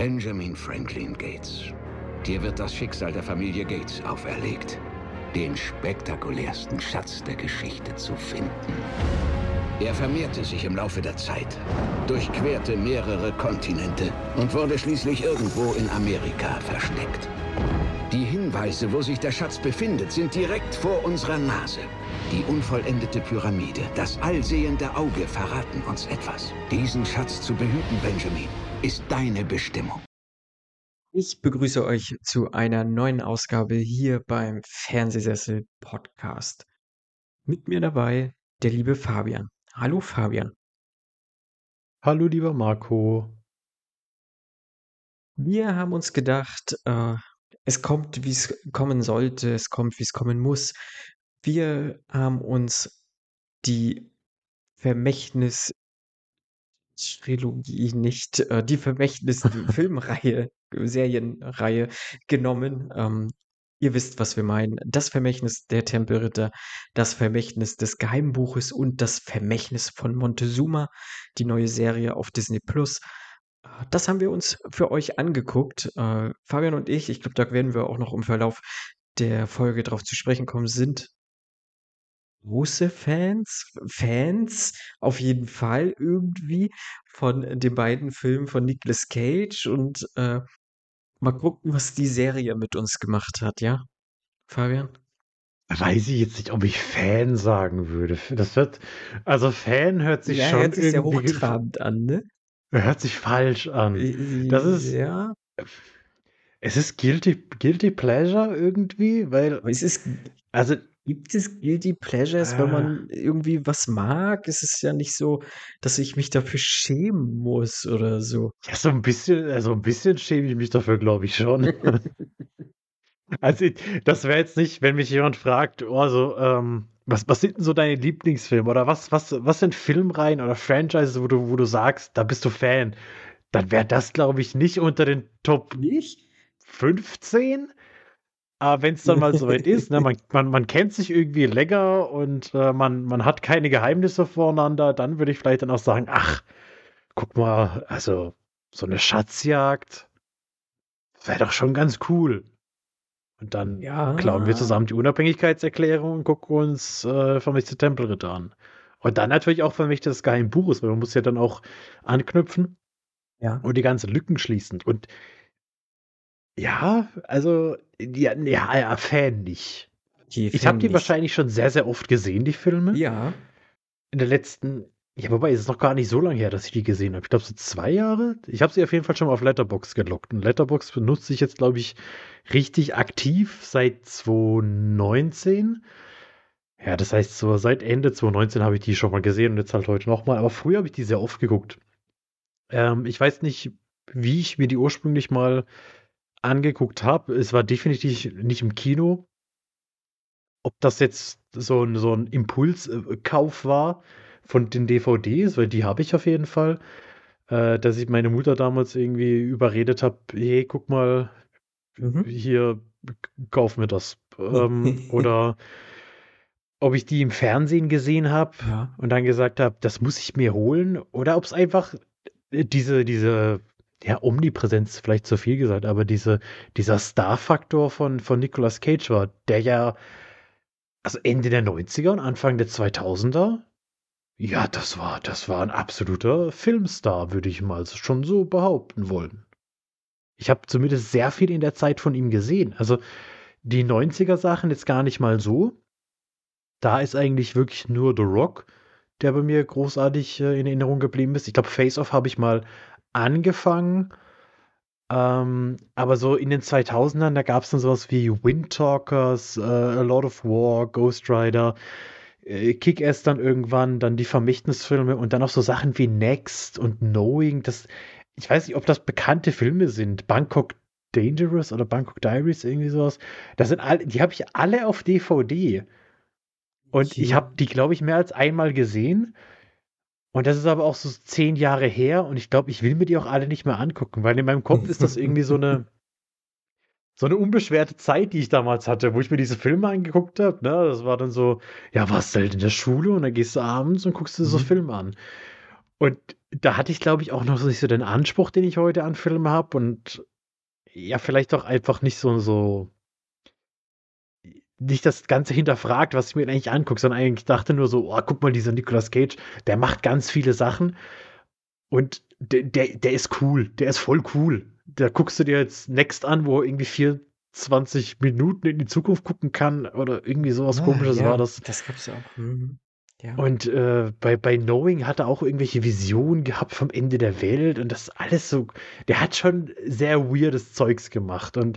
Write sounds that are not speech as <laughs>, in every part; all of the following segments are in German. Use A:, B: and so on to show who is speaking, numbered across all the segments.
A: Benjamin Franklin Gates. Dir wird das Schicksal der Familie Gates auferlegt, den spektakulärsten Schatz der Geschichte zu finden. Er vermehrte sich im Laufe der Zeit, durchquerte mehrere Kontinente und wurde schließlich irgendwo in Amerika versteckt. Die Hinweise, wo sich der Schatz befindet, sind direkt vor unserer Nase. Die unvollendete Pyramide, das allsehende Auge verraten uns etwas. Diesen Schatz zu behüten, Benjamin, ist deine Bestimmung.
B: Ich begrüße euch zu einer neuen Ausgabe hier beim Fernsehsessel Podcast. Mit mir dabei der liebe Fabian. Hallo Fabian.
C: Hallo lieber Marco.
B: Wir haben uns gedacht, äh, es kommt, wie es kommen sollte, es kommt, wie es kommen muss. Wir haben uns die Vermächtnis Trilogie nicht, äh, die Vermächtnis-Filmreihe, <laughs> Serienreihe genommen. Ähm, ihr wisst, was wir meinen. Das Vermächtnis der Tempelritter, das Vermächtnis des Geheimbuches und das Vermächtnis von Montezuma, die neue Serie auf Disney Plus. Das haben wir uns für euch angeguckt. Äh, Fabian und ich, ich glaube, da werden wir auch noch im Verlauf der Folge drauf zu sprechen kommen, sind große Fans, Fans auf jeden Fall irgendwie von den beiden Filmen von Nicolas Cage und äh, mal gucken, was die Serie mit uns gemacht hat, ja? Fabian?
C: Weiß ich jetzt nicht, ob ich Fan sagen würde. Das wird, also Fan hört sich
B: ja,
C: schon
B: hört sich sehr
C: irgendwie,
B: hochtrabend an, ne?
C: hört sich falsch an. Das ist,
B: ja.
C: es ist guilty, guilty pleasure irgendwie, weil,
B: es ist,
C: also
B: gibt es Guilty Pleasures, wenn man irgendwie was mag? Es ist ja nicht so, dass ich mich dafür schämen muss oder so.
C: ja, so ein bisschen, also ein bisschen schäme ich mich dafür, glaube ich schon. <laughs> Also, das wäre jetzt nicht, wenn mich jemand fragt, oh, so, ähm, was, was sind denn so deine Lieblingsfilme oder was, was, was sind Filmreihen oder Franchises, wo du, wo du sagst, da bist du Fan? Dann wäre das, glaube ich, nicht unter den Top
B: Nicht?
C: 15. Aber wenn es dann mal soweit ist, ne, <laughs> man, man, man kennt sich irgendwie länger und äh, man, man hat keine Geheimnisse voreinander, dann würde ich vielleicht dann auch sagen, ach, guck mal, also so eine Schatzjagd wäre doch schon ganz cool. Und dann
B: Ja.
C: klauen wir zusammen die Unabhängigkeitserklärung und gucken uns äh, Vermisste Tempelritter an. Und dann natürlich auch Vermisste des Geheimbuches, weil man muss ja dann auch anknüpfen
B: Ja.
C: und die ganzen Lücken schließen. Und ja, also, ja, ja, ja Fan nicht.
B: Okay,
C: Ich habe die
B: nicht.
C: wahrscheinlich schon sehr, sehr oft gesehen, die Filme.
B: Ja.
C: In der letzten, ja, wobei, es ist noch gar nicht so lange her, dass ich die gesehen habe. Ich glaube, so zwei Jahre. Ich habe sie auf jeden Fall schon mal auf Letterbox gelockt. Und Letterbox benutze ich jetzt, glaube ich, richtig aktiv seit 2019. Ja, das heißt, so seit Ende 2019 habe ich die schon mal gesehen und jetzt halt heute nochmal. Aber früher habe ich die sehr oft geguckt. Ähm, ich weiß nicht, wie ich mir die ursprünglich mal angeguckt habe. Es war definitiv nicht im Kino. Ob das jetzt so ein, so ein Impulskauf war von den DVDs, weil die habe ich auf jeden Fall, äh, dass ich meine Mutter damals irgendwie überredet habe, hey, guck mal,
B: Mhm.
C: hier, kauf mir das. Ähm, <laughs> oder ob ich die im Fernsehen gesehen habe
B: Ja.
C: und dann gesagt habe, das muss ich mir holen. Oder ob es einfach äh, diese, diese, ja, Omnipräsenz vielleicht zu viel gesagt, aber diese, dieser Star-Faktor von, von Nicolas Cage war, der ja, also Ende der 90er und Anfang der 2000er, ja, das war, das war ein absoluter Filmstar, würde ich mal schon so behaupten wollen. Ich habe zumindest sehr viel in der Zeit von ihm gesehen. Also die 90er Sachen jetzt gar nicht mal so. Da ist eigentlich wirklich nur The Rock, der bei mir großartig äh, in Erinnerung geblieben ist. Ich glaube, Face Off habe ich mal angefangen. Ähm, aber so in den 2000ern, da gab es dann sowas wie Wind Talkers, äh, A Lot of War, Ghost Rider, äh, Kick-Ass dann irgendwann, dann die Vermächtnisfilme und dann auch so Sachen wie Next und Knowing. Das, ich weiß nicht, ob das bekannte Filme sind. Bangkok Dangerous oder Bangkok Diaries, irgendwie sowas. Das sind alle, die habe ich alle auf DVD. Und ich habe die, glaube ich, mehr als einmal gesehen. Und das ist aber auch so zehn Jahre her. Und ich glaube, ich will mir die auch alle nicht mehr angucken, weil in meinem Kopf ist das irgendwie so eine, <laughs> so eine unbeschwerte Zeit, die ich damals hatte, wo ich mir diese Filme angeguckt habe. Ne? Das war dann so, ja, warst du halt in der Schule und dann gehst du abends und guckst dir so
B: Mhm.
C: Filme an. Und da hatte ich, glaube ich, auch noch nicht so den Anspruch, den ich heute an Filme habe und ja, vielleicht auch einfach nicht so, so nicht das Ganze hinterfragt, was ich mir eigentlich angucke, sondern eigentlich dachte nur so, oh, guck mal, dieser Nicolas Cage, der macht ganz viele Sachen und der, der, der ist cool, der ist voll cool. Da guckst du dir jetzt Next an, wo irgendwie 24 Minuten in die Zukunft gucken kann oder irgendwie sowas
B: Ah,
C: komisches
B: ja,
C: war das.
B: Das gab's auch. Mhm. Ja.
C: Und äh, bei, bei Knowing hat er auch irgendwelche Visionen gehabt vom Ende der Welt und das alles so. Der hat schon sehr weirdes Zeugs gemacht. Und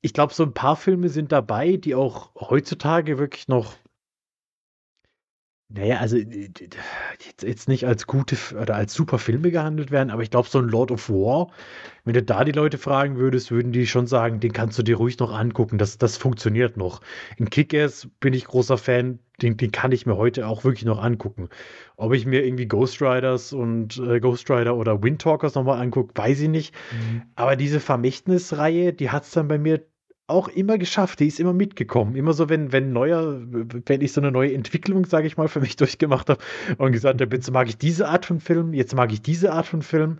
C: ich glaube, so ein paar Filme sind dabei, die auch heutzutage wirklich noch. Naja, also äh, jetzt, jetzt nicht als gute oder als super Filme gehandelt werden, aber ich glaube, so ein Lord of War, wenn du da die Leute fragen würdest, würden die schon sagen, den kannst du dir ruhig noch angucken. Das, das funktioniert noch. In Kick-Ass bin ich großer Fan, den, den kann ich mir heute auch wirklich noch angucken. Ob ich mir irgendwie Ghost Riders und äh, Ghost Rider oder Windtalkers nochmal angucke, weiß ich nicht.
B: Mhm.
C: Aber diese Vermächtnisreihe, die hat es dann bei mir auch immer geschafft. Die ist immer mitgekommen. Immer so, wenn, wenn neuer, wenn ich so eine neue Entwicklung, sage ich mal, für mich <laughs> durchgemacht habe und gesagt habe, jetzt mag ich diese Art von Film, jetzt mag ich diese Art von Film.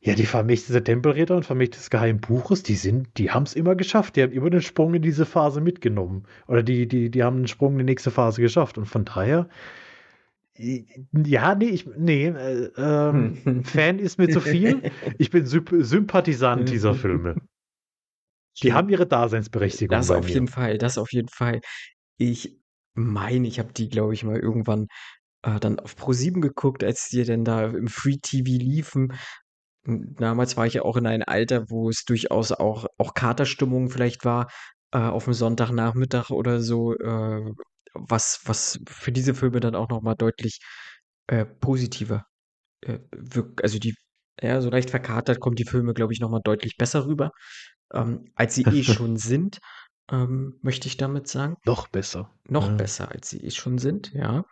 C: Ja, die Vermächtnis der Tempelritter und Vermächtnis des Geheimen Buches, die sind, die haben es immer geschafft. Die haben immer den Sprung in diese Phase mitgenommen. Oder die, die, die haben den Sprung in die nächste Phase geschafft. Und von daher, ja, nee, ich, nee, äh, ähm, Fan ist mir zu viel. <laughs> Ich bin Symp Sympathisant dieser Filme. Die haben ihre Daseinsberechtigung
B: Das auf
C: mir.
B: jeden Fall, das auf jeden Fall. Ich meine, ich habe die, glaube ich, mal irgendwann äh, dann auf Pro7 geguckt, als die denn da im Free TV liefen. Damals war ich ja auch in einem Alter, wo es durchaus auch, auch Katerstimmung vielleicht war, äh, auf dem Sonntagnachmittag oder so, äh, was, was für diese Filme dann auch nochmal deutlich äh, positiver äh, wirkt. Also die, ja, so leicht verkatert kommen die Filme, glaube ich, nochmal deutlich besser rüber, ähm, als sie eh <laughs> schon sind, ähm, möchte ich damit sagen.
C: Noch besser.
B: Noch
C: Ja.
B: besser, als sie eh schon sind, ja.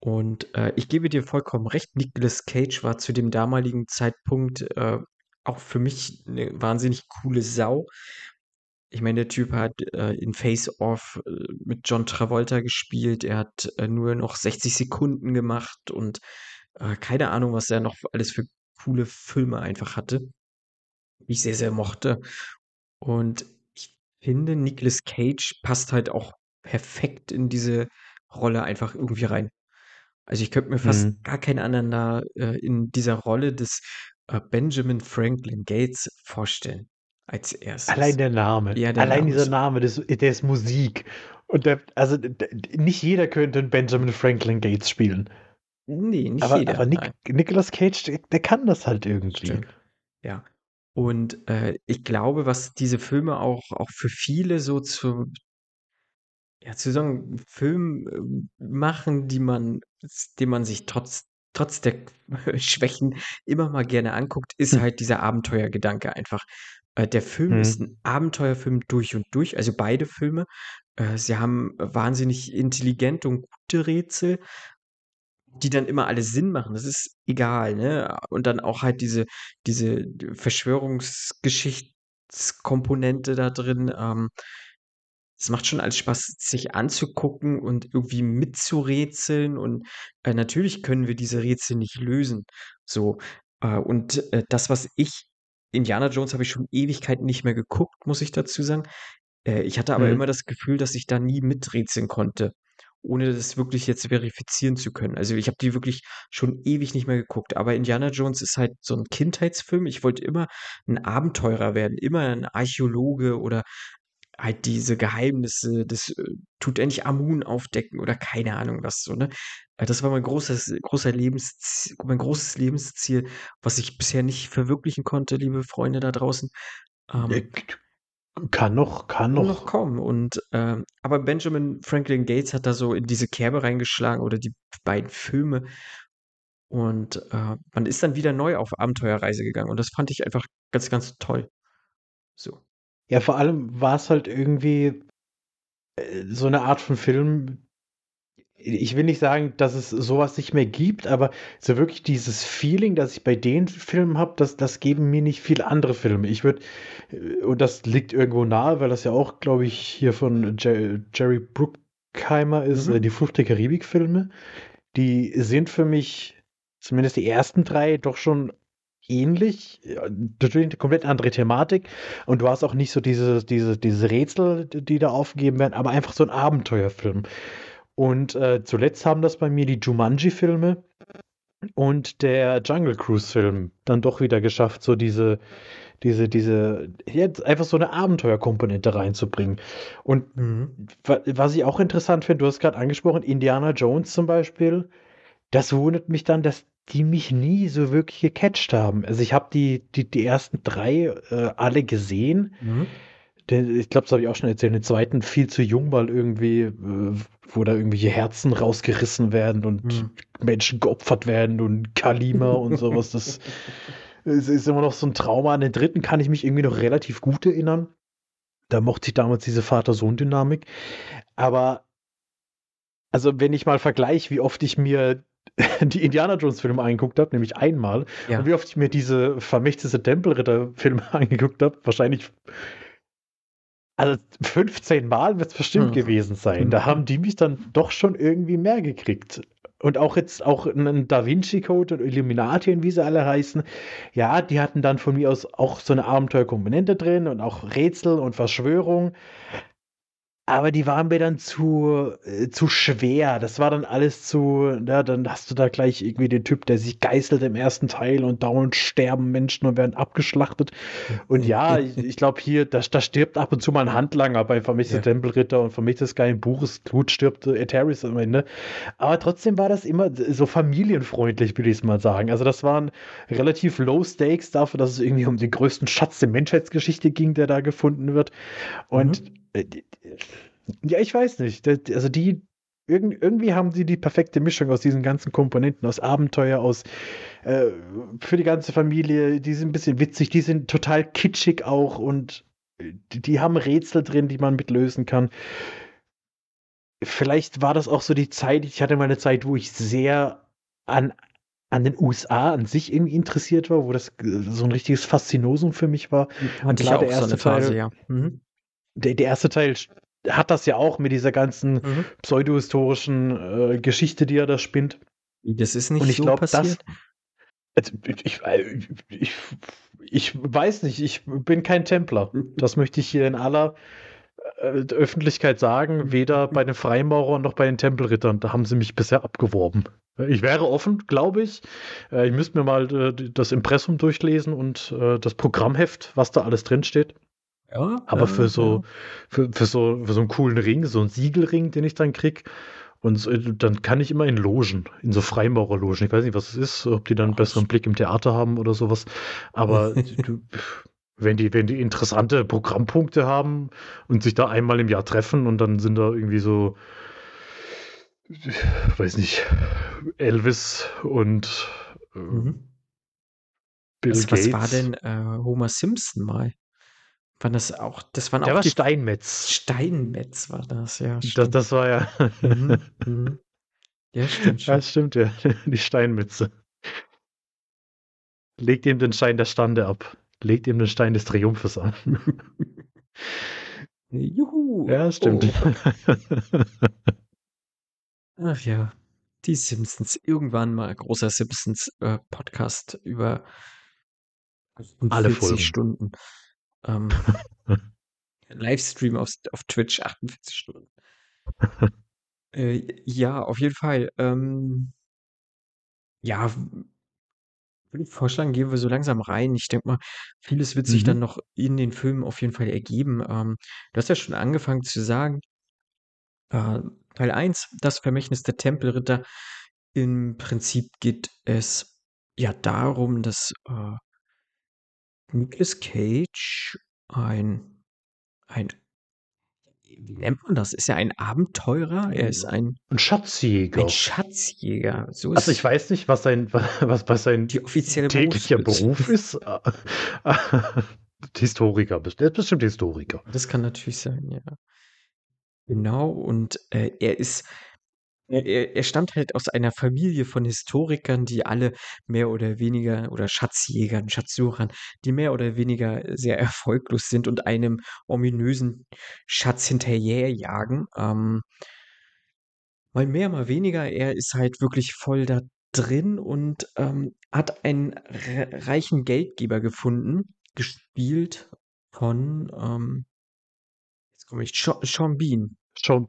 B: Und äh, ich gebe dir vollkommen recht, Nicolas Cage war zu dem damaligen Zeitpunkt äh, auch für mich eine wahnsinnig coole Sau. Ich meine, der Typ hat äh, in Face Off äh, mit John Travolta gespielt. Er hat äh, nur noch 60 Sekunden gemacht und äh, keine Ahnung, was er noch alles für coole Filme einfach hatte, die ich sehr, sehr mochte. Und ich finde, Nicolas Cage passt halt auch perfekt in diese Rolle einfach irgendwie rein. Also ich könnte mir fast
C: Mhm.
B: gar keinen anderen da äh, in dieser Rolle des äh, Benjamin Franklin Gates vorstellen als erstes.
C: Allein der Name.
B: Ja, der
C: Allein
B: Name
C: dieser Name, das, der ist Musik. Und der, also d- d- nicht jeder könnte einen Benjamin Franklin Gates spielen.
B: Nee, nicht
C: aber
B: jeder.
C: aber
B: nein.
C: Nicolas Cage, der, der kann das halt irgendwie.
B: Stimmt. Ja. Und äh, ich glaube, was diese Filme auch, auch für viele so zu, ja, zu so Film äh, machen, die man, den man sich trotz, trotz der <laughs> Schwächen immer mal gerne anguckt, ist
C: Hm.
B: halt dieser Abenteuergedanke einfach. Äh, der Film
C: Hm.
B: ist ein Abenteuerfilm durch und durch, also beide Filme. Äh, sie haben wahnsinnig intelligente und gute Rätsel, die dann immer alle Sinn machen. Das ist egal, ne? Und dann auch halt diese, diese Verschwörungsgeschichtskomponente da drin. Ähm, es macht schon alles Spaß, sich anzugucken und irgendwie mitzurätseln. Und äh, natürlich können wir diese Rätsel nicht lösen. So. Äh, und äh, das, was ich, Indiana Jones habe ich schon Ewigkeiten nicht mehr geguckt, muss ich dazu sagen. Äh, ich hatte aber
C: Mhm.
B: immer das Gefühl, dass ich da nie miträtseln konnte, ohne das wirklich jetzt verifizieren zu können. Also ich habe die wirklich schon ewig nicht mehr geguckt. Aber Indiana Jones ist halt so ein Kindheitsfilm. Ich wollte immer ein Abenteurer werden, immer ein Archäologe oder halt diese Geheimnisse des äh, Tutanchamun aufdecken oder keine Ahnung was so, ne? Äh, Das war mein großes, großer Lebensziel, mein großes Lebensziel, was ich bisher nicht verwirklichen konnte, liebe Freunde da draußen. Ähm,
C: Äh, Kann noch, kann
B: noch,
C: noch.
B: kommen. Und ähm, aber Benjamin Franklin Gates hat da so in diese Kerbe reingeschlagen oder die beiden Filme. Und äh, man ist dann wieder neu auf Abenteuerreise gegangen. Und das fand ich einfach ganz, ganz toll. So.
C: Ja, vor allem war es halt irgendwie äh, so eine Art von Film. Ich will nicht sagen, dass es sowas nicht mehr gibt, aber so wirklich dieses Feeling, das ich bei den Filmen habe, das, das geben mir nicht viele andere Filme. Ich würde, und das liegt irgendwo nahe, weil das ja auch, glaube ich, hier von Jer Jerry Bruckheimer ist,
B: Mhm.
C: äh, die Flucht der Karibik-Filme. Die sind für mich zumindest die ersten drei, doch schon ähnlich. Natürlich eine komplett andere Thematik. Und du hast auch nicht so diese, diese, diese Rätsel, die da aufgegeben werden, aber einfach so ein Abenteuerfilm. Und äh, zuletzt haben das bei mir die Jumanji-Filme und der Jungle Cruise-Film dann doch wieder geschafft, so diese, diese, diese, jetzt einfach so eine Abenteuerkomponente reinzubringen. Und mhm. was ich auch interessant finde, du hast gerade angesprochen, Indiana Jones zum Beispiel, das wundert mich dann, dass die mich nie so wirklich gecatcht haben. Also ich habe die, die, die ersten drei äh, alle gesehen. Mhm. Ich glaube, das habe ich auch schon erzählt. Den zweiten viel zu jung, weil irgendwie, äh, wo da irgendwelche Herzen rausgerissen werden und mhm. Menschen geopfert werden und Kalima und sowas. Das es ist immer noch so ein Trauma. An den dritten kann ich mich irgendwie noch relativ gut erinnern. Da mochte ich damals diese Vater-Sohn-Dynamik. Aber, also, wenn ich mal vergleiche, wie oft ich mir <laughs> die Indiana Jones-Filme angeguckt habe, nämlich einmal, ja. und wie oft ich mir diese vermächtete Tempelritter-Filme <laughs> angeguckt habe, wahrscheinlich also 15 Mal wird es bestimmt hm. gewesen sein. Da hm. haben die mich dann doch schon irgendwie mehr gekriegt und auch jetzt auch ein Da Vinci Code und Illuminati und wie sie alle heißen, ja, die hatten dann von mir aus auch so eine Abenteuerkomponente drin und auch Rätsel und Verschwörung. Aber die waren mir dann zu, äh, zu schwer. Das war dann alles zu, ja, dann hast du da gleich irgendwie den Typ, der sich geißelt im ersten Teil und dauernd sterben Menschen und werden abgeschlachtet. Und ja, ich, ich glaube hier, da, da stirbt ab und zu mal ein Handlanger bei Vermisste ja. Tempelritter und Vermischtes Geheim Buches. Gut stirbt Eteris am Ende. Aber trotzdem war das immer so familienfreundlich, würde ich es mal sagen. Also das waren relativ low stakes dafür, dass es irgendwie um den größten Schatz der Menschheitsgeschichte ging, der da gefunden wird. Und mhm ja, ich weiß nicht. Also die, irgendwie haben sie die perfekte Mischung aus diesen ganzen Komponenten, aus Abenteuer, aus äh, für die ganze Familie. Die sind ein bisschen witzig, die sind total kitschig auch und die, die haben Rätsel drin, die man mitlösen kann. Vielleicht war das auch so die Zeit, ich hatte mal eine Zeit, wo ich sehr an, an den USA an sich irgendwie interessiert war, wo das so ein richtiges Faszinosum für mich war.
B: Hatte ich auch so eine Phase, Teil, ja. Mhm
C: der, der erste Teil hat das ja auch mit dieser ganzen mhm. pseudohistorischen äh, Geschichte, die er da spinnt.
B: Das ist nicht Und ich so glaub, passiert.
C: Das, ich, ich, ich, weiß nicht, ich bin kein Templer. Das möchte ich hier in aller äh, Öffentlichkeit sagen, weder bei den Freimaurern noch bei den Tempelrittern. Da haben sie mich bisher abgeworben. Ich wäre offen, glaube ich. Äh, ich müsste mir mal äh, das Impressum durchlesen und äh, das Programmheft, was da alles drinsteht. Ja, aber für so, für, für, so, für so einen coolen Ring, so einen Siegelring, den ich dann krieg, und dann kann ich immer in Logen, in so Freimaurerlogen. Ich weiß nicht, was es ist, ob die dann einen besseren Blick im Theater haben oder sowas. Aber <laughs> wenn die, wenn die interessante Programmpunkte haben und sich da einmal im Jahr treffen und dann sind da irgendwie so, weiß nicht, Elvis und äh, mhm.
B: Bill was, Gates. Was war denn äh, Homer Simpson mal? Waren das auch, das waren
C: Der
B: auch
C: war Steinmetz.
B: Steinmetz war das, ja.
C: Das, das war ja. Mhm, mhm.
B: Ja, stimmt schon.
C: Ja, stimmt, ja. <laughs> Die Steinmetze. Legt ihm den Stein der Stande ab. Legt ihm den Stein des Triumphes an. <laughs>
B: Juhu.
C: Ja, stimmt.
B: Oh. Ach ja, die Simpsons. Irgendwann mal großer Simpsons-Podcast äh, über
C: alle Folgen.
B: Stunden. Ähm, <laughs> Livestream auf, auf Twitch 48 Stunden. <laughs> äh, ja, auf jeden Fall. Ähm, ja, würde ich vorschlagen, gehen wir so langsam rein. Ich denke mal, vieles wird sich mhm. dann noch in den Filmen auf jeden Fall ergeben. Ähm, du hast ja schon angefangen zu sagen, äh, Teil 1, das Vermächtnis der Tempelritter. Im Prinzip geht es ja darum, dass äh, Nicolas Cage ein ein wie nennt man das? Ist er ein Abenteurer? Er ist ein
C: Ein Schatzjäger.
B: ein Schatzjäger.
C: So Also ich weiß nicht, was sein <laughs> was was sein täglicher Beruf ist. <laughs> Historiker, er ist bestimmt Historiker.
B: Das kann natürlich sein, ja. Genau, und äh, er ist er, er stammt halt aus einer Familie von Historikern, die alle mehr oder weniger oder Schatzjägern, Schatzsuchern, die mehr oder weniger sehr erfolglos sind und einem ominösen Schatz hinterherjagen. Ähm, mal mehr, mal weniger. Er ist halt wirklich voll da drin und ähm, hat einen reichen Geldgeber gefunden, gespielt von, ähm, jetzt komme ich, Sean Bean.
C: Sean,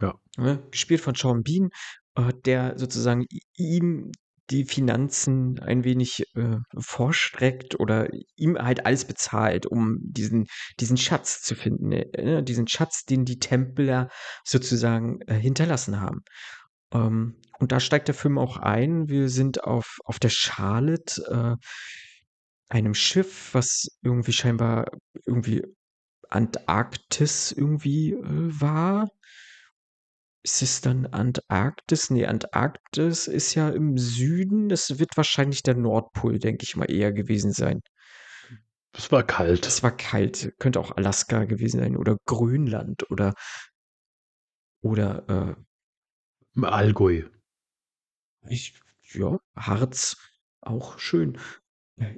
C: ja.
B: Ne, gespielt von Sean Bean, äh, der sozusagen ihm die Finanzen ein wenig äh, vorstreckt oder ihm halt alles bezahlt, um diesen, diesen Schatz zu finden, äh, diesen Schatz, den die Templer sozusagen äh, hinterlassen haben. Ähm, und da steigt der Film auch ein. Wir sind auf, auf der Charlotte, äh, einem Schiff, was irgendwie scheinbar irgendwie Antarktis irgendwie äh, war. Ist es dann Antarktis? Nee, Antarktis ist ja im Süden. Das wird wahrscheinlich der Nordpol, denke ich mal, eher gewesen sein.
C: Es war kalt.
B: Es war kalt. Könnte auch Alaska gewesen sein oder Grönland oder oder äh,
C: Allgäu.
B: Ich, ja, Harz, auch schön.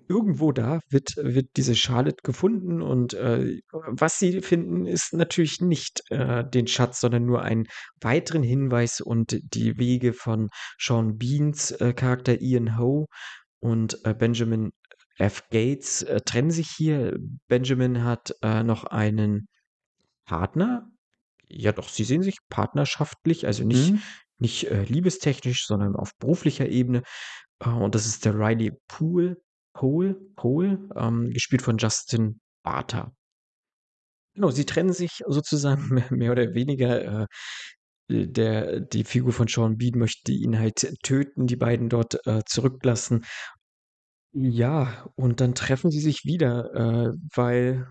B: Irgendwo da wird, wird diese Charlotte gefunden und äh, was sie finden, ist natürlich nicht äh, den Schatz, sondern nur einen weiteren Hinweis und die Wege von Sean Beans äh, Charakter Ian Ho und äh, Benjamin F. Gates äh, trennen sich hier. Benjamin hat äh, noch einen Partner. Ja, doch, sie sehen sich partnerschaftlich, also nicht, mhm. nicht liebestechnisch, sondern auf beruflicher Ebene. Und das ist der Riley Poole, Poole, Poole ähm, gespielt von Justin Barter. Genau, sie trennen sich sozusagen <laughs> mehr, mehr oder weniger. Äh, der, die Figur von Sean Bean möchte ihn halt töten, die beiden dort äh, zurücklassen. Ja, und dann treffen sie sich wieder, äh, weil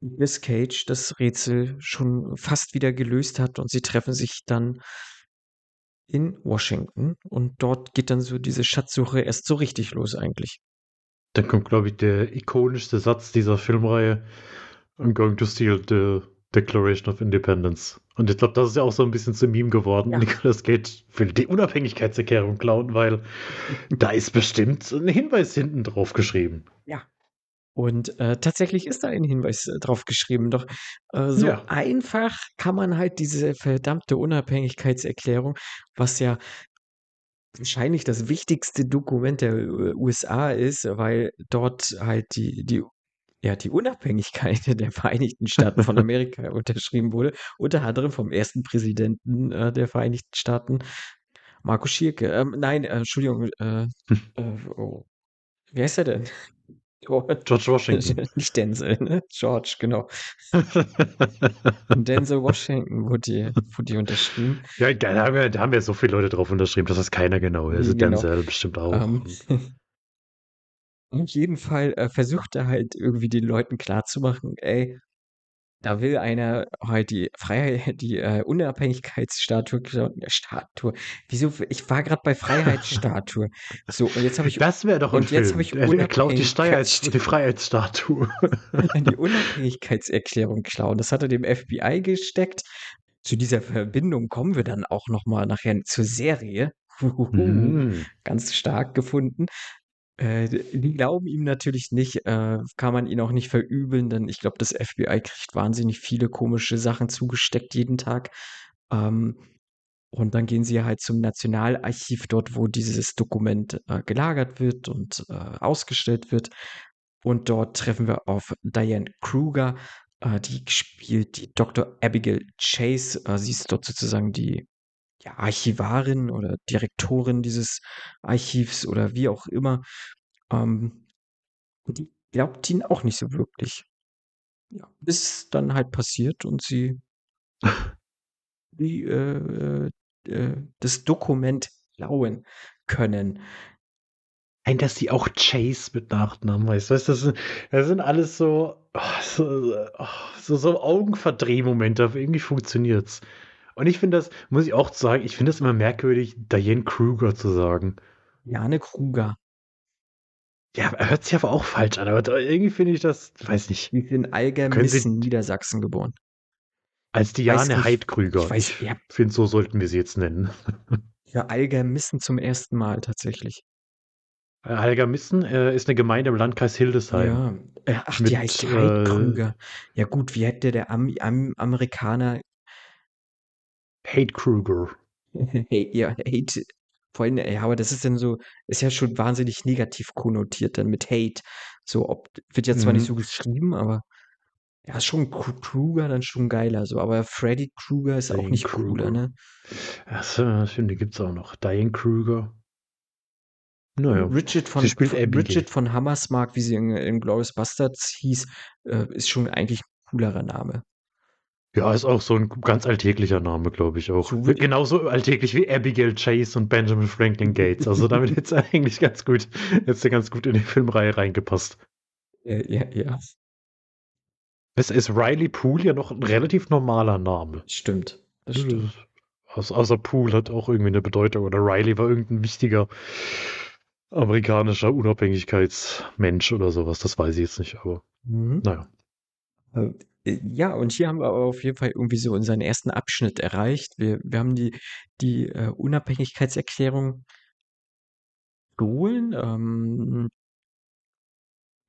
B: Miss Cage das Rätsel schon fast wieder gelöst hat und sie treffen sich dann in Washington und dort geht dann so diese Schatzsuche erst so richtig los eigentlich.
C: Dann kommt, glaube ich, der ikonischste Satz dieser Filmreihe. I'm going to steal the Declaration of Independence. Und ich glaube, das ist ja auch so ein bisschen zu Meme geworden. Ja. Nicolas Cage will die Unabhängigkeitserklärung klauen, weil da ist bestimmt ein Hinweis hinten drauf geschrieben.
B: Ja, und äh, tatsächlich ist da ein Hinweis äh, drauf geschrieben. Doch äh, so ja. einfach kann man halt diese verdammte Unabhängigkeitserklärung, was ja wahrscheinlich das wichtigste Dokument der äh, USA ist, weil dort halt die, die, ja, die Unabhängigkeit <laughs> der Vereinigten Staaten von <laughs> Amerika unterschrieben wurde, unter anderem vom ersten Präsidenten äh, der Vereinigten Staaten, Markus Schierke. Ähm, nein, äh, Entschuldigung, äh, oh. wie heißt er denn?
C: George Washington. <laughs>
B: Nicht Denzel, ne? George, genau. <laughs> Denzel Washington wurde die, wurde die unterschrieben.
C: Ja, da haben, wir, da haben wir so viele Leute drauf unterschrieben, dass das keiner genau ist. Also genau. Denzel bestimmt auch. Um,
B: ähm, <laughs> auf jeden Fall äh, versucht er halt irgendwie den Leuten klarzumachen, ey, da will einer halt die Freiheit, <laughs> die äh, Unabhängigkeitsstatue klauen. Statue. Wieso? Ich war gerade bei Freiheitsstatue. So, und jetzt habe ich.
C: Das wäre doch ein
B: und
C: Film.
B: jetzt habe ich
C: er, er klaut die, Steuerz die Freiheitsstatue. <laughs>
B: die <laughs> Unabhängigkeitserklärung klauen. Das hat er dem FBI gesteckt. Zu dieser Verbindung kommen wir dann auch nochmal nachher zur Serie. Mhm. Ganz stark gefunden. Äh, die glauben ihm natürlich nicht, äh, kann man ihn auch nicht verübeln, denn ich glaube, das FBI kriegt wahnsinnig viele komische Sachen zugesteckt jeden Tag. Ähm, und dann gehen sie halt zum Nationalarchiv, dort, wo dieses Dokument äh, gelagert wird und äh, ausgestellt wird. Und dort treffen wir auf Diane Kruger, äh, die spielt die Dr. Abigail Chase. Äh, sie ist dort sozusagen die ja, Archivarin oder Direktorin dieses Archivs oder wie auch immer. Ähm, die glaubt ihn auch nicht so wirklich. Ja, bis dann halt passiert und sie die, äh, äh, das Dokument klauen können.
C: Ein, dass sie auch Chase mit Nachnamen heißt. Weißt, das, sind, das sind alles so, oh, so, oh, so, so Augenverdrehmomente, aber irgendwie funktioniert's. Und ich finde das, muss ich auch sagen, ich finde das immer merkwürdig, Diane Kruger zu sagen.
B: Jane Kruger.
C: Ja, hört sich aber auch falsch an, aber irgendwie finde ich das, weiß nicht.
B: Sie sind in Algermissen, Niedersachsen geboren.
C: Als Diane Heidkrüger. Ich weiß, ja. finde, so sollten wir sie jetzt nennen. <laughs>
B: Ja, Algermissen zum ersten Mal tatsächlich.
C: Äh, Algermissen äh, ist eine Gemeinde im Landkreis Hildesheim.
B: Ja. Äh, ach, Mit, die heißt Heidkrüger. Äh, ja gut, wie hätte der Am Am Amerikaner
C: Hate Kruger.
B: Hate, <laughs> ja, Hate vor allem, ja, aber das ist dann so, ist ja schon wahnsinnig negativ konnotiert dann mit Hate. So, ob, wird ja zwar nicht
C: Mhm.
B: so geschrieben, aber ja, ist schon Kru- Kruger dann schon geiler, so, aber Freddy Krueger ist auch
C: Diane
B: nicht cooler,
C: Kruger.
B: ne?
C: Ja, stimmt, die gibt's auch noch. Diane Kruger. Naja.
B: Richard von. Richard von Hammersmark, wie sie in, in Glorious Bastards hieß, äh, ist schon eigentlich ein coolerer Name.
C: Ja, ist auch so ein ganz alltäglicher Name, glaube ich auch.
B: So wie-
C: Genauso alltäglich wie Abigail Chase und Benjamin Franklin Gates. Also damit hätte es <laughs> eigentlich ganz gut, hätte ganz gut in die Filmreihe reingepasst.
B: Äh, ja, ja,
C: Es ist Riley Poole ja noch ein relativ normaler Name.
B: stimmt. Das stimmt.
C: Außer, außer Poole hat auch irgendwie eine Bedeutung. Oder Riley war irgendein wichtiger amerikanischer Unabhängigkeitsmensch oder sowas. Das weiß ich jetzt nicht, aber
B: Mhm.
C: naja.
B: Äh, Ja, und hier haben wir aber auf jeden Fall irgendwie so unseren ersten Abschnitt erreicht. Wir, wir haben die, die äh, Unabhängigkeitserklärung geholt. Ähm,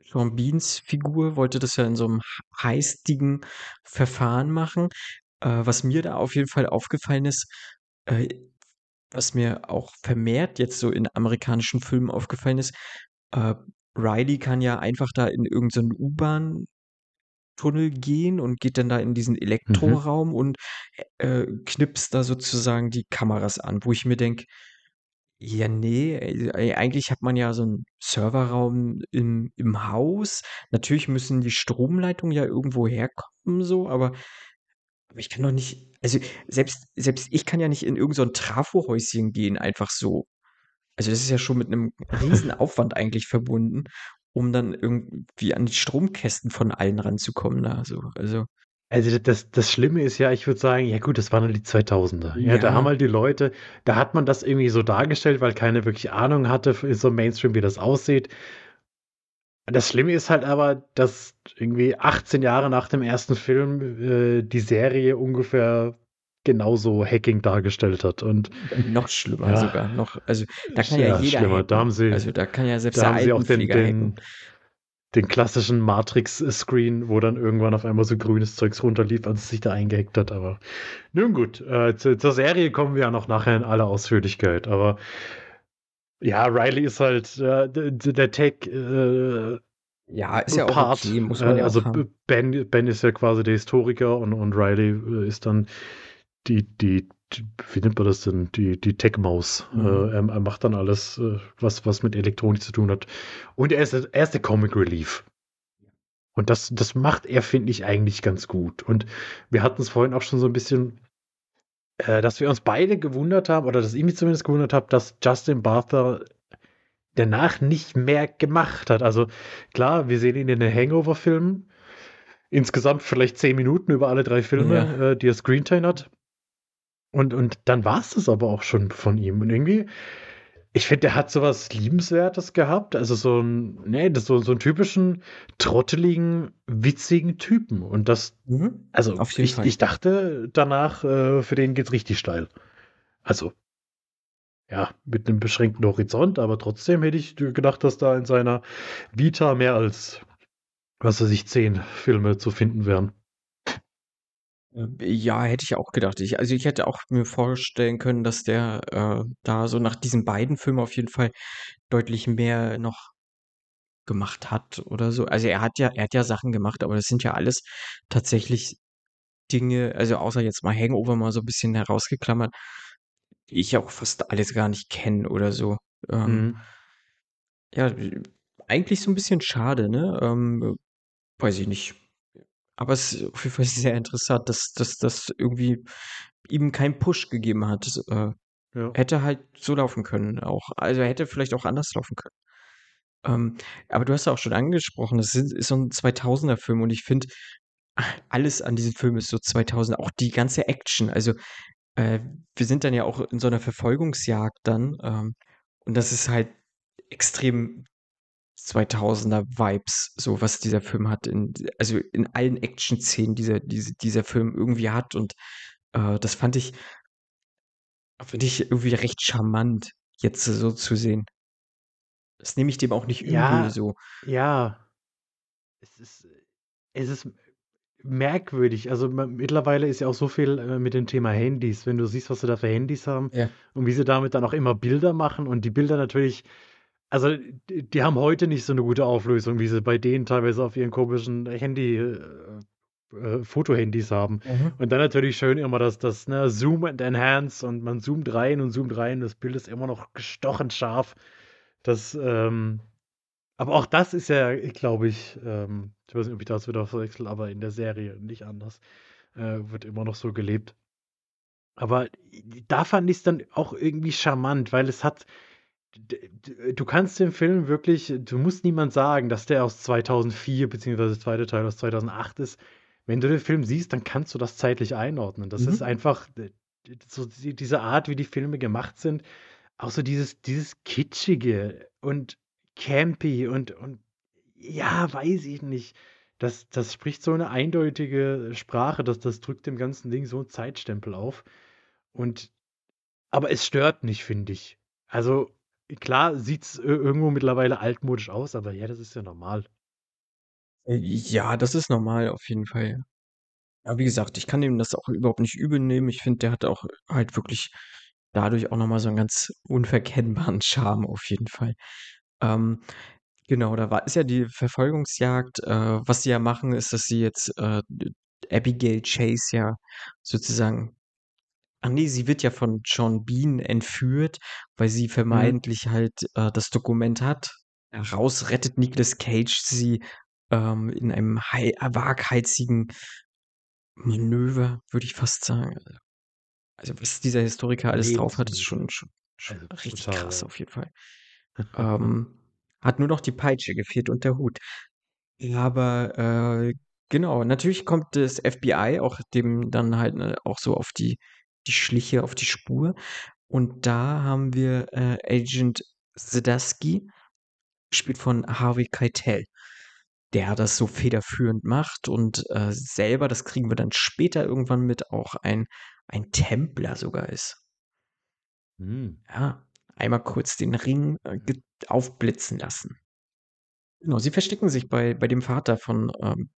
B: Sean Beans Figur wollte das ja in so einem heistigen Verfahren machen. Äh, was mir da auf jeden Fall aufgefallen ist, äh, was mir auch vermehrt jetzt so in amerikanischen Filmen aufgefallen ist, äh, Riley kann ja einfach da in irgendeinen U-Bahn Tunnel gehen und geht dann da in diesen Elektroraum und äh, knipst da sozusagen die Kameras an, wo ich mir denke, ja, nee, äh, eigentlich hat man ja so einen Serverraum im, im Haus. Natürlich müssen die Stromleitungen ja irgendwo herkommen, so, aber, aber ich kann doch nicht, also selbst, selbst ich kann ja nicht in irgendein so ein Trafohäuschen gehen, einfach so. Also das ist ja schon mit einem <laughs> riesen Aufwand eigentlich verbunden, um dann irgendwie an die Stromkästen von allen ranzukommen. Da, so. Also,
C: Also das, das Schlimme ist ja, ich würde sagen, ja gut, das waren dann die 2000er. Ja, da
B: Ja.
C: haben halt die Leute, da hat man das irgendwie so dargestellt, weil keiner wirklich Ahnung hatte, so Mainstream, wie das aussieht. Das Schlimme ist halt aber, dass irgendwie 18 Jahre nach dem ersten Film äh, die Serie ungefähr genauso Hacking dargestellt hat. Und
B: noch schlimmer
C: Ja.
B: sogar. Noch, also da kann ja,
C: Ja,
B: jeder
C: schlimmer.
B: hacken.
C: Da haben sie-
B: also da kann ja selbst
C: da haben sie auch den, den, den klassischen Matrix-Screen, wo dann irgendwann auf einmal so grünes Zeugs runterlief, als es sich da eingehackt hat. Aber nun gut, äh, zu, zur Serie kommen wir ja noch nachher in aller Ausführlichkeit. Aber ja, Riley ist halt äh, der, der Tech. Äh,
B: Ja, ist ja auch
C: Part.
B: okay, muss man
C: Äh,
B: ja
C: also
B: auch haben.
C: Ben, ben ist ja quasi der Historiker und, und Riley äh, ist dann die, die, die, wie nennt man das denn? Die, die Tech-Maus.
B: Mhm.
C: Äh, er, er macht dann alles, äh, was, was mit Elektronik zu tun hat. Und er ist, er ist der Comic Relief. Und das, das macht er, finde ich, eigentlich ganz gut. Und wir hatten es vorhin auch schon so ein bisschen, äh, dass wir uns beide gewundert haben, oder dass ich mich zumindest gewundert habe, dass Justin Bartha danach nicht mehr gemacht hat. Also klar, wir sehen ihn in den Hangover-Filmen. Insgesamt vielleicht zehn Minuten über alle drei Filme,
B: Ja.
C: äh, die er Screentime hat. Und, und dann war es das aber auch schon von ihm. Und irgendwie, ich finde, der hat sowas Liebenswertes gehabt. Also so ein, nee, das so, so einen typischen, trotteligen, witzigen Typen. Und das,
B: Mhm.
C: also ich,
B: Fall.
C: ich dachte danach, äh, für den geht's richtig steil. Also, ja, mit einem beschränkten Horizont, aber trotzdem hätte ich gedacht, dass da in seiner Vita mehr als, was weiß ich, zehn Filme zu finden wären.
B: Äh, Ja, hätte ich auch gedacht. Ich, also ich hätte auch mir vorstellen können, dass der äh, da so nach diesen beiden Filmen auf jeden Fall deutlich mehr noch gemacht hat oder so. Also er hat ja, er hat ja Sachen gemacht, aber das sind ja alles tatsächlich Dinge, also außer jetzt mal Hangover mal so ein bisschen herausgeklammert, die ich auch fast alles gar nicht kenne oder so. Ähm,
C: Mhm.
B: Ja, eigentlich so ein bisschen schade, ne? Ähm, weiß ich nicht. Aber es ist auf jeden Fall sehr interessant, dass, dass das irgendwie ihm keinen Push gegeben hat. Äh,
C: Ja.
B: hätte halt so laufen können auch. Also hätte vielleicht auch anders laufen können. Ähm, aber du hast ja auch schon angesprochen, das ist, ist so ein 2000er-Film und ich finde, alles an diesem Film ist so 2000, auch die ganze Action. Also äh, wir sind dann ja auch in so einer Verfolgungsjagd dann ähm, und das ist halt extrem 2000er Vibes, so was dieser Film hat, in, also in allen Action-Szenen, die dieser, diese, dieser Film irgendwie hat und äh, das fand ich, finde ich irgendwie recht charmant, jetzt so zu sehen. Das nehme ich dem auch nicht übel,
C: Ja.
B: so.
C: Ja. Es ist, es ist, merkwürdig. Also mittlerweile ist ja auch so viel äh, mit dem Thema Handys, wenn du siehst, was sie da für Handys haben
B: Ja.
C: und wie sie damit dann auch immer Bilder machen und die Bilder natürlich, also die, haben heute nicht so eine gute Auflösung, wie sie bei denen teilweise auf ihren komischen Handy, äh, äh, Fotohandys haben.
B: Mhm.
C: Und dann natürlich schön immer das, das ne, Zoom and Enhance und man zoomt rein und zoomt rein. Das Bild ist immer noch gestochen scharf. Das, ähm, aber auch das ist ja, glaube ich, ähm, ich weiß nicht, ob ich das wieder verwechsel, aber in der Serie nicht anders. Äh, wird immer noch so gelebt. Aber da fand ich es dann auch irgendwie charmant, weil es hat. Du kannst den Film wirklich, du musst niemand sagen, dass der aus 2004 beziehungsweise der zweite Teil aus 2008 ist. Wenn du den Film siehst, dann kannst du das zeitlich einordnen. Das
B: Mhm.
C: ist einfach so die- diese Art, wie die Filme gemacht sind, auch so dieses, dieses kitschige und campy und, und ja, weiß ich nicht. Das, das spricht so eine eindeutige Sprache, dass das drückt dem ganzen Ding so einen Zeitstempel auf. Und aber es stört nicht, finde ich. Also klar sieht es irgendwo mittlerweile altmodisch aus, aber ja, das ist ja normal.
B: Äh, Ja, das ist normal auf jeden Fall. Aber wie gesagt, ich kann ihm das auch überhaupt nicht übel nehmen. Ich finde, der hat auch halt wirklich dadurch auch noch mal so einen ganz unverkennbaren <laughs> Charme auf jeden Fall. Ähm, genau, da war ist ja die Verfolgungsjagd. Äh, was sie ja machen, ist, dass sie jetzt äh, Abigail Chase ja sozusagen Ach nee, sie wird ja von John Bean entführt, weil sie
C: Mhm.
B: vermeintlich halt äh, das Dokument hat. Raus rettet Nicolas Cage sie ähm, in einem hei- waghalsigen Manöver, würde ich fast sagen. Also was dieser Historiker alles drauf hat, ist schon, schon, schon
C: Also
B: richtig
C: brutal,
B: krass
C: ja.
B: auf jeden Fall. <laughs> Ähm, hat nur noch die Peitsche gefehlt und der Hut. Aber äh, genau, natürlich kommt das FBI auch dem dann halt ne, auch so auf die, die Schliche, auf die Spur. Und da haben wir äh, Agent Zdarsky, gespielt von Harvey Keitel, der das so federführend macht und äh, selber, das kriegen wir dann später irgendwann mit, auch ein, ein Templer sogar ist.
C: Hm.
B: Ja, einmal kurz den Ring äh, aufblitzen lassen. Genau, sie verstecken sich bei, bei dem Vater von ähm,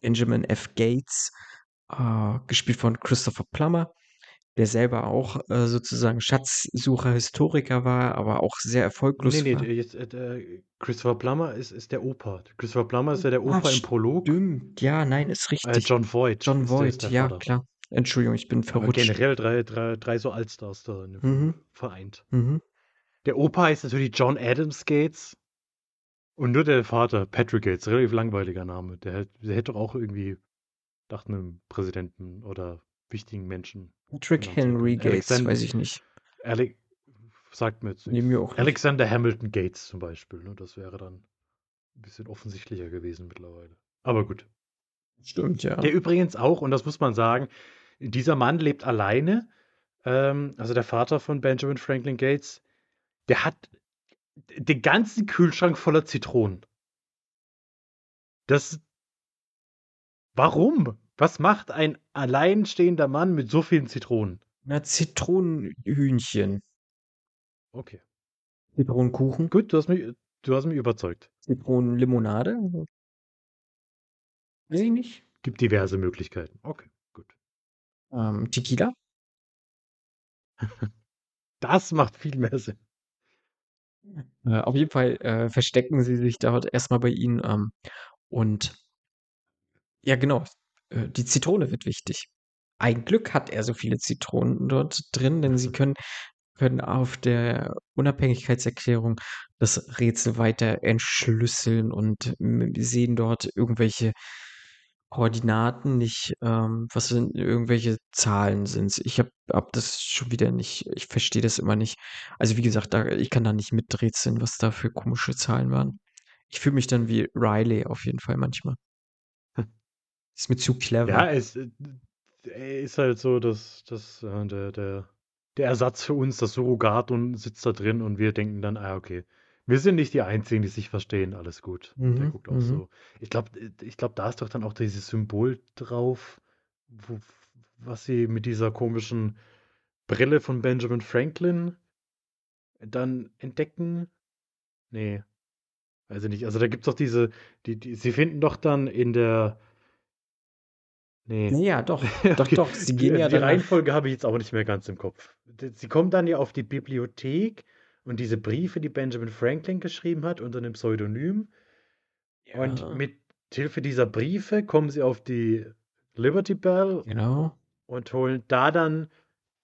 B: Benjamin F. Gates, äh, gespielt von Christopher Plummer, der selber auch äh, sozusagen Schatzsucher, Historiker war, aber auch sehr erfolglos
C: Nee, nee,
B: war.
C: jetzt, äh, Christopher Plummer ist, ist der Opa. Christopher Plummer ist ja der
B: Ah,
C: Opa im Prolog.
B: Stimmt, ja, nein, ist
C: Äh,
B: richtig.
C: John Voight.
B: John
C: ist ist
B: Voight, ja,
C: Vater.
B: klar. Entschuldigung, ich bin
C: Aber
B: verrutscht.
C: generell drei, drei, drei so Allstars da
B: Mhm.
C: vereint.
B: Mhm.
C: Der Opa heißt natürlich John Adams Gates. Und nur der Vater, Patrick Gates, relativ langweiliger Name. Der, der hätte doch auch irgendwie nach einem Präsidenten oder wichtigen Menschen.
B: Patrick
C: genannt werden
B: Henry. Gates,
C: Alexander-
B: weiß ich nicht.
C: Ale sagt mir jetzt
B: Nee,
C: nichts.
B: mir auch nicht.
C: Alexander Hamilton Gates zum Beispiel. Ne? Das wäre dann ein bisschen offensichtlicher gewesen mittlerweile. Aber gut.
B: Stimmt, ja.
C: Der übrigens auch, und das muss man sagen, dieser Mann lebt alleine. Ähm, also der Vater von Benjamin Franklin Gates, der hat den ganzen Kühlschrank voller Zitronen. Das. Warum? Was macht ein alleinstehender Mann mit so vielen Zitronen?
B: Na, Zitronenhühnchen.
C: Okay.
B: Zitronenkuchen.
C: Gut, du hast mich, du hast mich überzeugt.
B: Zitronenlimonade. Weiß ich nicht.
C: Gibt diverse Möglichkeiten. Okay, gut.
B: Ähm, Tequila. <laughs>
C: Das macht viel mehr Sinn.
B: Äh, auf jeden Fall äh, verstecken sie sich dort erstmal bei ihnen. Ähm, und ja, genau. Äh, die Zitrone wird wichtig. Ein Glück hat er so viele Zitronen dort drin, denn sie können, können auf der Unabhängigkeitserklärung das Rätsel weiter entschlüsseln und sehen dort irgendwelche Koordinaten, nicht ähm, was sind irgendwelche Zahlen sind. Ich habe hab das schon wieder nicht, ich verstehe das immer nicht. Also wie gesagt, da, ich kann da nicht miträtseln, was da für komische Zahlen waren. Ich fühle mich dann wie Riley auf jeden Fall manchmal. Ist mir zu clever.
C: Ja, es äh, er ist halt so, dass, dass äh, der, der, der Ersatz für uns, das Surrogat und sitzt da drin und wir denken dann, ah, okay. Wir sind nicht die Einzigen, die sich verstehen, alles gut. Und der
B: Mhm,
C: guckt auch
B: mhm.
C: so. Ich glaube, ich glaub, da ist doch dann auch dieses Symbol drauf, wo, was sie mit dieser komischen Brille von Benjamin Franklin dann entdecken. Nee, weiß ich nicht. Also da gibt es doch diese, die, die, sie finden doch dann in der, Nee.
B: Naja, doch. <laughs> Doch, doch. Sie
C: Die,
B: gehen ja
C: die
B: danach.
C: Reihenfolge habe ich jetzt auch nicht mehr ganz im Kopf. Sie kommen dann ja auf die Bibliothek und diese Briefe, die Benjamin Franklin geschrieben hat, unter einem Pseudonym. Und
B: Ja,
C: mit Hilfe dieser Briefe kommen sie auf die Liberty Bell
B: genau.
C: und holen da dann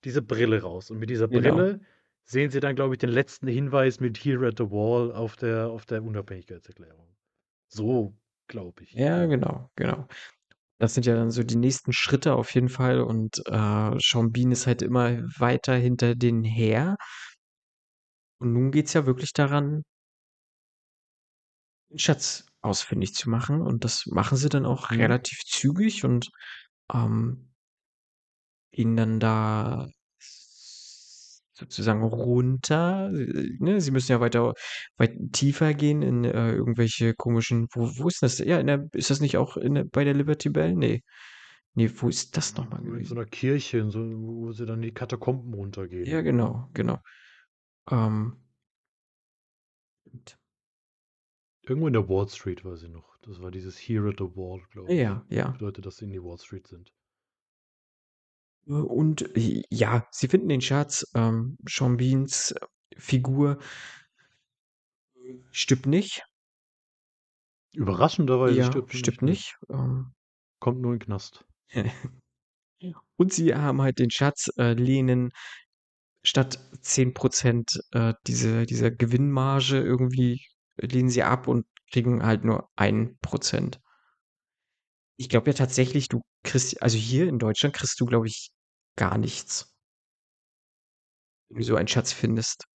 C: diese Brille raus. Und mit dieser
B: Genau.
C: Brille sehen sie dann, glaube ich, den letzten Hinweis mit Here at the Wall auf der, auf der Unabhängigkeitserklärung. So, glaube ich.
B: Ja, genau, genau. Das sind ja dann so die nächsten Schritte auf jeden Fall. Und äh, Sean Bean ist halt immer weiter hinter denen her. Und nun geht's ja wirklich daran, den Schatz ausfindig zu machen. Und das machen sie dann auch
C: Mhm.
B: relativ zügig und ähm, ihn dann da sozusagen runter. äh, Ne? Sie müssen ja weiter weit tiefer gehen in äh, irgendwelche komischen. Wo, wo ist das? Ja, in der, ist das nicht auch in der, bei der Liberty Bell? Nee. Nee, wo ist das nochmal
C: In so
B: gewesen?
C: einer Kirche, in so, wo sie dann die Katakomben runtergehen.
B: Ja, genau, genau. Ähm,
C: Irgendwo in der Wall Street weiß ich noch. Das war dieses Here at the Wall, glaube ich.
B: ja, ja.
C: Bedeutet, dass sie in die Wall Street sind.
B: Äh, Und äh, ja, sie finden den Schatz. Ähm, Sean Beans äh, Figur stirbt nicht.
C: Überraschenderweise
B: Ja,
C: stirbt
B: stirbt
C: ne?
B: nicht. Ähm,
C: Kommt nur in den Knast. <laughs>
B: und sie haben halt den Schatz, äh, lehnen statt 10% äh, diese, dieser Gewinnmarge irgendwie lehnen sie ab und kriegen halt nur 1%. Ich glaube ja tatsächlich, du kriegst, also hier in Deutschland kriegst du, glaube ich, gar nichts, wenn du so einen Schatz findest.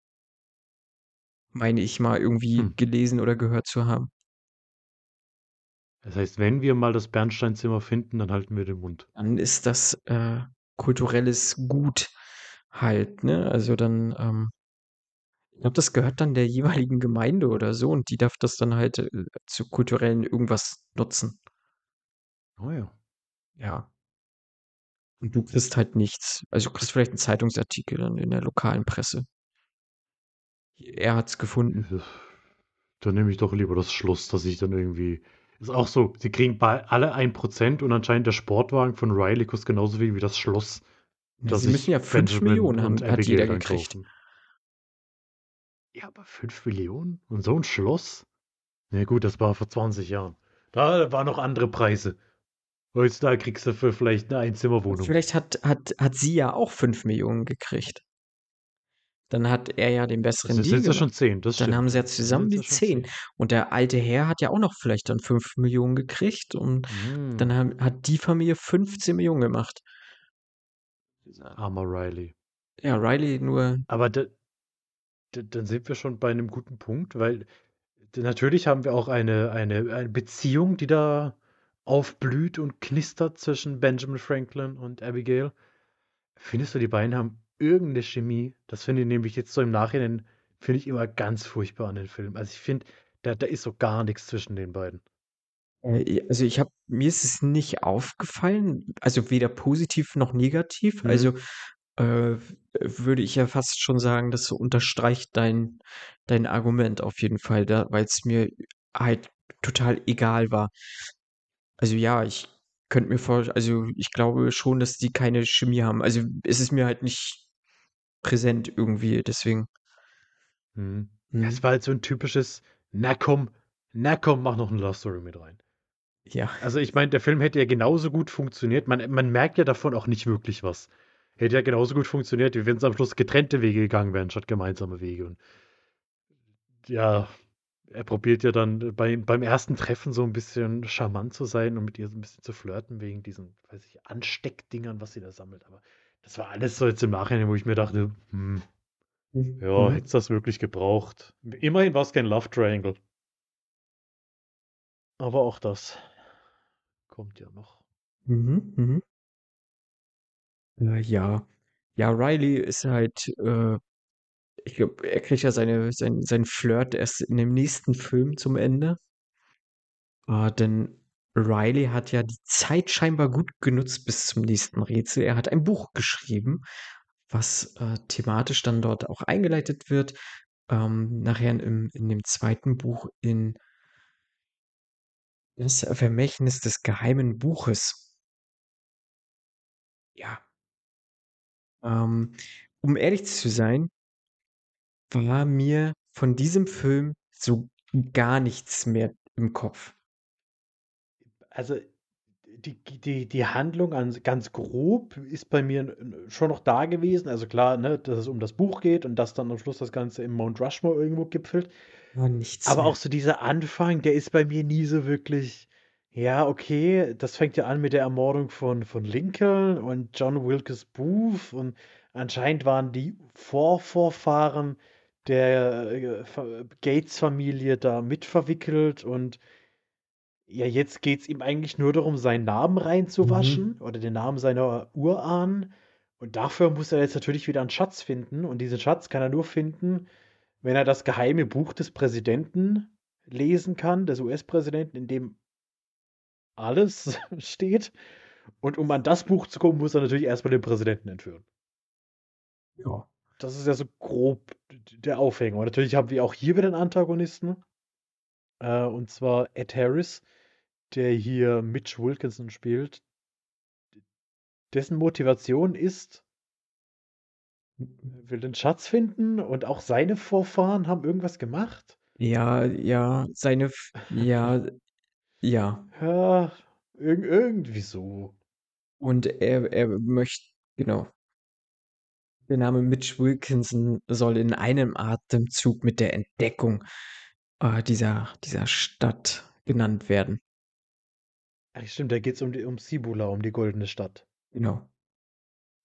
B: Meine ich mal irgendwie
C: Hm.
B: gelesen oder gehört zu haben.
C: Das heißt, wenn wir mal das Bernsteinzimmer finden, dann halten wir den Mund.
B: Dann ist das äh, kulturelles Gut halt, ne? Also dann, ähm, ich glaube, das gehört dann der jeweiligen Gemeinde oder so und die darf das dann halt äh, zu kulturellen irgendwas nutzen.
C: Oh ja.
B: Ja. Und du kriegst halt nichts. Also du kriegst vielleicht einen Zeitungsartikel dann in der lokalen Presse. Er hat's gefunden.
C: Dann nehme ich doch lieber das Schloss, dass ich dann irgendwie. Ist auch so, sie kriegen bei alle 1% und anscheinend der Sportwagen von Riley kostet genauso viel wie das Schloss.
B: Ja, sie müssen ja 5
C: Benjamin
B: Millionen haben, hat jeder gekriegt.
C: kaufen. Ja, aber 5 Millionen? Und so ein Schloss? Na gut, das war vor 20 Jahren. Da waren noch andere Preise. Heutzutage kriegst du für vielleicht eine Einzimmerwohnung.
B: Vielleicht hat, hat, hat sie ja auch 5 Millionen gekriegt. Dann hat er ja den besseren
C: Das
B: Deal
C: sind ja schon 10. Das
B: Dann
C: stimmt.
B: haben sie ja
C: Das
B: zusammen die
C: ja schon
B: 10. Und der alte Herr hat ja auch noch vielleicht dann 5 Millionen gekriegt und
C: Mm,
B: dann haben, hat die Familie 15 Millionen gemacht.
C: armer Riley.
B: Ja, Riley nur,
C: Aber da, da, dann sind wir schon bei einem guten Punkt, weil natürlich haben wir auch eine, eine, eine Beziehung, die da aufblüht und knistert zwischen Benjamin Franklin und Abigail. Findest du, die beiden haben irgendeine Chemie? Das finde ich nämlich jetzt so im Nachhinein, finde ich immer ganz furchtbar an den Film. Also ich finde, da, da ist so gar nichts zwischen den beiden.
B: äh, also ich habe, mir ist es nicht aufgefallen, also weder positiv noch negativ.
C: Mhm.
B: Also äh, würde ich ja fast schon sagen, das unterstreicht dein, dein Argument auf jeden Fall, da, weil es mir halt total egal war. Also ja, ich könnte mir vor, also ich glaube schon, dass die keine Chemie haben. Also es ist mir halt nicht präsent irgendwie, deswegen.
C: Mhm.
B: hm,
C: Es war halt so ein typisches, na komm, na komm, mach noch eine Love Story mit rein.
B: ja.
C: Also ich meine, der Film hätte ja genauso gut funktioniert. Man, man merkt ja davon auch nicht wirklich was. Hätte ja genauso gut funktioniert, wie wenn es am Schluss getrennte Wege gegangen wären, statt gemeinsame Wege. Und ja, er probiert ja dann bei, beim ersten Treffen so ein bisschen charmant zu sein und mit ihr so ein bisschen zu flirten wegen diesen, weiß ich, Ansteckdingern, was sie da sammelt. Aber das war alles so jetzt im Nachhinein, wo ich mir dachte, hm, ja,
B: Mhm.
C: hätte es das wirklich gebraucht. Immerhin war es kein Love Triangle. Aber auch das kommt ja noch.
B: Mhm, mhm. Äh, ja. Ja, Riley ist halt, äh, ich glaube, er kriegt ja seine, sein, sein Flirt erst in dem nächsten Film zum Ende. Äh, denn Riley hat ja die Zeit scheinbar gut genutzt bis zum nächsten Rätsel. Er hat ein Buch geschrieben, was äh, thematisch dann dort auch eingeleitet wird. Ähm, nachher im, in dem zweiten Buch in das Vermächtnis des geheimen Buches. Ja. Ähm, um ehrlich zu sein war mir von diesem Film so gar nichts mehr im Kopf.
C: Also, die die die Handlung an ganz grob ist bei mir schon noch da gewesen. Also klar, ne, dass es um das Buch geht und dass dann am Schluss das Ganze im Mount Rushmore irgendwo gipfelt.
B: Oh, nichts
C: Aber
B: mehr.
C: auch so dieser Anfang, der ist bei mir nie so wirklich ja, okay, das fängt ja an mit der Ermordung von von Lincoln und John Wilkes Booth und anscheinend waren die Vorvorfahren der, äh, Fa Gates-Familie da mit verwickelt und ja, jetzt geht's ihm eigentlich nur darum, seinen Namen
B: Mhm.
C: reinzuwaschen oder den Namen seiner Urahnen. Und dafür muss er jetzt natürlich wieder einen Schatz finden. Und diesen Schatz kann er nur finden, wenn er das geheime Buch des Präsidenten lesen kann, des US-Präsidenten, in dem alles <laughs> steht. Und um an das Buch zu kommen, muss er natürlich erstmal den Präsidenten entführen.
B: Ja.
C: Das ist ja so grob der Aufhänger. Und natürlich haben wir auch hier wieder 'n Antagonisten. Äh, und zwar Ed Harris, der hier Mitch Wilkinson spielt. Dessen Motivation ist er will den Schatz finden und auch seine Vorfahren haben irgendwas gemacht?
B: Ja, ja, seine F ja, ja. <laughs>
C: Ja, irg irgendwie so.
B: Und er er möcht genau. Der Name Mitch Wilkinson soll in einem Atemzug mit der Entdeckung, äh, dieser dieser Stadt genannt werden.
C: Ach stimmt, da geht's um die um Cibola, um die goldene Stadt.
B: Genau.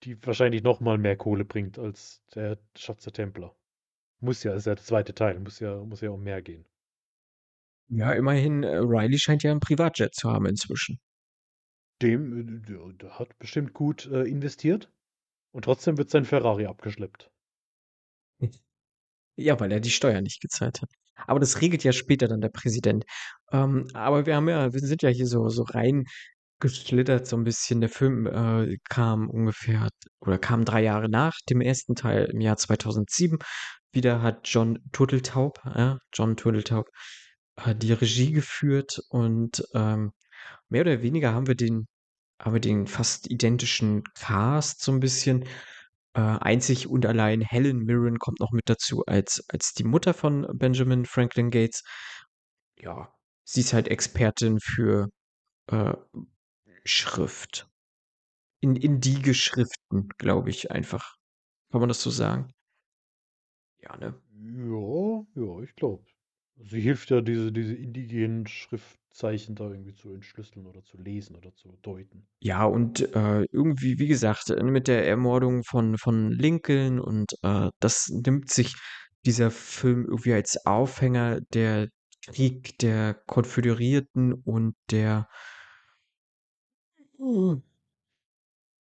C: Die wahrscheinlich noch mal mehr Kohle bringt als der Schatz der Templer. Muss ja, ist ja der 2. Teil, muss ja muss ja um mehr gehen.
B: Ja, immerhin, äh, Reilly scheint ja 'n Privatjet zu haben inzwischen.
C: Dem äh, hat bestimmt gut, äh, investiert und trotzdem wird sein Ferrari abgeschleppt. <laughs>
B: Ja, weil er die Steuern nicht gezahlt hat. Aber das regelt ja später dann der Präsident. Ähm, aber wir haben ja wir sind ja hier so so reingeschlittert so 'n bisschen. Der Film, äh, kam ungefähr oder kam 3 Jahre nach dem 1. Teil im Jahr 2007. Wieder hat John Turteltaub, ja, John Turteltaub, äh, die Regie geführt und, ähm, mehr oder weniger haben wir den haben wir den fast identischen Cast so 'n bisschen. Äh, einzig und allein Helen Mirren kommt noch mit dazu als als die Mutter von Benjamin Franklin Gates. Ja, sie ist halt Expertin für, äh, Schrift. In indige Schriften, glaube ich einfach. Kann man das so sagen? Ja, ne?
C: Ja, ja, ich glaube. Sie hilft ja, diese diese indigenen Schriftzeichen da irgendwie zu entschlüsseln oder zu lesen oder zu deuten.
B: Ja, und, äh, irgendwie, wie gesagt, äh, mit der Ermordung von von Lincoln und, äh, das nimmt sich dieser Film irgendwie als Aufhänger der Krieg der Konföderierten und der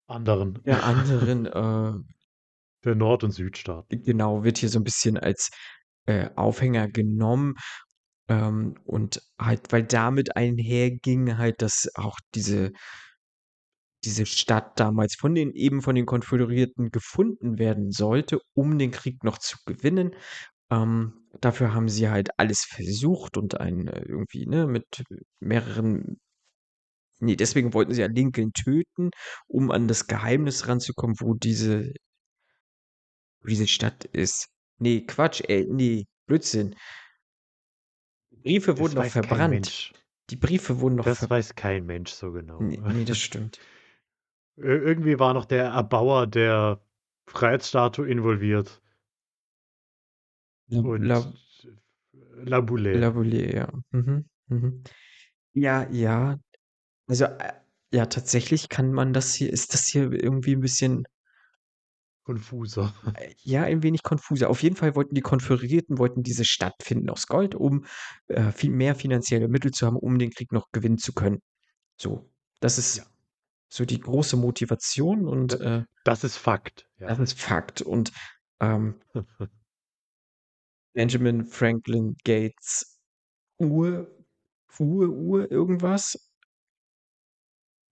C: Anderen. <laughs>
B: der anderen, äh
C: Der Nord und Südstaaten.
B: genau, wird hier so 'n bisschen als, äh, Aufhänger genommen. Ähm, und halt, weil damit einherging halt, dass auch diese diese Stadt damals von den eben von den Konföderierten gefunden werden sollte, um den Krieg noch zu gewinnen. Ähm, dafür haben sie halt alles versucht und ein äh, irgendwie, ne, mit mehreren ne, deswegen wollten sie ja Lincoln töten, um an das Geheimnis ranzukommen, wo diese wo diese Stadt ist. Ne, Quatsch, ey, ne, Blödsinn. Briefe wurden
C: Das weiß kein
B: verbrannt. Die Briefe wurden doch
C: Das
B: ver
C: weiß kein Mensch so genau.
B: Ne, ne, das stimmt.
C: Ir irgendwie war noch der Erbauer der Freiheitsstatue involviert.
B: La
C: Und
B: La
C: La Boulaye.
B: La Boulaye, ja. Mhm, mhm. Ja, ja. Also, äh, ja, tatsächlich kann man das hier ist das hier irgendwie 'n bisschen
C: Konfuser.
B: äh, ja, ein wenig konfuser. Auf jeden Fall wollten die Konföderierten wollten diese Stadt finden aus Gold, um, äh, viel mehr finanzielle Mittel zu haben, um den Krieg noch gewinnen zu können. So, das ist
C: Ja.
B: so die große Motivation und,
C: D
B: äh
C: das ist Fakt, ja.
B: das ist Fakt. Und, ähm <laughs> Benjamin Franklin Gates Ur Ur Ur irgendwas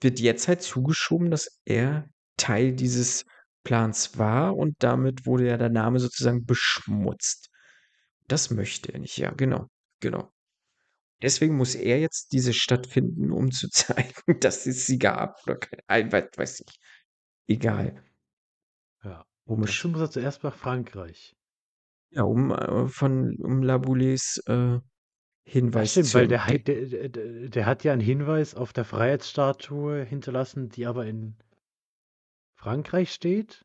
B: wird jetzt halt zugeschoben, dass er Teil dieses Plans war und damit wurde ja der Name sozusagen beschmutzt. Das möchte er nicht, ja, genau, genau. Deswegen muss er jetzt diese Stadt finden, um zu <laughs> zeigen, dass es sie gab oder wei weiß nicht. egal.
C: Ja.
B: Komisch.
C: Muss er zuerst nach Frankreich.
B: Ja, um äh, von um Laboulés äh, Hinweis
C: stimmt,
B: zu
C: weil der, der, der, der hat ja einen Hinweis auf der Freiheitsstatue hinterlassen, die aber in Frankreich steht.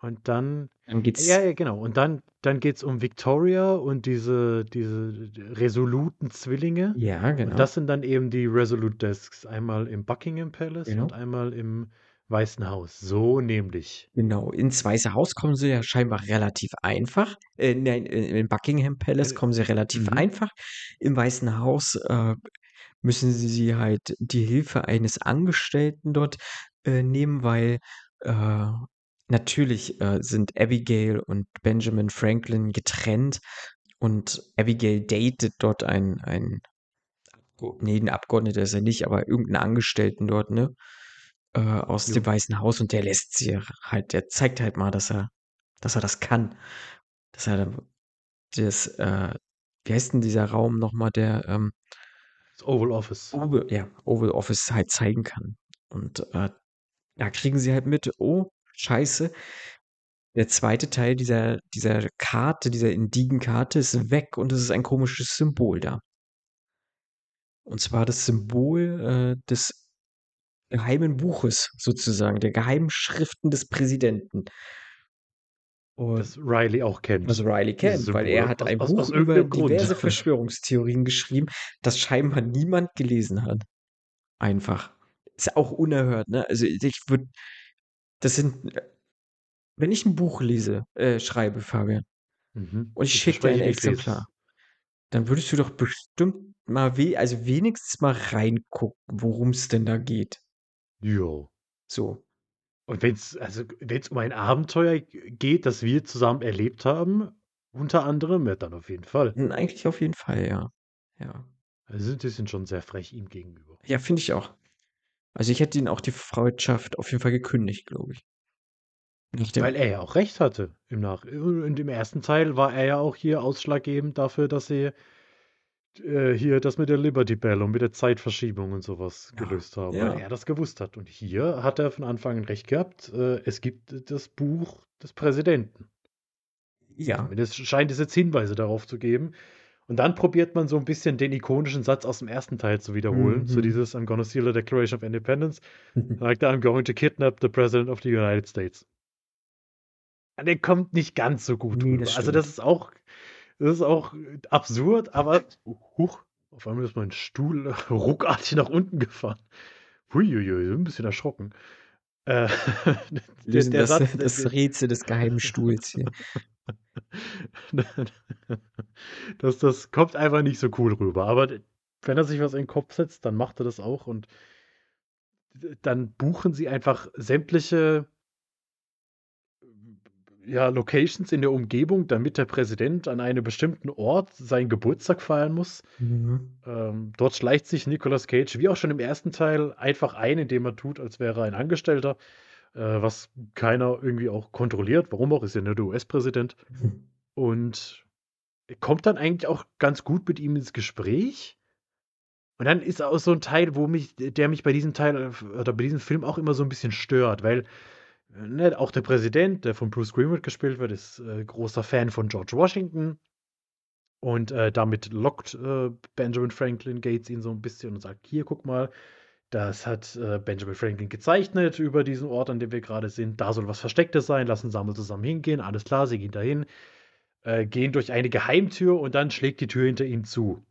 C: Und dann,
B: Dann geht's.
C: ja, ja, genau. Und dann, dann geht es um Victoria und diese, diese resoluten Zwillinge.
B: Ja,
C: Und
B: genau.
C: das sind dann eben die Resolute Desks. Einmal im Buckingham Palace
B: Genau.
C: und einmal im Weißen Haus. So nämlich.
B: Genau. Ins Weiße Haus kommen sie ja scheinbar relativ einfach. Äh, nein, äh, in Buckingham Palace
C: Äh,
B: kommen sie relativ
C: Mhm.
B: einfach. Im Weißen Haus äh, müssen sie sie halt die Hilfe eines Angestellten dort äh, nehmen, weil äh, natürlich äh, sind Abigail und Benjamin Franklin getrennt und Abigail datet dort einen, einen nee, ein Abgeordneter ist er nicht, aber irgendeinen Angestellten dort, ne? Äh, aus
C: Jo.
B: dem Weißen Haus und der lässt sie halt, der zeigt halt mal, dass er, dass er das kann. Dass er das, äh, wie heißt denn dieser Raum nochmal, der ähm,
C: Das Oval Office.
B: Oval, ja, Oval Office halt zeigen kann. Und äh, da kriegen sie halt mit, oh, scheiße, der zweite Teil dieser, dieser Karte, dieser Indigenkarte ist weg und es ist ein komisches Symbol da. Und zwar das Symbol äh, des geheimen Buches sozusagen, der geheimen Schriften des Präsidenten. Und
C: Das Riley auch kennt.
B: was Riley kennt, weil
C: Symbol.
B: er hat ein
C: aus,
B: Buch
C: aus
B: über
C: Grund.
B: diverse <laughs> Verschwörungstheorien geschrieben, das scheinbar niemand gelesen hat. Einfach. Ist auch unerhört, ne? Also ich würde, das sind, wenn ich ein Buch lese, äh, schreibe, Fabian,
C: Mhm.
B: und ich
C: Ich
B: schicke dir ein Exemplar, dann würdest du doch bestimmt mal, we also wenigstens mal reingucken, worum es denn da geht.
C: Jo.
B: So.
C: Und wenn es also wenn's um ein Abenteuer geht, das wir zusammen erlebt haben, unter anderem, ja, dann auf jeden Fall.
B: Eigentlich auf jeden Fall, ja. Ja.
C: Also die sind schon sehr frech ihm gegenüber.
B: Ja, finde ich auch. Also ich hätte ihnen auch die Freundschaft auf jeden Fall gekündigt, glaube ich. Nach dem,
C: Weil er ja auch recht hatte im Nach. Und im ersten Teil war er ja auch hier ausschlaggebend dafür, dass sie äh, hier das mit der Liberty Bell und mit der Zeitverschiebung und sowas
B: Ja,
C: gelöst haben,
B: ja.
C: weil er das gewusst hat. Und hier hat er von Anfang an recht gehabt. Äh, es gibt das Buch des Präsidenten.
B: ja,
C: Zumindest scheint es jetzt Hinweise darauf zu geben. Und dann probiert man so ein bisschen den ikonischen Satz aus dem ersten Teil zu wiederholen. So
B: Mhm.
C: dieses I'm gonna seal the Declaration of Independence. <laughs> Like that, I'm going to kidnap the President of the United States. Und Der kommt nicht ganz so gut
B: Nee, das
C: Also das ist auch, das ist auch absurd, aber huch, auf einmal ist mein Stuhl <laughs> ruckartig nach unten gefahren. Huiuiui, ein bisschen erschrocken. Äh, <laughs> der, der
B: das,
C: Satz,
B: das Rätsel des geheimen Stuhls hier. <laughs>
C: das, das kommt einfach nicht so cool rüber. Aber wenn er sich was in den Kopf setzt, dann macht er das auch und dann buchen sie einfach sämtliche ja, Locations in der Umgebung, damit der Präsident an einem bestimmten Ort seinen Geburtstag feiern muss.
B: Mhm.
C: Ähm, dort schleicht sich Nicolas Cage, wie auch schon im ersten Teil, einfach ein, indem er tut, als wäre er ein Angestellter, äh, was keiner irgendwie auch kontrolliert. Warum auch? Ist ja nur der US-Präsident. <laughs> Und kommt dann eigentlich auch ganz gut mit ihm ins Gespräch. Und dann ist auch so ein Teil, wo mich, der mich bei diesem Teil oder bei diesem Film auch immer so ein bisschen stört, weil ne, auch der Präsident, der von Bruce Greenwood gespielt wird, ist äh, großer Fan von George Washington. Und äh, damit lockt äh, Benjamin Franklin Gates ihn so ein bisschen und sagt: Hier, guck mal, das hat äh, Benjamin Franklin gezeichnet über diesen Ort, an dem wir gerade sind. Da soll was Verstecktes sein. Lassen mal zusammen hingehen. Alles klar, sie gehen dahin, äh, gehen durch eine Geheimtür und dann schlägt die Tür hinter ihnen zu.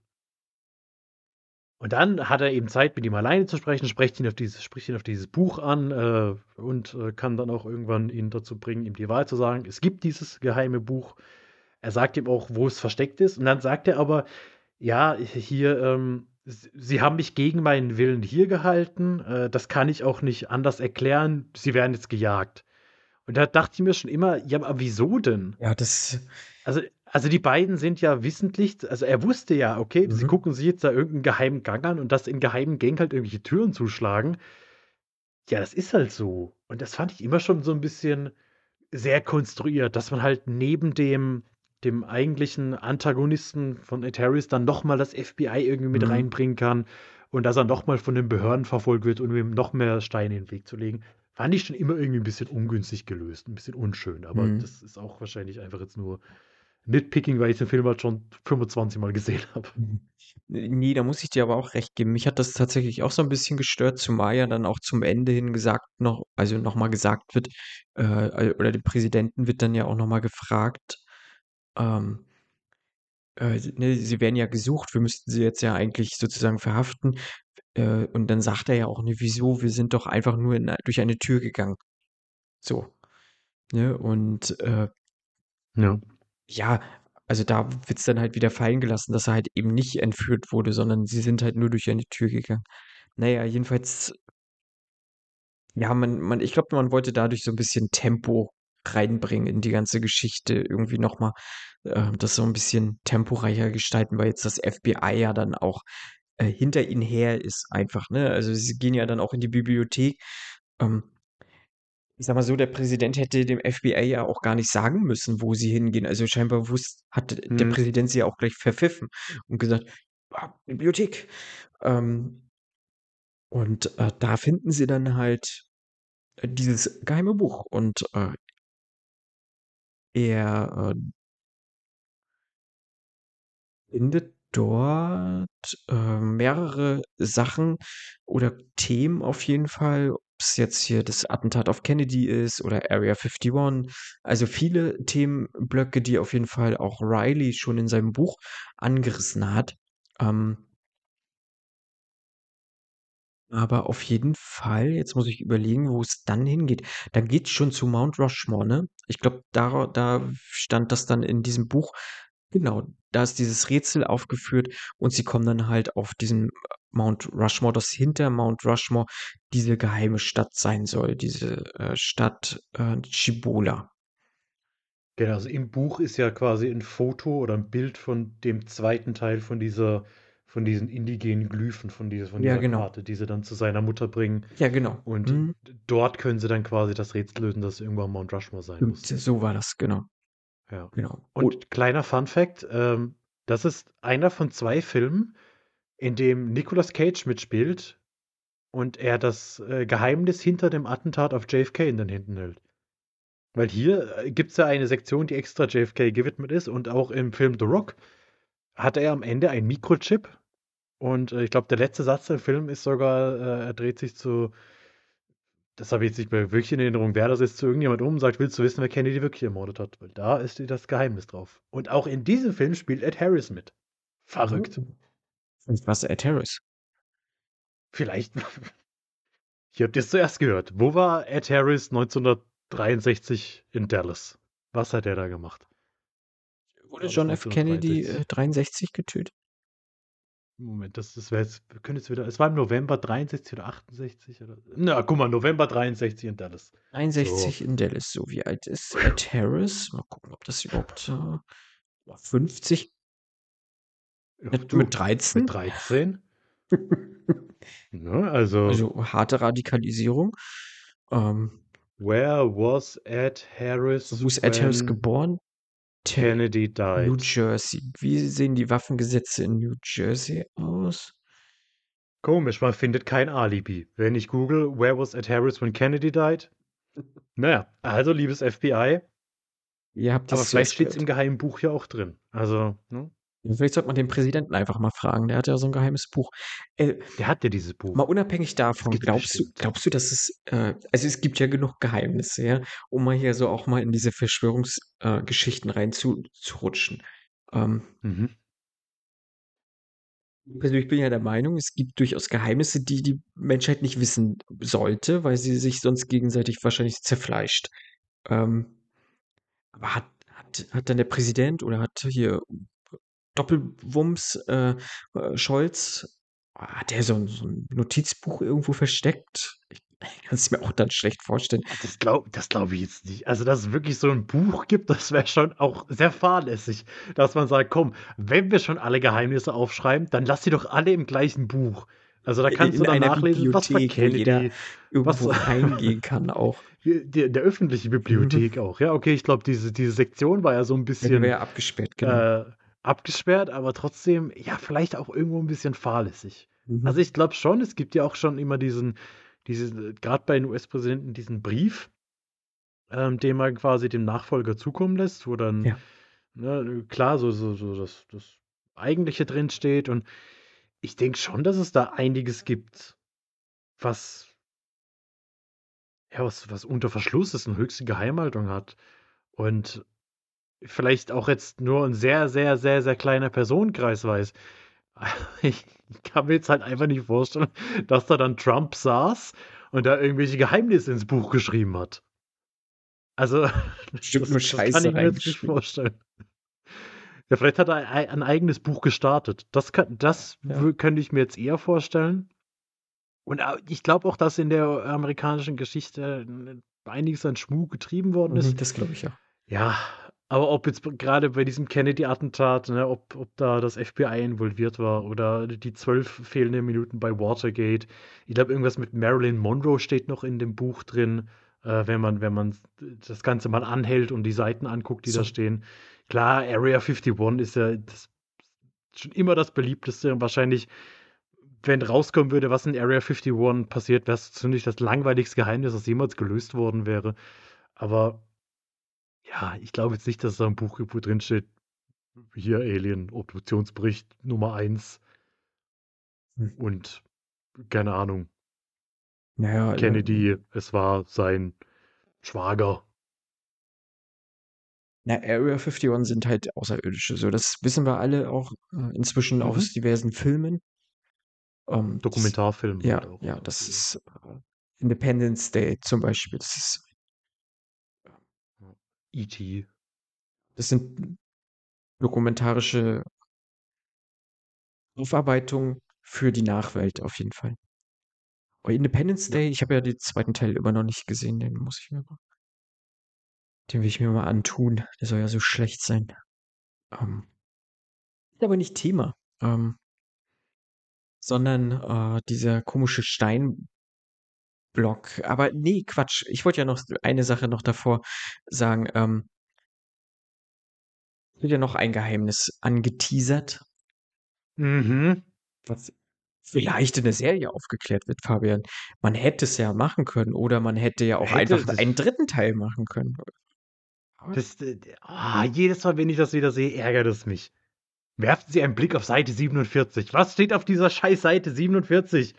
C: Und dann hat er eben Zeit, mit ihm alleine zu sprechen, spricht ihn auf dieses, spricht ihn auf dieses Buch an äh, und äh, kann dann auch irgendwann ihn dazu bringen, ihm die Wahrheit zu sagen. Es gibt dieses geheime Buch. Er sagt ihm auch, wo es versteckt ist. Und dann sagt er aber, ja, hier, ähm, Sie haben mich gegen meinen Willen hier gehalten. Äh, das kann ich auch nicht anders erklären. Sie werden jetzt gejagt. Und da dachte ich mir schon immer, ja, aber wieso denn?
B: Ja, das,
C: Also, also die beiden sind ja wissentlich, also er wusste ja, okay, sie
B: Mhm.
C: gucken sich jetzt da irgendeinen geheimen Gang an und dass in geheimen Gang halt irgendwelche Türen zuschlagen. Ja, das ist halt so. Und das fand ich immer schon so ein bisschen sehr konstruiert, dass man halt neben dem, dem eigentlichen Antagonisten von Ataris dann nochmal das FBI irgendwie mit
B: Mhm.
C: reinbringen kann und dass er nochmal von den Behörden verfolgt wird, um ihm noch mehr Steine in den Weg zu legen. fand ich schon immer irgendwie ein bisschen ungünstig gelöst, ein bisschen unschön. Aber
B: Mhm.
C: das ist auch wahrscheinlich einfach jetzt nur Nitpicking, weil ich den Film halt schon 25 Mal gesehen habe.
B: Mhm. Ne, da muss ich dir aber auch recht geben. Mich hat das tatsächlich auch so ein bisschen gestört, zumal ja dann auch zum Ende hin gesagt noch also, noch mal gesagt wird, äh, oder dem Präsidenten wird dann ja auch noch mal gefragt, ähm, äh, ne, sie werden ja gesucht, wir müssten sie jetzt ja eigentlich sozusagen verhaften. Äh, und dann sagt er ja auch: „Ne, wieso? Wir sind doch einfach nur in durch eine Tür gegangen.“ So, ne? Und, äh
C: Ja.
B: ja, also da wird's dann halt wieder fallen gelassen, dass er halt eben nicht entführt wurde, sondern sie sind halt nur durch eine Tür gegangen. Na ja, jedenfalls ja, man man ich glaube, man wollte dadurch so 'n bisschen Tempo reinbringen in die ganze Geschichte, irgendwie noch mal, äh, das so 'n bisschen temporeicher gestalten, weil jetzt das FBI ja dann auch, äh, hinter ihnen her ist einfach, ne? Also, sie gehen ja dann auch in die Bibliothek. Ähm ich sage mal so, der Präsident hätte dem FBI ja auch gar nicht sagen müssen, wo sie hingehen. Also, scheinbar wusst hat der
C: Mhm.
B: Präsident sie ja auch gleich verpfiffen und gesagt: „Ah, Bibliothek.“ Ähm und, äh, da finden sie dann halt, äh, dieses geheime Buch und, äh er, äh findet dort, äh, mehrere Sachen oder Themen auf jeden Fall, ob's jetzt hier das Attentat auf Kennedy ist oder Area 51. Also, viele Themenblöcke, die auf jeden Fall auch Riley schon in seinem Buch angerissen hat. Ähm aber auf jeden Fall jetzt muss ich überlegen, wo es dann hingeht. Dann geht's schon zu Mount Rushmore, ne? Ich glaube, da da stand das dann in diesem Buch genau, da ist dieses Rätsel aufgeführt und sie kommen dann halt auf diesen Mount Rushmore, dass hinter Mount Rushmore diese geheime Stadt sein soll, diese, äh, Stadt, äh, Cibola.
C: Genau, also im Buch ist ja quasi 'n Foto oder 'n Bild von dem zweiten Teil von dieser von diesen indigenen Glyphen, von dieser von
B: Ja,
C: dieser
B: genau.
C: Karte, die sie dann zu seiner Mutter bringen.
B: Ja, genau.
C: Und
B: Mhm.
C: dort können sie dann quasi das Rätsel lösen, dass es irgendwo am Mount Rushmore sein muss.
B: so war das, genau.
C: Ja.
B: Genau. Und
C: Und kleiner Fun Fact, ähm, das ist einer von 2 Filmen, in dem Nicolas Cage mitspielt und er das, äh, Geheimnis hinter dem Attentat auf JFK in den Händen hält. Weil hier, äh, gibt's ja eine Sektion, die extra JFK gewidmet ist und auch im Film The Rock hat er am Ende ein Mikrochip und, äh, ich glaube, der letzte Satz im Film ist sogar, äh, er dreht sich zu das habe ich jetzt nicht mehr wirklich in Erinnerung, wer das ist, zu irgendjemand um und sagt: „Willst du wissen, wer Kennedy wirklich ermordet hat?“ Weil da ist das Geheimnis drauf. Und auch in diesem Film spielt Ed Harris mit. Verrückt.
B: Oh. Vielleicht war's Ed Harris.
C: Vielleicht <laughs> Ihr habt es zuerst gehört. Wo war Ed Harris 1963 in Dallas? Was hat er da gemacht?
B: Wurde John F. Kennedy,
C: 1963?
B: äh, 63 getötet?
C: Moment, das das wäre jetzt wir können jetzt wieder es war im November 63 oder 68 oder na, guck mal, November 63 in Dallas. So.
B: 63 in Dallas. So, wie alt ist Ed Harris? Mal gucken, ob das überhaupt, äh, 50?
C: Ach
B: Mit
C: du,
B: mit 13?
C: mit 13? <laughs> Ne, also
B: Also, harte Radikalisierung. Ähm
C: Where was Ed Harris
B: Wo ist Ed Harris geboren?
C: Kennedy
B: New
C: died?
B: Jersey. Wie sehen die Waffengesetze in New Jersey aus?
C: Komisch, man findet kein Alibi. Wenn ich google: „Where was Ed Harris when Kennedy died?“ Na ja, also, liebes FBI
B: Ihr habt
C: aber
B: es
C: vielleicht steht's
B: gehört.
C: im geheimen Buch ja auch drin. Also, ne?
B: Vielleicht sollte man den Präsidenten einfach mal fragen. Der hat ja so 'n geheimes Buch. Äh,
C: Der hat ja dieses
B: mal
C: Buch.
B: unabhängig
C: Das
B: davon, glaubst du glaubst du, dass es äh, also, es gibt ja genug Geheimnisse, ja, um mal hier so auch mal in diese Verschwörungs äh, Geschichten rein zu zu rutschen. Ähm
C: Mhm.
B: persönlich bin ja der Meinung, es gibt durchaus Geheimnisse, die die Menschheit nicht wissen sollte, weil sie sich sonst gegenseitig wahrscheinlich zerfleischt. Ähm, aber hat hat hat dann der Präsident oder hat hier Doppelwumms, äh, äh, Scholz hat der so 'n so 'n Notizbuch irgendwo versteckt? Ich <laughs> ich kann's mir auch dann schlecht vorstellen.
C: Das glaube das glaube ich jetzt nicht. Also, dass es wirklich so 'n Buch gibt, das wäre schon auch sehr fahrlässig, dass man sagt: „Komm, wenn wir schon alle Geheimnisse aufschreiben, dann lass sie doch alle im gleichen Buch.“ Also, da kannst du
B: in
C: dann
B: einer
C: nachlesen, was
B: Bibliothek, jeder
C: Kennedy, was
B: irgendwo reingehen <laughs> kann auch.
C: Der der öffentlichen Bibliothek auch. Ja, okay, ich glaube, diese diese Sektion war ja so 'n
B: Ja, die
C: bisschen,
B: ja abgesperrt, genau.
C: äh, abgesperrt, aber trotzdem, ja, vielleicht auch irgendwo 'n bisschen fahrlässig.
B: Mhm.
C: Also, ich glaube schon, es gibt ja auch schon immer diesen diese, gerade bei den US-Präsidenten, diesen Brief, ähm, den man quasi dem Nachfolger zukommen lässt, wo dann,
B: Ja.
C: ne, klar, so, so, so das, das Eigentliche drin steht. Und ich denke schon, dass es da einiges gibt, was, ja, was, was unter Verschluss ist und höchste Geheimhaltung hat. Und vielleicht auch jetzt nur ein sehr, sehr, sehr, sehr kleiner Personenkreis weiß. <laughs> Ich kann mir jetzt halt einfach nicht vorstellen, dass da dann Trump saß und da irgendwelche Geheimnisse ins Buch geschrieben hat. Also,
B: Bestimmt <laughs>
C: das,
B: nur
C: das
B: Scheiße
C: kann ich mir jetzt nicht vorstellen. Ja, vielleicht hat er ein, eigenes Buch gestartet. Das, kann, das
B: Ja.
C: könnte ich mir jetzt eher vorstellen. Und ich glaube auch, dass in der amerikanischen Geschichte äh, einiges an Schmuh getrieben worden ist.
B: Mhm, Das glaube ich ja.
C: Ja, aber ob jetzt gerade bei diesem Kennedy-Attentat, ne, ob, ob da das FBI involviert war oder die zwölf fehlenden Minuten bei Watergate. Ich glaube, irgendwas mit Marilyn Monroe steht noch in dem Buch drin, äh, wenn man, wenn man das Ganze mal anhält und die Seiten anguckt, die
B: So.
C: da stehen. Klar, Area 51 ist ja das, schon immer das beliebteste und wahrscheinlich, wenn rauskommen würde, was in Area 51 passiert, wäre es ziemlich das langweiligste Geheimnis, das jemals gelöst worden wäre. Aber ja, ich glaube jetzt nicht, dass da im Buch irgendwo drin steht, hier Alien, Obduktionsbericht Nummer 1
B: Hm.
C: und keine Ahnung,
B: Naja, äh,
C: Kennedy, es war sein Schwager.
B: Na, Area 51 sind halt Außerirdische. So, das wissen wir alle auch äh, inzwischen
C: Mhm.
B: aus diversen Filmen. Ähm, das,
C: Dokumentarfilm
B: ja,
C: halt auch.
B: ja, das ist äh, Independence Day zum Beispiel. Das ist,
C: E.T.
B: das sind dokumentarische Aufarbeitungen für die Nachwelt auf jeden Fall. Aber Independence. Day, ich habe ja den zweiten Teil immer noch nicht gesehen, den muss ich mir mal, den will ich mir mal antun. Der soll ja so schlecht sein. Ähm, ist aber nicht Thema, ähm, sondern äh, dieser komische Steinblock. Aber nee, Quatsch. Ich wollte ja noch eine Sache noch davor sagen. Ähm, wird ja noch ein Geheimnis angeteasert,
C: Mhm.
B: was vielleicht in der Serie aufgeklärt wird, Fabian. Man hätte es ja machen können oder man hätte ja auch
C: Hätte,
B: einfach einen dritten Teil machen können.
C: Das, ah, jedes Mal, wenn ich das wieder sehe, ärgert es mich. Werfen Sie einen Blick auf Seite 47. Was steht auf dieser scheiß Seite 47?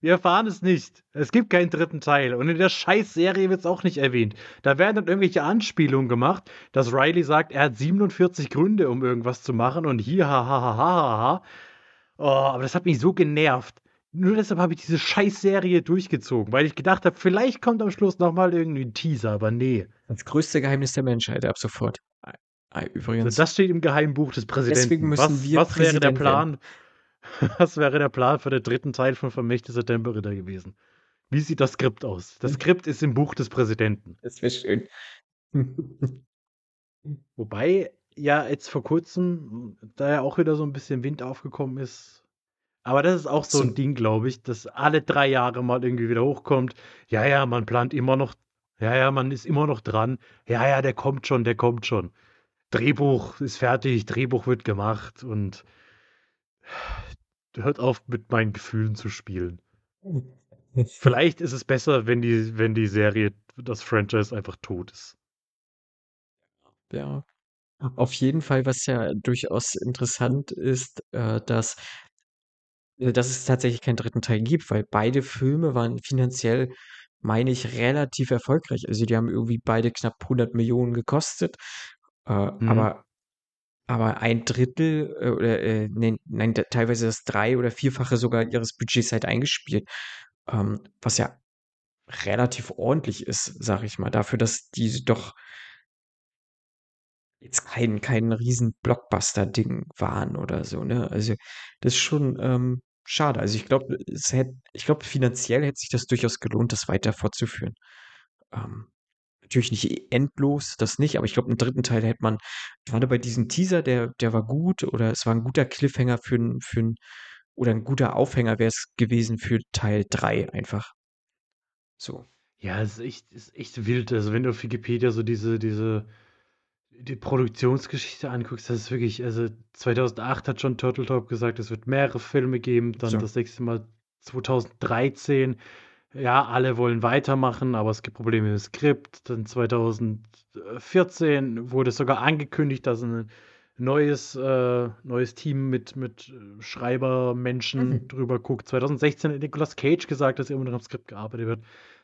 C: Wir erfahren es nicht. Es gibt keinen dritten Teil. Und in der Scheiß-Serie wird es auch nicht erwähnt. Da werden dann irgendwelche Anspielungen gemacht, dass Riley sagt, er hat 47 Gründe, um irgendwas zu machen. Und hier, ha, ha, ha, ha, ha. Oh, aber das hat mich so genervt. Nur deshalb habe ich diese Scheiß-Serie durchgezogen, weil ich gedacht habe, vielleicht kommt am Schluss nochmal irgendwie ein Teaser, aber nee.
B: das größte Geheimnis der Menschheit ab sofort. Ah,
C: Also
B: Übrigens.
C: das steht im Geheimbuch des Präsidenten.
B: Deswegen müssen
C: was,
B: wir
C: was wäre der
B: Präsident
C: Plan? <laughs> Was wäre der Plan für den dritten Teil von Vermächtnisse Tempelritter gewesen? Wie sieht das Skript aus? Das Skript ist im Buch des Präsidenten.
B: Das wäre schön. <laughs>
C: Wobei ja jetzt vor kurzem da ja auch wieder so ein bisschen Wind aufgekommen ist. Aber das ist auch so
B: So.
C: ein Ding, glaube ich, dass alle drei Jahre mal irgendwie wieder hochkommt. Ja, ja, man plant immer noch. Ja, ja, man ist immer noch dran. Ja, ja, der kommt schon, der kommt schon. Drehbuch ist fertig, Drehbuch wird gemacht und hört auf mit meinen Gefühlen zu spielen. Vielleicht ist es besser, wenn die, wenn die Serie, das Franchise einfach tot ist.
B: Ja. Auf jeden Fall, was ja durchaus interessant ist, äh, dass, äh, dass es tatsächlich keinen dritten Teil gibt, weil beide Filme waren finanziell, meine ich, relativ erfolgreich. Also die haben irgendwie beide knapp 100 Millionen gekostet, äh,
C: Mhm.
B: aber, aber ein Drittel äh, oder äh, nein, nein, teilweise das drei- oder vierfache sogar ihres Budgets halt eingespielt, ähm, was ja relativ ordentlich ist, sag ich mal, dafür, dass die doch jetzt kein, kein riesen Blockbuster-Ding waren oder so, ne? Also, das ist schon ähm, schade. Also ich glaube, es hätte, ich glaube, finanziell hätte sich das durchaus gelohnt, das weiter fortzuführen. Ähm, natürlich nicht endlos, das nicht, aber ich glaube, einen dritten Teil hätte man, gerade bei diesem Teaser, der, der war gut oder es war ein guter Cliffhanger für ein, für oder ein guter Aufhänger wäre es gewesen für Teil 3 einfach. So.
C: Ja, es ist echt, ist echt wild. Also, wenn du auf Wikipedia so diese, diese, die Produktionsgeschichte anguckst, das ist wirklich, also 2008 hat schon Turtle Top gesagt, es wird mehrere Filme geben, dann
B: So.
C: das nächste Mal 2013 ja, alle wollen weitermachen, aber es gibt Probleme im Skript. Dann 2014 wurde sogar angekündigt, dass ein neues, äh, neues Team mit, mit Schreibermenschen
B: Mhm.
C: drüber guckt. 2016 hat Nicolas Cage gesagt, dass immer noch am Skript gearbeitet wird.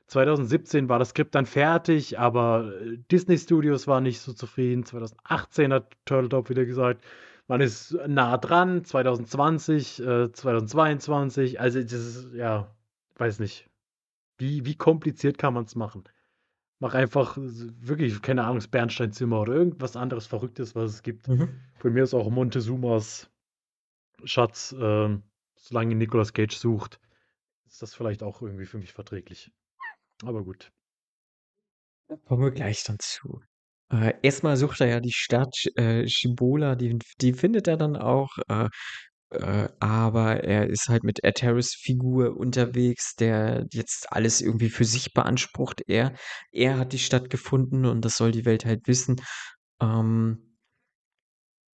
C: 2017 war das Skript dann fertig, aber äh, Disney Studios war nicht so zufrieden. 2018 hat Turtletop wieder gesagt, man ist nah dran. 2020, äh, 2022, also das ist, ja, weiß nicht. Wie, wie kompliziert kann man es machen? Mach einfach wirklich, keine Ahnung, das Bernsteinzimmer oder irgendwas anderes Verrücktes, was es gibt.
B: Mhm.
C: Von mir ist auch Montezumas Schatz, ähm, solange Nicolas Cage sucht, ist das vielleicht auch irgendwie für mich verträglich. Aber gut.
B: Da kommen wir gleich dann zu. Äh, erstmal sucht er ja die Stadt äh, Shibola, die, die findet er dann auch, äh, äh, aber er ist halt mit Eteris Figur unterwegs, der jetzt alles irgendwie für sich beansprucht. Er, er hat die Stadt gefunden und das soll die Welt halt wissen. Ähm,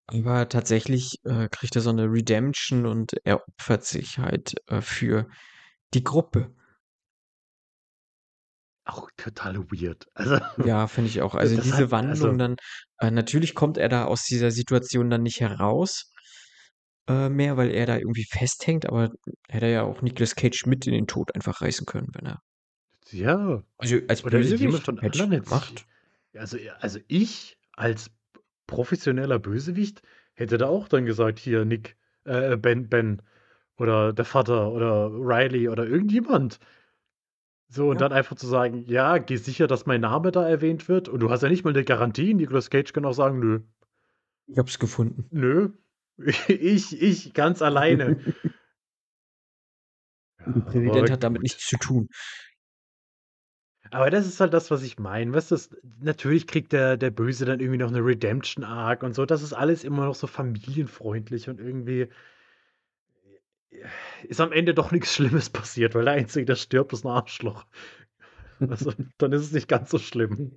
B: aber tatsächlich äh, kriegt er so eine Redemption und er opfert sich halt äh, für die Gruppe.
C: Auch total weird. Also,
B: Ja, finde ich auch. <laughs> Also diese
C: hat,
B: Wandlung
C: also,
B: dann, äh, natürlich kommt er da aus dieser Situation dann nicht heraus äh, mehr, weil er da irgendwie festhängt, aber hätte er ja auch Nicolas Cage mit in den Tod einfach reißen können, wenn er.
C: ja.
B: Also als
C: Oder
B: Bösewicht
C: von anderen
B: gemacht.
C: Also, also ich als professioneller Bösewicht hätte da auch dann gesagt, hier Nick, äh, Ben, Ben oder der Vater oder Riley oder irgendjemand. So, und
B: Ja.
C: dann einfach zu sagen, ja, geh sicher, dass mein Name da erwähnt wird. Und du hast ja nicht mal eine Garantie. Nicolas Cage kann auch sagen, nö,
B: Ich hab's gefunden.
C: nö. Ich, ich, ganz alleine. <laughs>
B: Der Präsident hat damit nichts zu tun.
C: Aber das ist halt das, was ich meine. Weißt du, natürlich kriegt der, der Böse dann irgendwie noch eine Redemption-Arc und so. Das ist alles immer noch so familienfreundlich und irgendwie ist am Ende doch nichts Schlimmes passiert, weil der Einzige, der stirbt, ist ein Arschloch. Also, dann ist es nicht ganz so schlimm.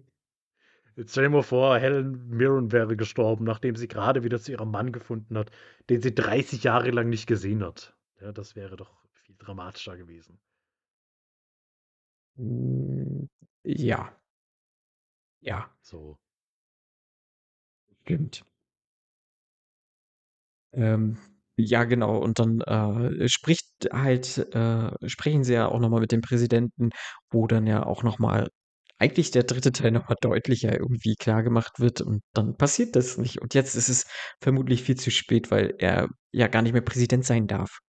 C: Jetzt stell dir mal vor, Helen Mirren wäre gestorben, nachdem sie gerade wieder zu ihrem Mann gefunden hat, den sie 30 Jahre lang nicht gesehen hat. Ja, das wäre doch viel dramatischer gewesen.
B: Mm, Ja. Ja,
C: So.
B: stimmt. Ähm, ja, genau. Und dann äh, spricht halt, äh, sprechen sie ja auch nochmal mit dem Präsidenten, wo dann ja auch nochmal eigentlich der dritte Teil nochmal deutlicher irgendwie klar gemacht wird und dann passiert das nicht. Und jetzt ist es vermutlich viel zu spät, weil er ja gar nicht mehr Präsident sein darf.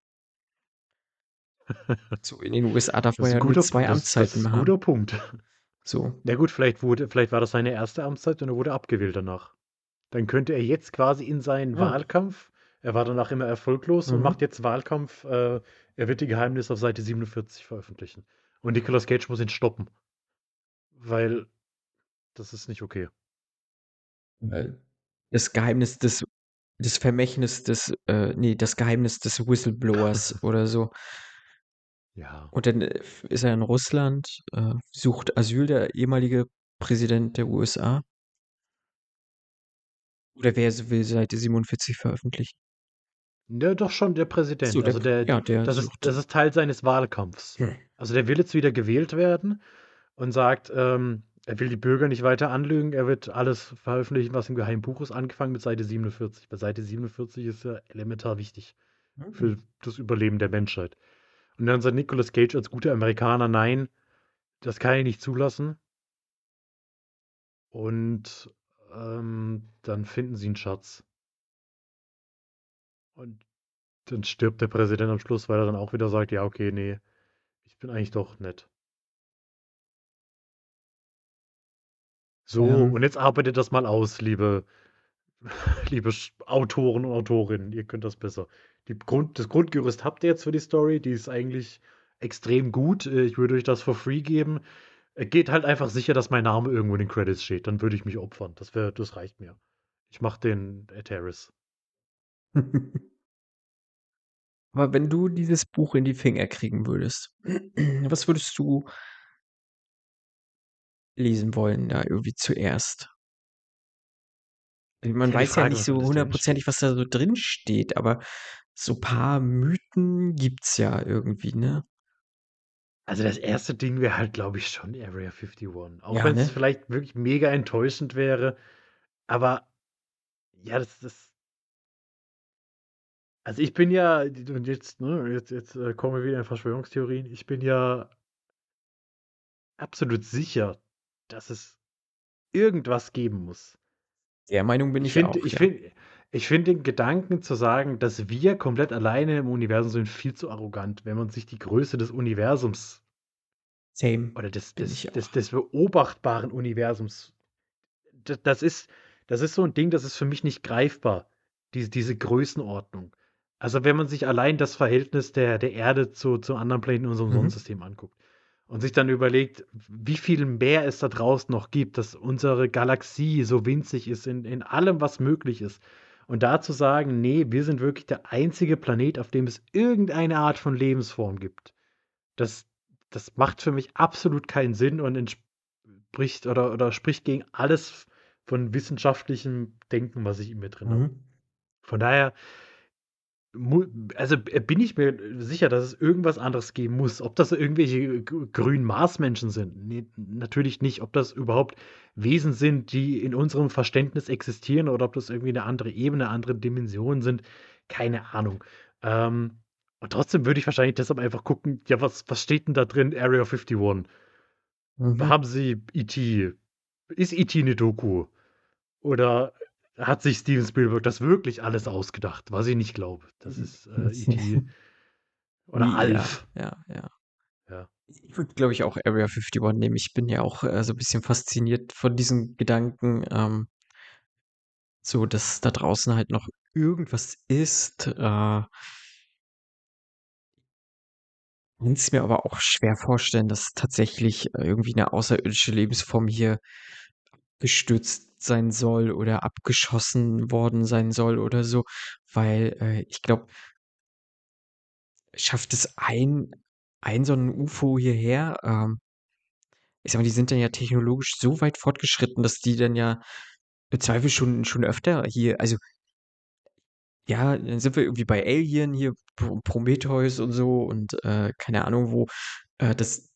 B: <laughs> So, in den USA darf
C: Das
B: man ja nur zwei
C: das, das
B: Amtszeiten
C: ist ein
B: haben.
C: guter Punkt.
B: So.
C: Na gut, vielleicht, wurde, vielleicht war das seine erste Amtszeit und er wurde abgewählt danach. Dann könnte er jetzt quasi in seinen
B: Ja.
C: Wahlkampf, er war danach immer erfolglos und
B: Mhm.
C: macht jetzt Wahlkampf, äh, er wird die Geheimnisse auf Seite 47 veröffentlichen. Und Nicolas Cage muss ihn stoppen. Weil das ist nicht okay.
B: Das Geheimnis des, des Vermächtnis des, äh, nee, das Geheimnis des Whistleblowers <laughs> oder so.
C: Ja.
B: Und dann äh, ist er in Russland, äh, sucht Asyl, der ehemalige Präsident der USA. Oder wer will Seite 47 veröffentlichen?
C: Ja, doch schon der Präsident.
B: So, der,
C: also der,
B: ja, der
C: das, ist, das ist Teil seines Wahlkampfs.
B: Hm.
C: Also der will jetzt wieder gewählt werden und sagt, ähm, er will die Bürger nicht weiter anlügen, er wird alles veröffentlichen, was im Geheimbuch ist, angefangen mit Seite 47. Bei Seite 47 ist ja elementar wichtig für das Überleben der Menschheit. Und dann sagt Nicolas Cage als guter Amerikaner, nein, das kann ich nicht zulassen. Und ähm, dann finden sie einen Schatz. Und dann stirbt der Präsident am Schluss, weil er dann auch wieder sagt, ja, okay, nee, ich bin eigentlich doch nett. So,
B: Ja.
C: und jetzt arbeitet das mal aus, liebe, <laughs> liebe Autoren und Autorinnen. Ihr könnt das besser. Grund, das Grundgerüst habt ihr jetzt für die Story. Die ist eigentlich extrem gut. Äh, Ich würde euch das for free geben. Äh, Geht halt einfach sicher, dass mein Name irgendwo in den Credits steht. Dann würde ich mich opfern. Das, wär, das reicht mir. Ich mache den Terrace. <laughs>
B: Aber wenn du dieses Buch in die Finger kriegen würdest, <clears throat> was würdest du lesen wollen, da irgendwie zuerst? Man
C: Ja,
B: weiß ja
C: Frage,
B: nicht
C: was
B: so hundertprozentig, was da so drin steht, aber so ein paar Mythen gibt's ja irgendwie, ne?
C: Also das erste Ding wäre halt, glaube ich, schon Area 51. Auch
B: Ja,
C: wenn es
B: ne?
C: vielleicht wirklich mega enttäuschend wäre. Aber ja, das ist. Also ich bin ja, und jetzt, ne, jetzt, jetzt äh, kommen wir wieder in Verschwörungstheorien. Ich bin ja absolut sicher, dass es irgendwas geben muss.
B: Der Meinung bin
C: Ich
B: ich
C: finde,
B: auch,
C: ich
B: ja.
C: finde, ich finde den Gedanken zu sagen, dass wir komplett alleine im Universum sind, viel zu arrogant, wenn man sich die Größe des Universums
B: Same.
C: oder des, des, des, des beobachtbaren Universums. Das, das ist, das ist so ein Ding, das ist für mich nicht greifbar, diese, diese Größenordnung. Also wenn man sich allein das Verhältnis der, der Erde zu, zu anderen Planeten in unserem
B: Mhm.
C: Sonnensystem anguckt und sich dann überlegt, wie viel mehr es da draußen noch gibt, dass unsere Galaxie so winzig ist in, in allem, was möglich ist. Und da zu sagen, nee, wir sind wirklich der einzige Planet, auf dem es irgendeine Art von Lebensform gibt. Das, das macht für mich absolut keinen Sinn und entspricht oder, oder spricht gegen alles von wissenschaftlichem Denken, was ich in mir drin habe.
B: Mhm.
C: Von daher, also äh, bin ich mir sicher, dass es irgendwas anderes geben muss. Ob das irgendwelche grünen Marsmenschen sind? Nee, natürlich nicht. Ob das überhaupt Wesen sind, die in unserem Verständnis existieren oder ob das irgendwie eine andere Ebene, andere Dimensionen sind, keine Ahnung. Ähm, und trotzdem würde ich wahrscheinlich deshalb einfach gucken, ja, was, was steht denn da drin? Area 51.
B: Mhm.
C: Haben sie E.T.? Ist E.T. eine Doku? Oder hat sich Steven Spielberg das wirklich alles ausgedacht? Was ich nicht glaube. Das ist äh, E.T. Oder Alf.
B: Ja, ja.
C: Ja.
B: Ich würde, glaube ich, auch Area 51 nehmen. Ich bin ja auch äh, so ein bisschen fasziniert von diesen Gedanken, ähm, so dass da draußen halt noch irgendwas ist. Äh, kann es mir aber auch schwer vorstellen, dass tatsächlich äh, irgendwie eine außerirdische Lebensform hier gestürzt sein soll oder abgeschossen worden sein soll oder so, weil äh, ich glaube, schafft es ein, ein so ein UFO hierher, ähm, ich sag mal, die sind dann ja technologisch so weit fortgeschritten, dass die dann ja im Zweifel schon, schon öfter hier, also ja, dann sind wir irgendwie bei Alien hier, Pro Prometheus und so und äh, keine Ahnung wo, äh, das,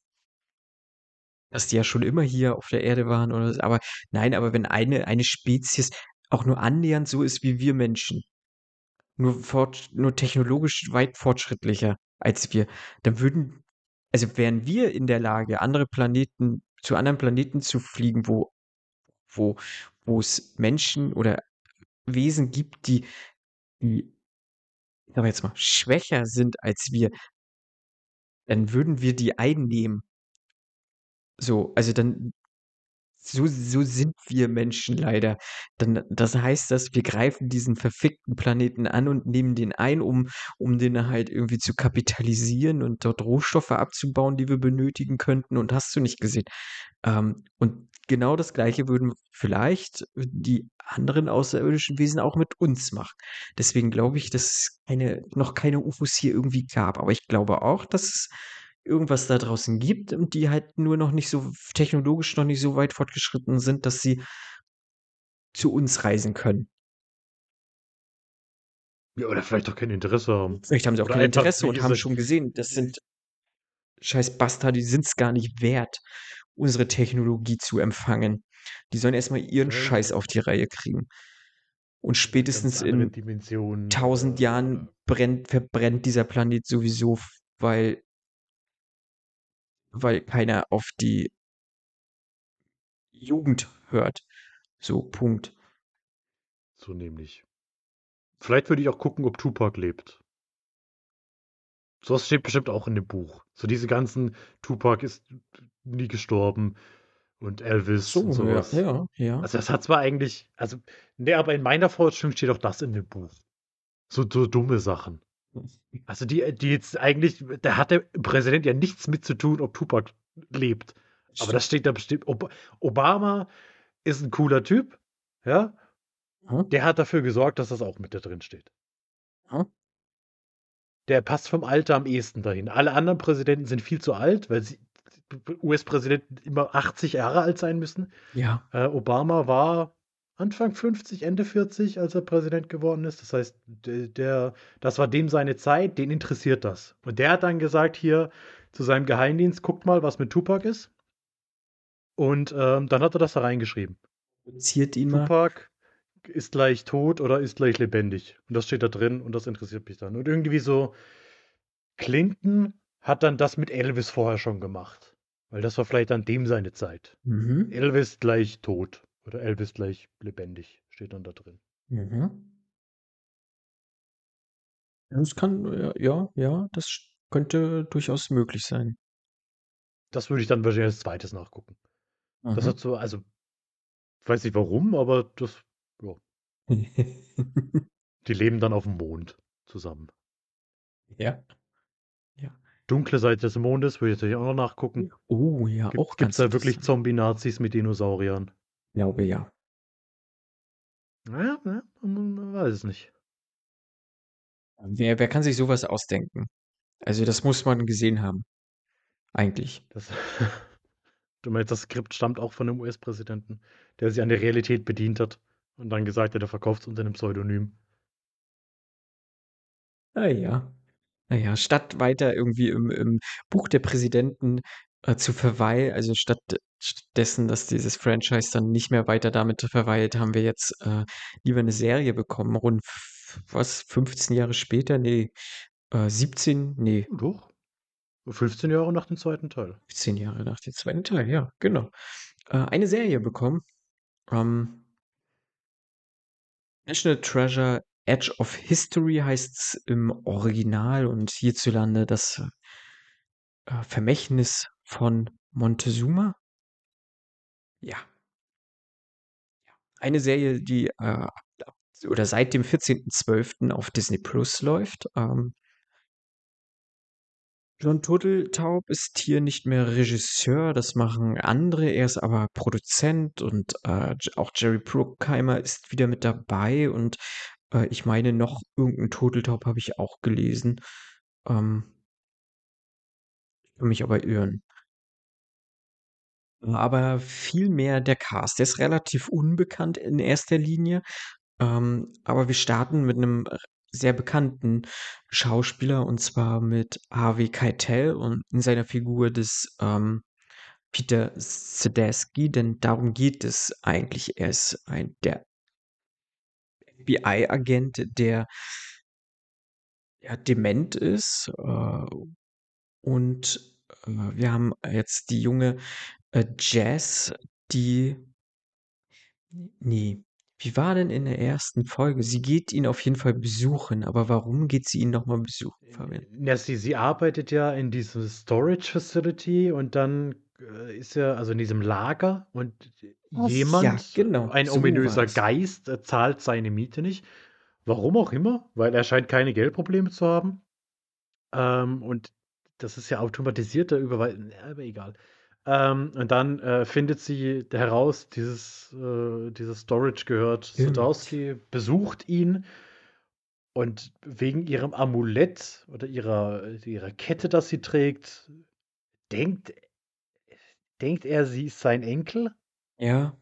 B: dass die ja schon immer hier auf der Erde waren oder so. Aber nein, aber wenn eine, eine Spezies auch nur annähernd so ist wie wir Menschen, nur, fort, nur technologisch weit fortschrittlicher als wir, dann würden, also wären wir in der Lage, andere Planeten, zu anderen Planeten zu fliegen, wo, wo, wo es Menschen oder Wesen gibt, die, die, ich sag jetzt mal, schwächer sind als wir, dann würden wir die einnehmen. So, also dann, so, so sind wir Menschen leider. Dann, das heißt, dass wir greifen diesen verfickten Planeten an und nehmen den ein, um, um den halt irgendwie zu kapitalisieren und dort Rohstoffe abzubauen, die wir benötigen könnten. Und hast du nicht gesehen. Ähm, und genau das Gleiche würden vielleicht die anderen außerirdischen Wesen auch mit uns machen. Deswegen glaube ich, dass es keine, noch keine UFOs hier irgendwie gab. Aber ich glaube auch, dass es irgendwas da draußen gibt und die halt nur noch nicht so technologisch noch nicht so weit fortgeschritten sind, dass sie zu uns reisen können.
C: Ja, oder vielleicht auch kein Interesse haben.
B: Vielleicht haben sie auch
C: Oder
B: kein Interesse und haben schon gesehen, das sind scheiß Bastarde, die sind es gar nicht wert, unsere Technologie zu empfangen. Die sollen erstmal ihren
C: Ja,
B: Scheiß auf die Reihe kriegen. Und spätestens in tausend
C: Äh,
B: Jahren brennt, verbrennt dieser Planet sowieso, weil, weil keiner auf die Jugend hört. So, Punkt.
C: so nämlich. Vielleicht würde ich auch gucken, ob Tupac lebt. Sowas steht bestimmt auch in dem Buch. So diese ganzen, Tupac ist nie gestorben und Elvis und
B: So, ja,
C: sowas.
B: ja, ja.
C: Also das hat zwar eigentlich, also, ne, aber in meiner Forschung steht auch das in dem Buch. So, so dumme Sachen. Also die, die jetzt eigentlich, da hat der Präsident ja nichts mit zu tun, ob Tupac lebt. Aber das steht da bestimmt. Ob Obama ist ein cooler Typ, ja.
B: Hm?
C: Der hat dafür gesorgt, dass das auch mit da drin steht.
B: Hm?
C: Der passt vom Alter am ehesten dahin. Alle anderen Präsidenten sind viel zu alt, weil sie US-Präsidenten immer 80 Jahre alt sein müssen.
B: Ja.
C: Äh, Obama war Anfang 50, Ende 40, als er Präsident geworden ist. Das heißt, der, der, das war dem seine Zeit, den interessiert das. Und der hat dann gesagt: Hier, zu seinem Geheimdienst, guckt mal, was mit Tupac ist. Und ähm, dann hat er das da reingeschrieben.
B: Ziert ihn mal.
C: Tupac ist gleich tot oder ist gleich lebendig. Und das steht da drin und das interessiert mich dann. Und irgendwie so, Clinton hat dann das mit Elvis vorher schon gemacht. Weil das war vielleicht an dem seine Zeit.
B: Mhm.
C: Elvis gleich tot oder Elvis gleich lebendig, steht dann da drin.
B: Mhm. Das kann, ja, ja, ja, das könnte durchaus möglich sein.
C: Das würde ich dann wahrscheinlich als zweites nachgucken. Das
B: Mhm.
C: hat so, also, weiß nicht warum, aber das, ja, <laughs> die leben dann auf dem Mond zusammen.
B: Ja.
C: Dunkle Seite des Mondes würde ich natürlich auch noch nachgucken.
B: Oh ja,
C: Gibt
B: auch
C: es
B: ganz
C: da wirklich. Zombie-Nazis mit Dinosauriern?
B: Glaube ja.
C: Ja, ja, man weiß es nicht.
B: Wer, wer kann sich sowas ausdenken? Also das muss man gesehen haben. Eigentlich.
C: Das, <laughs> du meinst, das Skript stammt auch von einem US-Präsidenten, der sich an der Realität bedient hat und dann gesagt hat, er verkauft es unter einem Pseudonym.
B: Naja. Naja, statt weiter irgendwie im, im Buch der Präsidenten äh, zu verweilen, also statt stattdessen, dass dieses Franchise dann nicht mehr weiter damit verweilt, haben wir jetzt äh, lieber eine Serie bekommen. Rund, f- was, 15 Jahre später? Nee, äh, 17, nee,
C: Doch. 15 Jahre nach dem zweiten Teil.
B: 15 Jahre nach dem zweiten Teil, ja, genau. Äh, eine Serie bekommen. Ähm, National Treasure Edge of History heißt es im Original und hierzulande das äh, Vermächtnis von Montezuma. Ja. Eine Serie, die äh, oder seit dem 14.12. auf Disney Plus läuft. Ähm, John Turteltaub ist hier nicht mehr Regisseur, das machen andere. Er ist aber Produzent und äh, auch Jerry Bruckheimer ist wieder mit dabei und äh, ich meine, noch irgendein Turteltaub habe ich auch gelesen. Ähm, ich kann mich aber irren. Aber vielmehr der Cast. Der ist relativ unbekannt in erster Linie. Ähm, aber wir starten mit einem sehr bekannten Schauspieler und zwar mit Harvey Keitel und in seiner Figur des ähm, Peter Sedesky, denn darum geht es eigentlich. Er ist ein der FBI-Agent, der ja, dement ist äh, und äh, wir haben jetzt die junge äh, Jazz, die Nee. Wie war denn in der ersten Folge? Sie geht ihn auf jeden Fall besuchen, aber warum geht sie ihn nochmal besuchen, Fabian?
C: Ja, sie, sie arbeitet ja in diesem Storage Facility und dann äh, ist er, also in diesem Lager und
B: Ach,
C: jemand,
B: ja, genau,
C: ein
B: so
C: ominöser
B: das.
C: Geist, äh, zahlt seine Miete nicht. Warum auch immer, weil er scheint keine Geldprobleme zu haben. Ähm, und das ist ja automatisierter Überweisung, aber egal. Ähm, und dann äh, findet sie heraus, dieses, äh, dieses Storage gehört
B: Stimmt.
C: Sadowski, besucht ihn und wegen ihrem Amulett oder ihrer, ihrer Kette, das sie trägt, denkt, denkt er, sie ist sein Enkel.
B: Ja,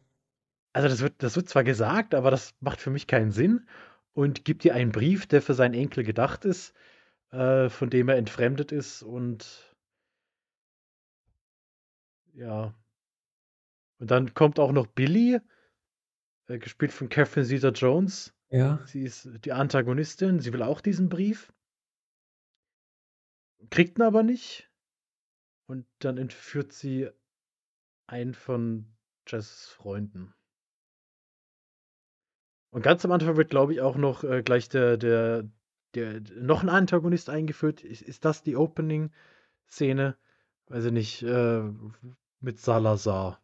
C: Also das wird, das wird zwar gesagt, aber das macht für mich keinen Sinn und gibt ihr einen Brief, der für seinen Enkel gedacht ist, äh, von dem er entfremdet ist und ja. Und dann kommt auch noch Billy, äh, gespielt von Catherine Zeta-Jones.
B: ja.
C: Sie ist die Antagonistin, sie will auch diesen Brief, kriegt ihn aber nicht und dann entführt sie einen von Jess Freunden. Und ganz am Anfang wird, glaube ich, auch noch äh, gleich der, der, der, noch ein Antagonist eingeführt. Ist, ist das die Opening-Szene? Weiß ich nicht, äh, mit Salazar.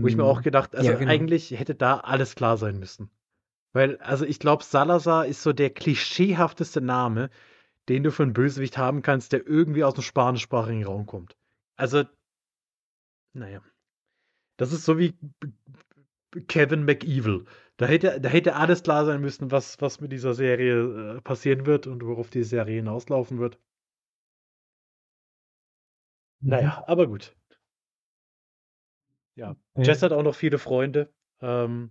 C: Wo ich mir auch
B: Ähm,
C: gedacht, also
B: ja, genau.
C: eigentlich hätte da alles klar sein müssen. Weil, also ich glaube, Salazar ist so der klischeehafteste Name, den du für einen Bösewicht haben kannst, der irgendwie aus dem spanischsprachigen Raum kommt. Also, naja. Das ist so wie Kevin McEvil. Da hätte, da hätte alles klar sein müssen, was, was mit dieser Serie äh, passieren wird und worauf die Serie hinauslaufen wird. Naja, aber gut. Ja,
B: Ja.
C: Jess hat auch noch viele Freunde. Ähm,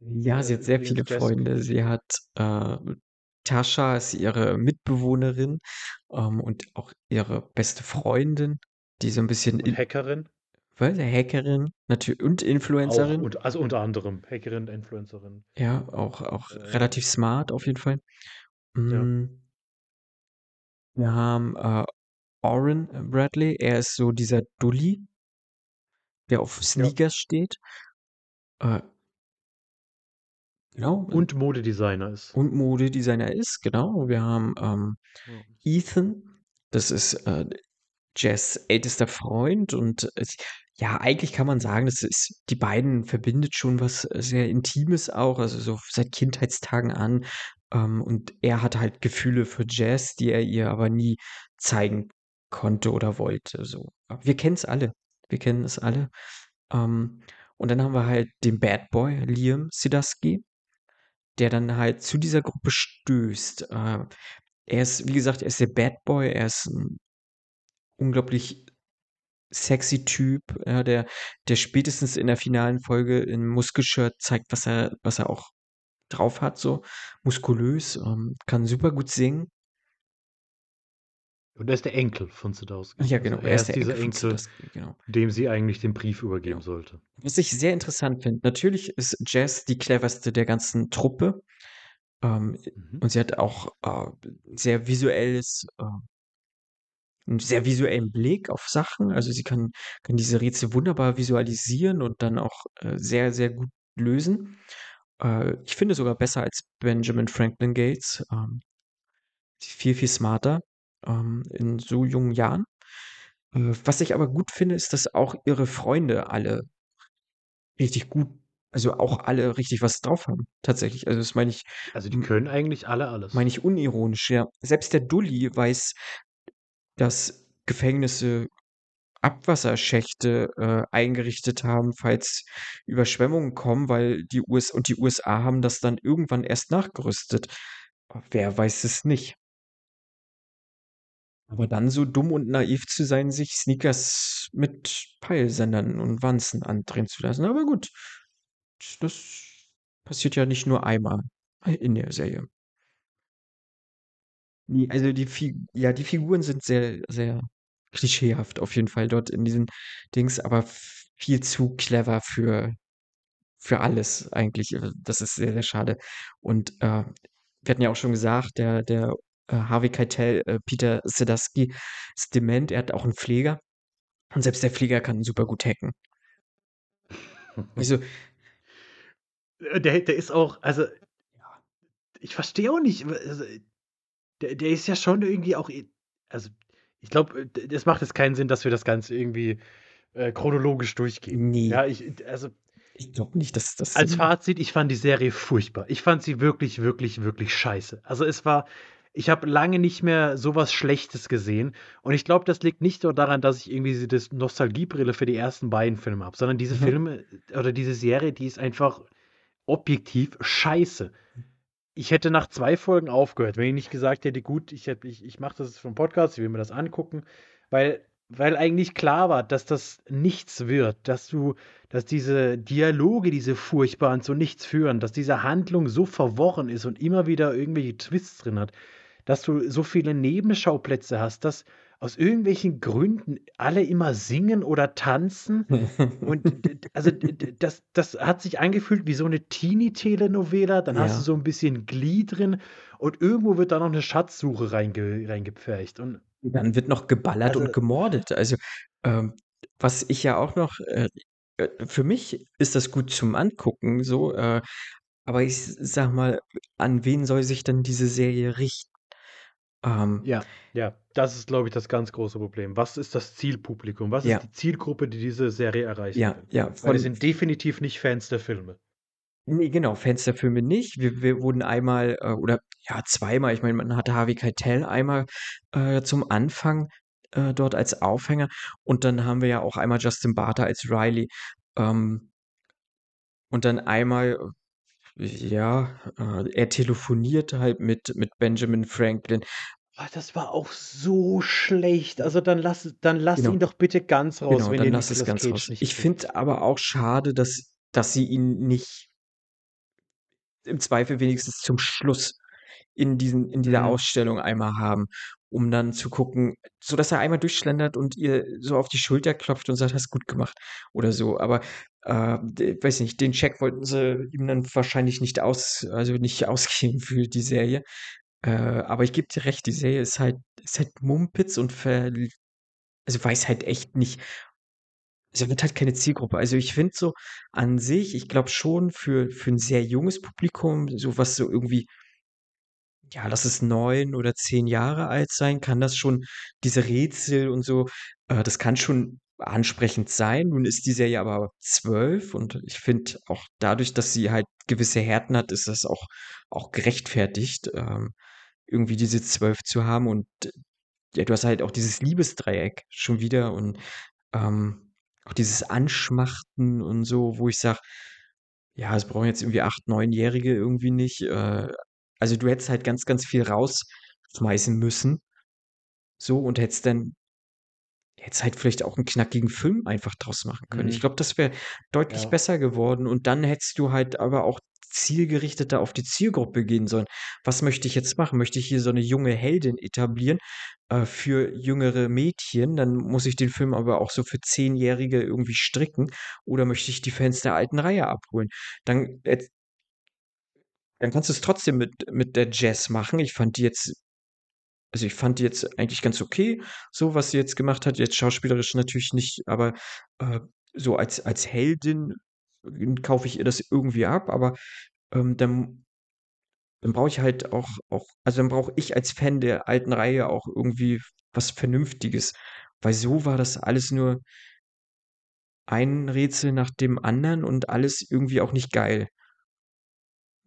B: Ja, sie
C: äh,
B: hat sehr
C: übrigens
B: viele
C: Jess-
B: Freunde. Sie hat äh, Tascha ist ihre Mitbewohnerin ähm, und auch ihre beste Freundin, die so ein bisschen
C: Und Hackerin?
B: Was? Hackerin natürlich und Influencerin.
C: Auch, und, also unter anderem Hackerin, Influencerin.
B: Ja, auch, auch äh, relativ smart auf jeden Fall. Mhm. Ja. Mm. Wir haben äh, Oren Bradley, er ist so dieser Dulli, der auf Sneakers ja. steht. Äh, genau.
C: Und Modedesigner ist.
B: Und Modedesigner ist, genau. Wir haben ähm. Ethan, das ist äh, Jess ältester Freund und äh, ja, eigentlich kann man sagen, das ist, die beiden verbindet schon was sehr Intimes auch, also so seit Kindheitstagen an. Ähm, und er hat halt Gefühle für Jess, die er ihr aber nie zeigen konnte oder wollte. So. Wir kennen es alle. Wir kennen es alle. Ähm, und dann haben wir halt den Bad Boy, Liam Sidaski, der dann halt zu dieser Gruppe stößt. Äh, er ist, wie gesagt, er ist der Bad Boy, er ist ein unglaublich sexy Typ, ja, der, der spätestens in der finalen Folge in Muskelshirt zeigt, was er, was er auch drauf hat, so muskulös, ähm, kann super gut singen.
C: Und er ist der Enkel von Zedowski.
B: Ja, genau.
C: Also er, er, ist, ist dieser Enkel, Enkel genau. dem sie eigentlich den Brief übergeben ja. sollte.
B: Was ich sehr interessant finde, natürlich ist Jess die cleverste der ganzen Truppe. Ähm, mhm. Und sie hat auch äh, sehr visuelles, äh, einen sehr visuellen Blick auf Sachen. Also sie kann, kann diese Rätsel wunderbar visualisieren und dann auch äh, sehr, sehr gut lösen. Äh, ich finde sogar besser als Benjamin Franklin Gates. Ähm, viel, viel smarter ähm, in so jungen Jahren. Äh, was ich aber gut finde, ist, dass auch ihre Freunde alle richtig gut, also auch alle richtig was drauf haben, tatsächlich. Also das meine ich.
C: Also die können eigentlich alle alles.
B: Meine ich unironisch, ja. Selbst der Dulli weiß, dass Gefängnisse Abwasserschächte äh, eingerichtet haben, falls Überschwemmungen kommen, weil die US und die USA haben das dann irgendwann erst nachgerüstet. Wer weiß es nicht. Aber dann so dumm und naiv zu sein, sich Sneakers mit Peilsendern und Wanzen andrehen zu lassen. Aber gut, das passiert ja nicht nur einmal in der Serie. Die, also die, Fi ja, die Figuren sind sehr, sehr klischeehaft auf jeden Fall dort in diesen Dings, aber viel zu clever für, für alles eigentlich. Äh, das ist sehr, sehr schade. Und äh, wir hatten ja auch schon gesagt, der, der äh, Harvey Keitel, äh, Peter Sedaski ist dement, er hat auch einen Pfleger. Und selbst der Pfleger kann super gut hacken.
C: Also, <laughs> äh, der, der ist auch, also, ich verstehe auch nicht, also, der, der ist ja schon irgendwie auch, also, ich glaube, es macht jetzt keinen Sinn, dass wir das Ganze irgendwie äh, chronologisch durchgehen.
B: Nee.
C: Ja, ich, also.
B: Ich glaube nicht, dass das.
C: Als Fazit, ich fand die Serie furchtbar. Ich fand sie wirklich, wirklich, wirklich scheiße. Also es war, ich habe lange nicht mehr sowas Schlechtes gesehen. Und ich glaube, das liegt nicht nur daran, dass ich irgendwie diese Nostalgiebrille für die ersten beiden Filme habe, sondern diese mhm. Filme oder diese Serie, die ist einfach objektiv scheiße. Ich hätte nach zwei Folgen aufgehört, wenn ich nicht gesagt hätte, gut, ich, ich, ich mache das für einen Podcast, ich will mir das angucken, weil, weil eigentlich klar war, dass das nichts wird, dass du, dass diese Dialoge, diese furchtbaren zu nichts führen, dass diese Handlung so verworren ist und immer wieder irgendwelche Twists drin hat, dass du so viele Nebenschauplätze hast, dass aus irgendwelchen Gründen alle immer singen oder tanzen. Und <laughs> also das, das hat sich angefühlt wie so eine Teenie-Telenovela. Dann ja. hast du so ein bisschen Glee drin und irgendwo wird da noch eine Schatzsuche reinge, reingepfercht. Und
B: dann wird noch geballert also, und gemordet. Also ähm, was ich ja auch noch, äh, äh, für mich ist das gut zum Angucken, so, äh, aber ich sag mal, an wen soll sich denn diese Serie richten?
C: Ähm, ja, ja, das ist, glaube ich, das ganz große Problem. Was ist das Zielpublikum? Was ja. ist die Zielgruppe, die diese Serie erreichen
B: ja,
C: will?
B: Ja,
C: Weil die sind definitiv nicht Fans der Filme.
B: Nee, genau, Fans der Filme nicht. Wir, wir wurden einmal äh, oder ja, zweimal, ich meine, man hatte Harvey Keitel einmal äh, zum Anfang äh, dort als Aufhänger und dann haben wir ja auch einmal Justin Barter als Riley. Ähm, und dann einmal ja, äh, er telefoniert halt mit, mit Benjamin Franklin.
C: Oh, das war auch so schlecht. Also dann lass, dann lass genau. ihn doch bitte ganz raus,
B: genau, wenn dann lass es ganz Cage raus. Ich finde aber auch schade, dass, dass sie ihn nicht im Zweifel wenigstens zum Schluss in diesen in dieser
C: Mhm.
B: Ausstellung einmal haben, um dann zu gucken sodass er einmal durchschlendert und ihr so auf die Schulter klopft und sagt: „Hast gut gemacht“ oder so. Aber, äh, weiß nicht, den Check wollten sie ihm dann wahrscheinlich nicht aus also, nicht <laughs> ausgeben für die Serie. Äh, aber ich gebe dir recht, die Serie ist halt ist halt Mumpitz und verl also, weiß halt echt nicht sie hat halt keine Zielgruppe. Also, ich finde so an sich ich glaube schon für für 'n sehr junges Publikum, so was so irgendwie ja, lass es 9 oder 10 Jahre alt sein, kann das schon diese Rätsel und so äh, das kann schon ansprechend sein. Nun ist die Serie aber 12 und ich finde auch dadurch, dass sie halt gewisse Härten hat, ist das auch auch gerechtfertigt, ähm, irgendwie diese 12 zu haben und ja, du hast halt auch dieses Liebesdreieck schon wieder und, ähm, auch dieses Anschmachten und so, wo ich sage: „Ja, das brauchen jetzt irgendwie 8, 9-Jährige irgendwie nicht“, äh, also, du hättest halt ganz, ganz viel rausschmeißen müssen so und hättest dann hättest halt vielleicht auch 'n knackigen Film einfach draus machen können. Ich
C: Mhm.
B: glaube, das wäre deutlich
C: Ja.
B: besser geworden und dann hättest du halt aber auch zielgerichteter auf die Zielgruppe gehen sollen. Was möchte ich jetzt machen? Möchte ich hier so 'ne junge Heldin etablieren, äh, für jüngere Mädchen? Dann muss ich den Film aber auch so für Zehnjährige irgendwie stricken oder möchte ich die Fans der alten Reihe abholen? Dann hätt dann kannst du's trotzdem mit mit der Jazz machen. Ich fand die jetzt also, ich fand die jetzt eigentlich ganz okay, so was sie jetzt gemacht hat. Jetzt schauspielerisch natürlich nicht, aber, äh, so als als Heldin, äh, kaufe ich ihr das irgendwie ab, aber, ähm, dann dann brauche ich halt auch auch also, dann brauche ich als Fan der alten Reihe auch irgendwie was Vernünftiges, weil so war das alles nur ein Rätsel nach dem anderen und alles irgendwie auch nicht geil.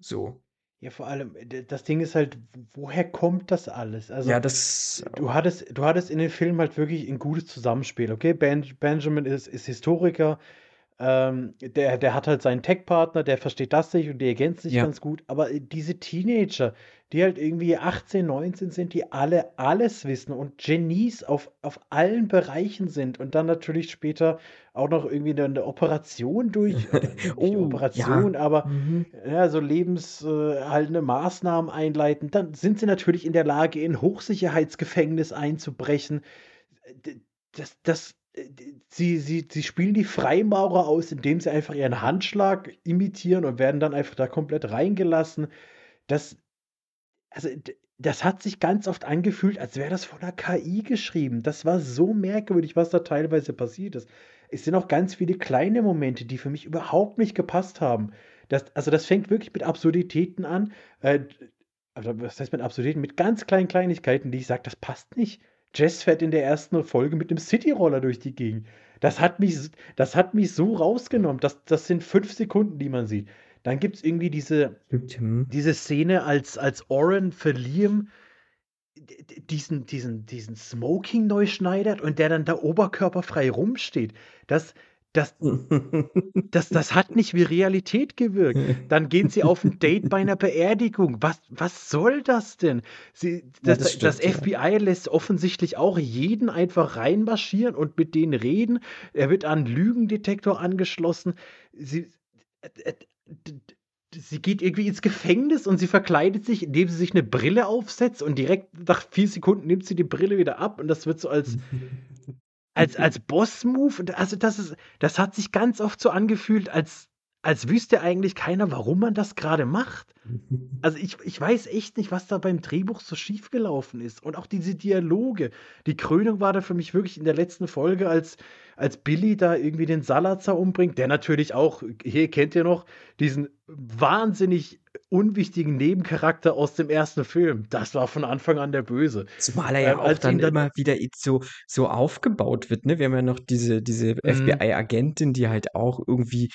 B: So.
C: Ja, vor allem, das Ding ist halt, woher kommt das alles? Also,
B: Ja, das
C: du hattest du hattest in den Filmen halt wirklich 'n gutes Zusammenspiel, okay? Benj Benjamin ist ist Historiker, ähm, der der hat halt seinen Tech-Partner, der versteht das nicht und die ergänzen sich
B: Ja.
C: ganz gut. Aber, äh, diese Teenager, die halt irgendwie 18, 19 sind, die alle alles wissen und Genies auf auf allen Bereichen sind und dann natürlich später auch noch irgendwie 'ne 'ne Operation durch <laughs>
B: Oh, ja.
C: Operation, aber,
B: Mhm.
C: ja, so lebens äh, Maßnahmen einleiten. Dann sind sie natürlich in der Lage, in Hochsicherheitsgefängnis einzubrechen. Äh, das das sie sie sie spielen die Freimaurer aus, indem sie einfach ihren Handschlag imitieren und werden dann einfach da komplett reingelassen. Das also, das hat sich ganz oft angefühlt, als wäre das von 'ner KI geschrieben. Das war so merkwürdig, was da teilweise passiert ist. Es sind auch ganz viele kleine Momente, die für mich überhaupt nicht gepasst haben. Das also, das fängt wirklich mit Absurditäten an. Äh, also, was heißt mit Absurditäten? Mit ganz kleinen Kleinigkeiten, die ich sage: „Das passt nicht.“ Jess fährt in der ersten Folge mit 'nem Cityroller durch die Gegend. Das hat mich das hat mich so rausgenommen. Das das sind 5 Sekunden, die man sieht. Dann gibt's irgendwie diese diese Szene, als als Oren für Liam diesen diesen diesen Smoking neu schneidert und der dann da oberkörperfrei rumsteht. Das das das das hat nicht wie Realität gewirkt. Dann gehen sie auf 'n Date bei 'ner Beerdigung. Was was soll das denn? Sie
B: Ja,
C: das
B: das
C: das
B: stimmt, ja.
C: FBI lässt offensichtlich auch jeden einfach reinmarschieren und mit denen reden. Er wird an 'n Lügendetektor angeschlossen. Sie äh, äh, sie geht irgendwie ins Gefängnis und sie verkleidet sich, indem sie sich 'ne Brille aufsetzt und direkt nach 4 Sekunden nimmt sie die Brille wieder ab und das wird so als <laughs> als als Boss-Move. Also, das ist das hat sich ganz oft so angefühlt, als als wüsste eigentlich keiner, warum man das grade macht. <laughs> Also, ich ich weiß echt nicht, was da beim Drehbuch so schiefgelaufen ist und auch diese Dialoge. Die Krönung war da für mich wirklich in der letzten Folge, als als Billy da irgendwie den Salazar umbringt, der natürlich auch hier kennt ihr noch diesen wahnsinnig unwichtigen Nebencharakter aus dem 1. Film. Das war von Anfang an der Böse.
B: Zumal er ja
C: Ähm,
B: auch dann
C: dann
B: immer wieder so so aufgebaut wird, ne? Wir haben ja noch diese diese
C: Mhm.
B: FBI-Agentin, die halt auch irgendwie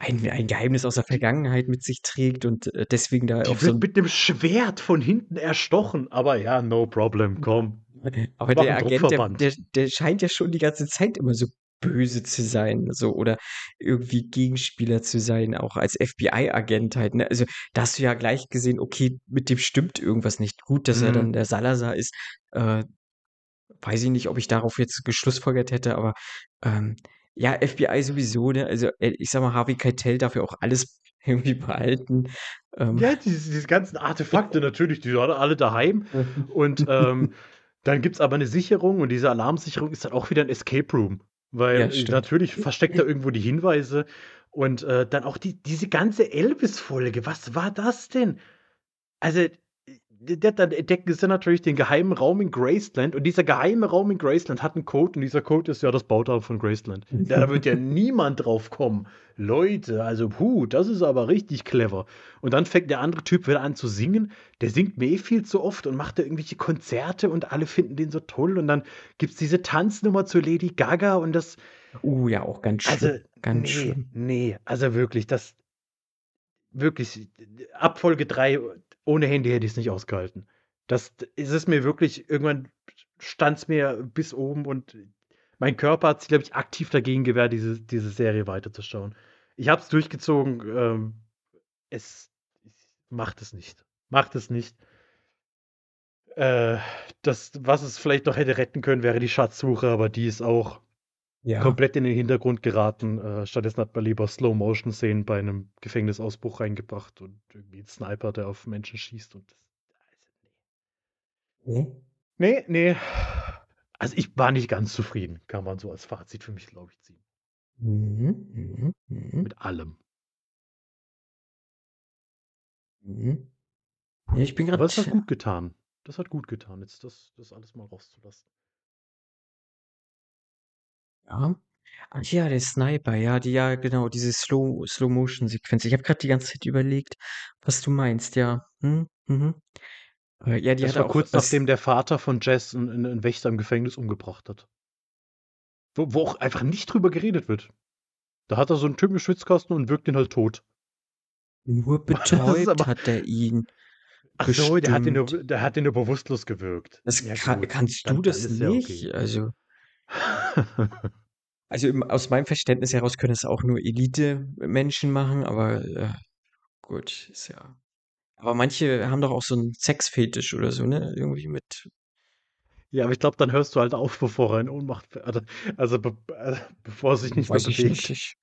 B: ein ein Geheimnis aus der Vergangenheit mit sich trägt und, äh, deswegen da
C: Die
B: auch so
C: wird
B: 'n
C: mit 'nem Schwert von hinten erstochen, aber ja, no problem, komm.
B: Aber der Agent, der der der scheint ja schon die ganze Zeit immer so böse zu sein, so oder irgendwie Gegenspieler zu sein, auch als FBI-Agent halt, ne? Also, da hast du ja gleich gesehen, okay, mit dem stimmt irgendwas nicht. Gut, dass er dann
C: Mhm.
B: der Salazar ist, äh, weiß ich nicht, ob ich darauf jetzt geschlussfolgert hätte, aber, ähm, Ja, FBI sowieso, ne? Also, äh, ich sag mal, Harvey Keitel darf ja auch alles <laughs> irgendwie behalten.
C: Ähm. Ja, diese, diese ganzen Artefakte <laughs> natürlich, die er alle daheim. Und <laughs> ähm, dann gibt es aber eine Sicherung und diese Alarmsicherung ist dann auch wieder ein Escape Room. Weil ja, natürlich versteckt er irgendwo die Hinweise und äh, dann auch die, diese ganze Elvis-Folge. Was war das denn? Also, dann entdecken sie natürlich den geheimen Raum in Graceland und dieser geheime Raum in Graceland hat einen Code und dieser Code ist ja das Bauteil von Graceland. <laughs> Da wird ja niemand drauf kommen. Leute, also puh, das ist aber richtig clever. Und dann fängt der andere Typ wieder an zu singen. Der singt mir eh viel zu oft und macht da irgendwelche Konzerte und alle finden den so toll. Und dann gibt es diese Tanznummer zu Lady Gaga und das.
B: Uh, ja, auch ganz schön. Also, ganz
C: nee,
B: schön.
C: Nee, also wirklich, das. Wirklich, Abfolge 3 ohne Handy hätte ich es nicht ausgehalten. Das ist es mir wirklich, irgendwann stand es mir bis oben und mein Körper hat sich, glaube ich, aktiv dagegen gewehrt, diese, diese Serie weiterzuschauen. Ich habe es durchgezogen. Ähm, es macht es nicht. Macht es nicht. Äh, das, was es vielleicht noch hätte retten können, wäre die Schatzsuche, aber die ist auch ja. komplett in den Hintergrund geraten. Äh, stattdessen hat man lieber Slow-Motion-Szenen bei einem Gefängnisausbruch reingebracht und irgendwie einen Sniper, der auf Menschen schießt und das. Nee. Nee, nee. Also ich war nicht ganz zufrieden, kann man so als Fazit für mich, glaube ich, ziehen. Mhm, mhm, mhm. Mit allem.
B: Mhm. Ja, ich bin gerade.
C: Aber es hat gut getan. Das hat gut getan, jetzt das, das alles mal rauszulassen.
B: Ja. Ach ja, der Sniper, ja, die ja, genau, diese Slow, Slow-Motion-Sequenz. Ich habe gerade die ganze Zeit überlegt, was du meinst, ja. Hm, mhm.
C: Äh, ja, die das war kurz nachdem der Vater von Jess einen, einen Wächter im Gefängnis umgebracht hat. Wo, wo, auch einfach nicht drüber geredet wird. Da hat er so einen Typ im Schwitzkasten und wirkt ihn halt tot.
B: Nur <laughs> betäubt aber, hat er ihn.
C: Ach so, der hat, ihn nur, der hat ihn nur bewusstlos gewirkt.
B: Das ja, kann, kannst du das nicht? Okay. Also. <laughs> Also im, aus meinem Verständnis heraus können es auch nur Elite-Menschen machen, aber äh, gut, ist ja. Aber manche haben doch auch so einen Sexfetisch oder so, ne? Irgendwie mit.
C: Ja, aber ich glaube, dann hörst du halt auf, <laughs> bevor er in Ohnmacht Also, also be also bevor er sich nicht weiß mehr bewegt. Nicht, ich,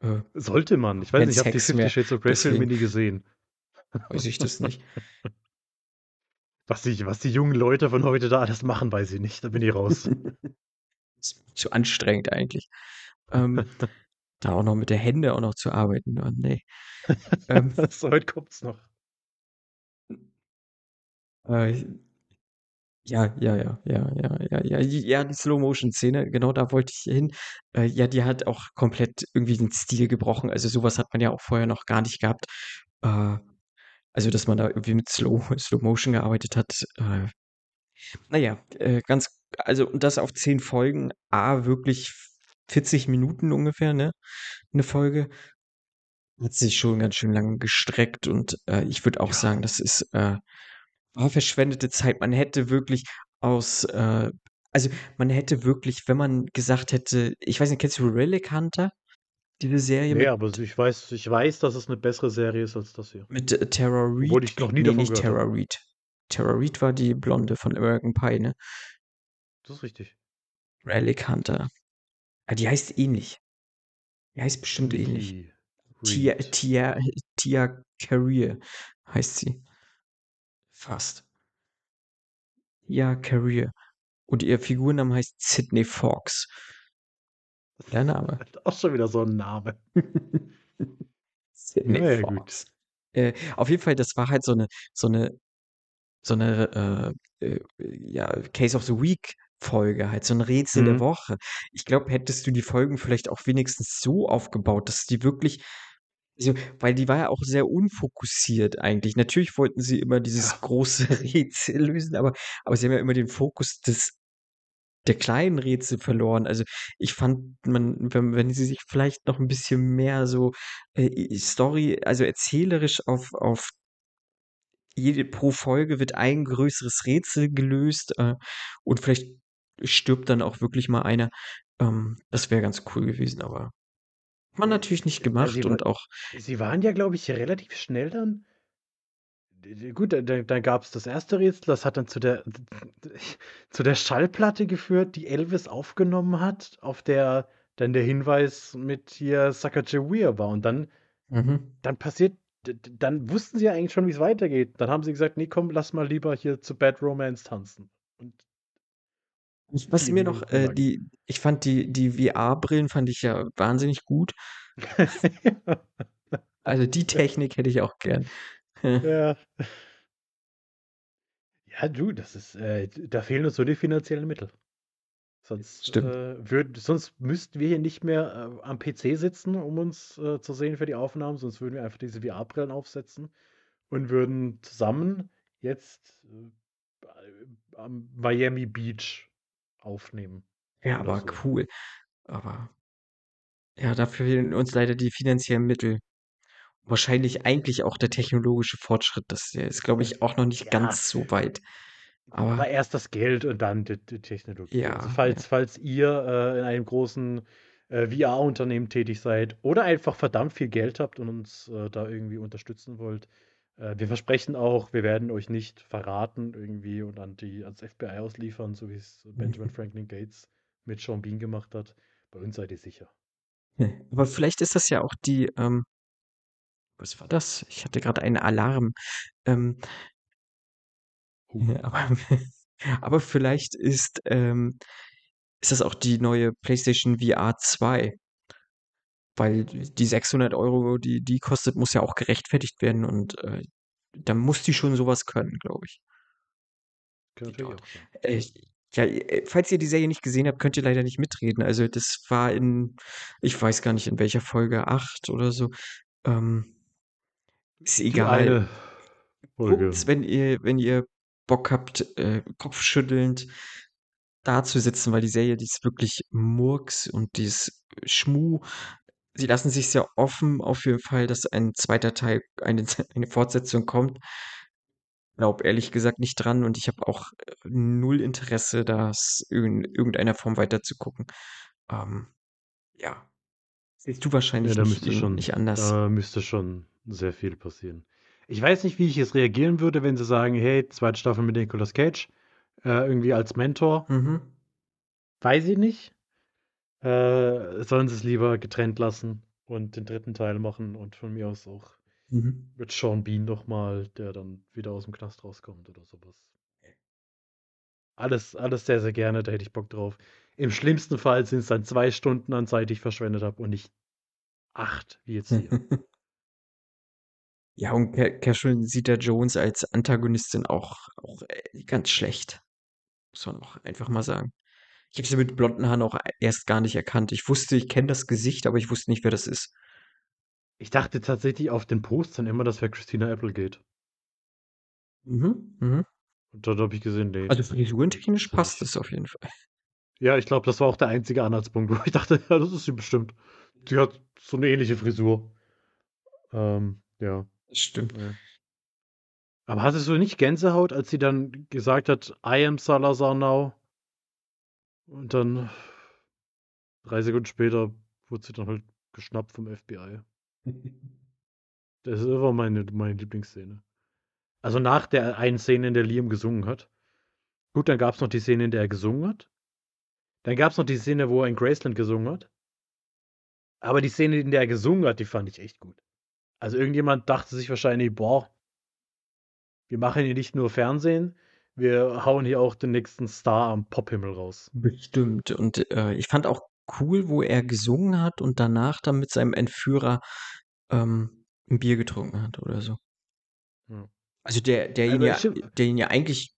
C: äh, Sollte man. Ich weiß nicht, ich habe die Fifty Shades of Grey Filme nie gesehen.
B: Weiß ich das nicht. <laughs>
C: Was die, was die jungen Leute von heute da alles machen, weiß ich nicht. Da bin ich raus. <laughs>
B: zu anstrengend eigentlich. Ähm, <laughs> da auch noch mit der Hände auch noch zu arbeiten. Oh, nee. <laughs>
C: ähm, so weit kommt's noch.
B: Äh, ja, ja, ja, ja, ja, ja, ja, ja, die Slow-Motion-Szene, genau da wollte ich hin. Äh, ja, die hat auch komplett irgendwie den Stil gebrochen. Also sowas hat man ja auch vorher noch gar nicht gehabt. Äh, also, dass man da irgendwie mit Slow, <laughs> Slow Motion gearbeitet hat. Äh, naja, äh, ganz also und das auf zehn Folgen, A, wirklich 40 Minuten ungefähr, ne? Eine Folge. Hat sich schon ganz schön lang gestreckt und äh, ich würde auch ja. sagen, das ist äh, war verschwendete Zeit. Man hätte wirklich aus, äh, also man hätte wirklich, wenn man gesagt hätte, ich weiß nicht, kennst du Relic Hunter? Diese Serie
C: nee, aber ich weiß, ich weiß, dass es eine bessere Serie ist als das hier.
B: Mit äh, Tara Reid.
C: Wurde ich noch nie nee, davon
B: nicht Tara Reid. Tara Reid war die Blonde von American Pie, ne?
C: Das ist richtig.
B: Relic Hunter. Ah, die heißt ähnlich. Die heißt bestimmt die ähnlich. Tia, Tia, Tia Career heißt sie. Fast. Tia Career. Und ihr Figurname heißt Sidney Fox. Der Name. <laughs>
C: Auch schon wieder so ein Name. <laughs>
B: Sidney naja, Fox. Äh, auf jeden Fall, das war halt so eine, so eine, so eine, äh, äh, ja, Case of the Week Folge, halt so ein Rätsel mhm. der Woche. Ich glaube, hättest du die Folgen vielleicht auch wenigstens so aufgebaut, dass die wirklich also, weil die war ja auch sehr unfokussiert eigentlich. Natürlich wollten sie immer dieses ja. große <laughs> Rätsel lösen, aber aber sie haben ja immer den Fokus des der kleinen Rätsel verloren. Also, ich fand, man wenn wenn sie sich vielleicht noch ein bisschen mehr so, äh, Story also, erzählerisch auf auf jede pro Folge wird ein größeres Rätsel gelöst, äh, und vielleicht stirbt dann auch wirklich mal einer. Ähm, das wäre ganz cool gewesen, aber hat man natürlich nicht gemacht ja, und war, auch.
C: Sie waren ja, glaube ich, relativ schnell dann. Gut, dann, dann gab es das erste Rätsel, das hat dann zu der, <laughs> zu der Schallplatte geführt, die Elvis aufgenommen hat, auf der dann der Hinweis mit hier Sacagawea war. Und dann,
B: Mhm.
C: dann passiert, dann wussten sie ja eigentlich schon, wie es weitergeht. Dann haben sie gesagt, nee, komm, lass mal lieber hier zu Bad Romance tanzen. Und
B: Was mir noch, äh, die, ich fand die, die VR-Brillen fand ich ja wahnsinnig gut. <laughs> Also die Technik hätte ich auch gern. <laughs>
C: ja. Ja, du, das ist, äh, da fehlen uns so die finanziellen Mittel. Sonst,
B: Stimmt.
C: äh, würd, sonst müssten wir hier nicht mehr äh, am PC sitzen, um uns äh, zu sehen für die Aufnahmen, sonst würden wir einfach diese VR-Brillen aufsetzen und würden zusammen jetzt äh, am Miami Beach aufnehmen.
B: Ja, aber
C: so.
B: cool. Aber ja, dafür fehlen uns leider die finanziellen Mittel. Wahrscheinlich eigentlich auch der technologische Fortschritt. Das ist, glaube ich, auch noch nicht
C: Ja.
B: ganz so weit.
C: Aber
B: Aber
C: erst das Geld und dann die, die Technologie.
B: Ja,
C: also falls, falls ihr äh, in einem großen äh, VR-Unternehmen tätig seid oder einfach verdammt viel Geld habt und uns äh, da irgendwie unterstützen wollt, äh, wir versprechen auch, wir werden euch nicht verraten irgendwie und an die, ans FBI ausliefern, so wie es Benjamin <laughs> Franklin Gates mit Sean Bean gemacht hat. Bei uns seid ihr sicher.
B: Aber vielleicht ist das ja auch die, ähm, was war das? Ich hatte gerade einen Alarm. Ähm. Aber, <laughs> aber vielleicht ist, ähm, ist das auch die neue PlayStation VR 2. Weil die 600 Euro, die die kostet, muss ja auch gerechtfertigt werden und äh, dann muss die schon sowas können, glaube ich.
C: Kann natürlich auch sein.
B: Äh, ja, äh, falls ihr die Serie nicht gesehen habt, könnt ihr leider nicht mitreden. Also das war in, ich weiß gar nicht in welcher Folge, 8 oder so. Ähm, ist egal. Guckt's, wenn ihr, wenn ihr Bock habt, äh, kopfschüttelnd da zu sitzen, weil die Serie, die ist wirklich Murks und die ist Schmu. Sie lassen sich sehr offen auf jeden Fall, dass ein zweiter Teil, eine, <laughs> eine Fortsetzung kommt. Glaub ehrlich gesagt nicht dran und ich habe auch äh, null Interesse, das in irgendeiner Form weiterzugucken. Ähm, ja. Siehst du wahrscheinlich
C: Ja, da
B: nicht,
C: müsste schon,
B: nicht anders.
C: da müsste schon sehr viel passieren. Ich weiß nicht, wie ich jetzt reagieren würde, wenn sie sagen, hey, zweite Staffel mit Nicolas Cage, äh, irgendwie als Mentor.
B: Mhm.
C: Weiß ich nicht. Äh, sollen sie es lieber getrennt lassen und den dritten Teil machen und von mir aus auch
B: Mhm.
C: mit Sean Bean nochmal, der dann wieder aus dem Knast rauskommt oder sowas. Alles, alles sehr, sehr gerne, da hätte ich Bock drauf. Im schlimmsten Fall sind es dann zwei Stunden an Zeit, die ich verschwendet habe und nicht acht, wie jetzt <laughs> hier.
B: Ja, und Ca- Catherine Zeta-Jones als Antagonistin auch, auch äh, ganz schlecht. Muss man auch einfach mal sagen. Ich habe sie mit blonden Haaren auch erst gar nicht erkannt. Ich wusste, ich kenne das Gesicht, aber ich wusste nicht, wer das ist.
C: Ich dachte tatsächlich auf den Postern immer, das wäre Christina Applegate.
B: Mhm, mhm.
C: Und dann habe ich gesehen, nee.
B: Also frisurentechnisch passt es auf jeden Fall.
C: Ja, ich glaube, das war auch der einzige Anhaltspunkt, <laughs> wo ich dachte, ja, das ist sie bestimmt. Die hat so eine ähnliche Frisur. Ähm, ja.
B: Stimmt.
C: Aber hattest du nicht Gänsehaut, als sie dann gesagt hat, I am Salazar now? Und dann drei Sekunden später wurde sie dann halt geschnappt vom FBI. Das war meine, meine Lieblingsszene. Also nach der einen Szene, in der Liam gesungen hat. Gut, dann gab es noch die Szene, in der er gesungen hat. Dann gab es noch die Szene, wo er in Graceland gesungen hat. Aber die Szene, in der er gesungen hat, die fand ich echt gut. Also irgendjemand dachte sich wahrscheinlich, boah, wir machen hier nicht nur Fernsehen, wir hauen hier auch den nächsten Star am Pophimmel raus.
B: Bestimmt. Und äh, ich fand auch cool, wo er gesungen hat und danach dann mit seinem Entführer ähm, ein Bier getrunken hat oder so.
C: Ja.
B: Also der, der ihn
C: Also
B: ja, der ihn ja eigentlich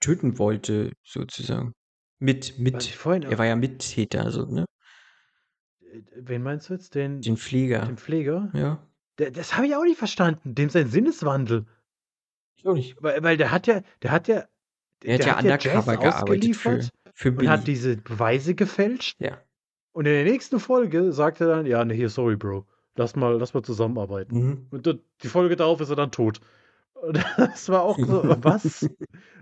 B: töten wollte, sozusagen. Mit, mit, er war ja Mittäter, also, ne?
C: Wen meinst du jetzt? Den,
B: Den Pfleger.
C: den Pfleger?
B: Ja.
C: Der, das habe ich auch nicht verstanden. Dem sein Sinneswandel.
B: Ich auch nicht.
C: Weil, weil der hat ja, der hat ja,
B: Er hat
C: der
B: ja
C: hat ja
B: undercover
C: Jazz
B: gearbeitet für, für
C: und
B: Billy.
C: hat diese Beweise gefälscht.
B: ja.
C: Und in der nächsten Folge sagt er dann, ja, ne, hier, sorry, Bro. Lass mal, lass mal zusammenarbeiten.
B: Mhm.
C: Und die Folge darauf ist er dann tot. Und <laughs> das war auch so, <laughs> was?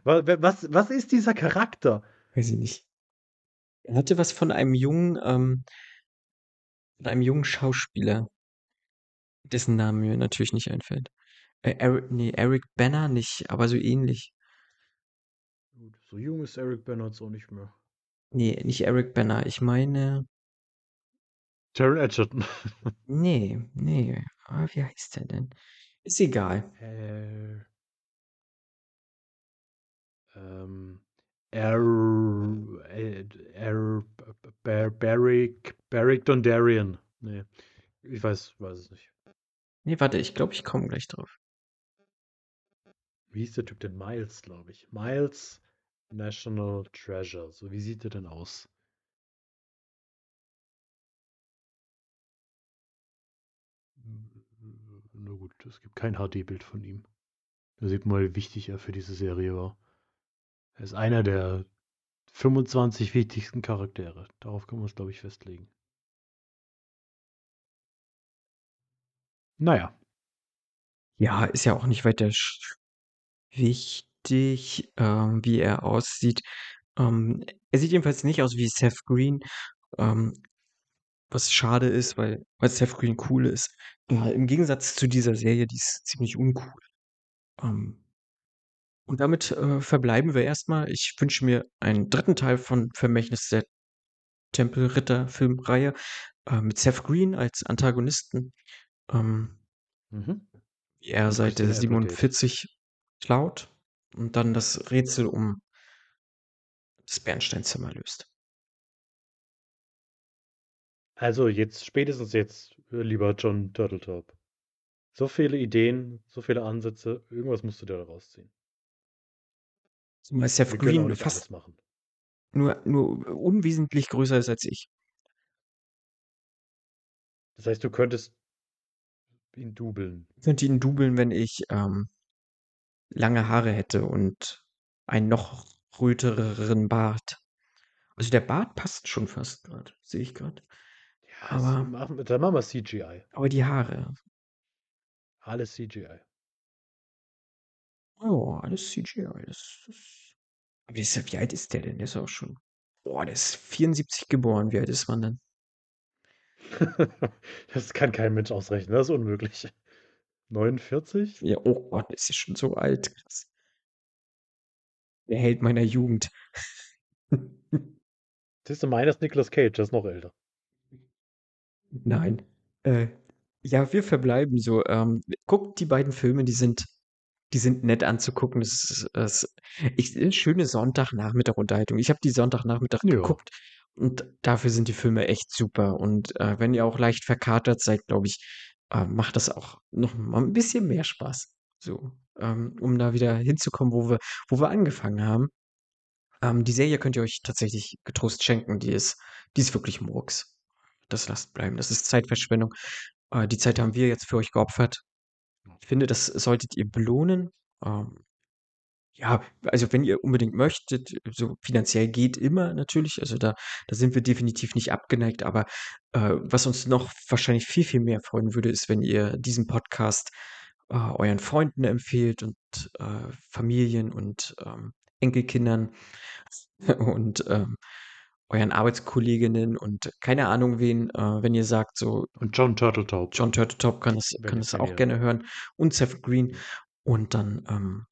C: was? Was, was ist dieser Charakter?
B: Weiß ich nicht. Er hatte was von einem jungen, ähm, von einem jungen Schauspieler, dessen Name mir natürlich nicht einfällt. Äh, Eric, nee, Eric Banner nicht, aber so ähnlich.
C: Gut, so jung ist Eric Bernhards auch nicht mehr.
B: Nee, nicht Eric Banner. Ich meine,
C: Taron Edgerton. <laughs>
B: Nee, nee. Ah, wie heißt der denn? Ist egal.
C: Äh, ähm, Barrick, Barrick Dondarrion. Nee, ich weiß, weiß es nicht.
B: Nee, warte, ich glaube, ich komme gleich drauf.
C: Wie hieß der Typ denn? Miles, glaube ich. Miles National Treasure. So, wie sieht der denn aus? Na gut, es gibt kein HD-Bild von ihm. Da sieht man, wie wichtig er für diese Serie war. Er ist einer der 25 wichtigsten Charaktere. Darauf können wir uns, glaube ich, festlegen. Naja.
B: Ja, ist ja auch nicht weiter wichtig, ähm, wie er aussieht. Ähm, er sieht jedenfalls nicht aus wie Seth Green, ähm, was schade ist, weil, weil Seth Green cool ist. Äh, Im Gegensatz zu dieser Serie, die ist ziemlich uncool. Ähm, und damit äh, verbleiben wir erstmal. Ich wünsche mir einen dritten Teil von Vermächtnis der Tempelritter-Filmreihe äh, mit Seth Green als Antagonisten. Ähm,
C: Mhm.
B: er
C: Applegate.
B: 47 klaut und dann das Rätsel um das Bernsteinzimmer löst.
C: Also jetzt, spätestens jetzt, äh, lieber John Turtletop. So viele Ideen, so viele Ansätze, irgendwas musst du dir da rausziehen.
B: Zumal Seth
C: Wir
B: Green
C: nicht
B: fast nur, nur unwesentlich größer ist als ich.
C: Das heißt, du könntest ihn dubeln.
B: Ich könnte ihn dubeln, wenn ich ähm, lange Haare hätte und einen noch röteren Bart. Also der Bart passt schon fast gerade, sehe ich gerade.
C: Ja,
B: Aber-
C: wir- dann machen wir CGI.
B: Aber die Haare,
C: Alles CGI.
B: Oh, alles CGI. Das, das... Aber ist, ja- wie alt ist der denn? Der ist auch schon. Boah, der ist 74 geboren. Wie alt ist man denn? <laughs>
C: das kann kein Mensch ausrechnen, das ist unmöglich. 49?
B: Ja, oh Gott, ist ja schon so alt. Krass. Der Held meiner Jugend. <laughs>
C: Siehst du, meiner ist Nicolas Cage, das ist noch älter.
B: Nein. Äh, ja, wir verbleiben so. Ähm, guckt die beiden Filme, die sind, die sind nett anzugucken. Das ist, das ist ich, eine schöne Sonntagnachmittag-Unterhaltung. Ich habe die Sonntagnachmittag
C: Ja.
B: geguckt und dafür sind die Filme echt super. Und äh, wenn ihr auch leicht verkatert seid, glaube ich, äh, macht das auch noch mal ein bisschen mehr Spaß. So, ähm, um da wieder hinzukommen, wo wir, wo wir angefangen haben. Ähm, die Serie könnt ihr euch tatsächlich getrost schenken. Die ist, die ist wirklich Murks. Das lasst bleiben. Das ist Zeitverschwendung. Äh, die Zeit haben wir jetzt für euch geopfert. Ich finde, das solltet ihr belohnen. Ähm, ja, also wenn ihr unbedingt möchtet, so finanziell geht immer natürlich. Also da, da sind wir definitiv nicht abgeneigt. Aber äh, was uns noch wahrscheinlich viel, viel mehr freuen würde, ist, wenn ihr diesen Podcast äh, euren Freunden empfehlt und äh, Familien und ähm, Enkelkindern <laughs> und ähm, euren Arbeitskolleginnen und keine Ahnung wen, äh, wenn ihr sagt, so
C: Und John Turtletop.
B: John Turteltaub kann das,
C: Wenn
B: kann das auch gerne hören und Seth Green und dann ähm,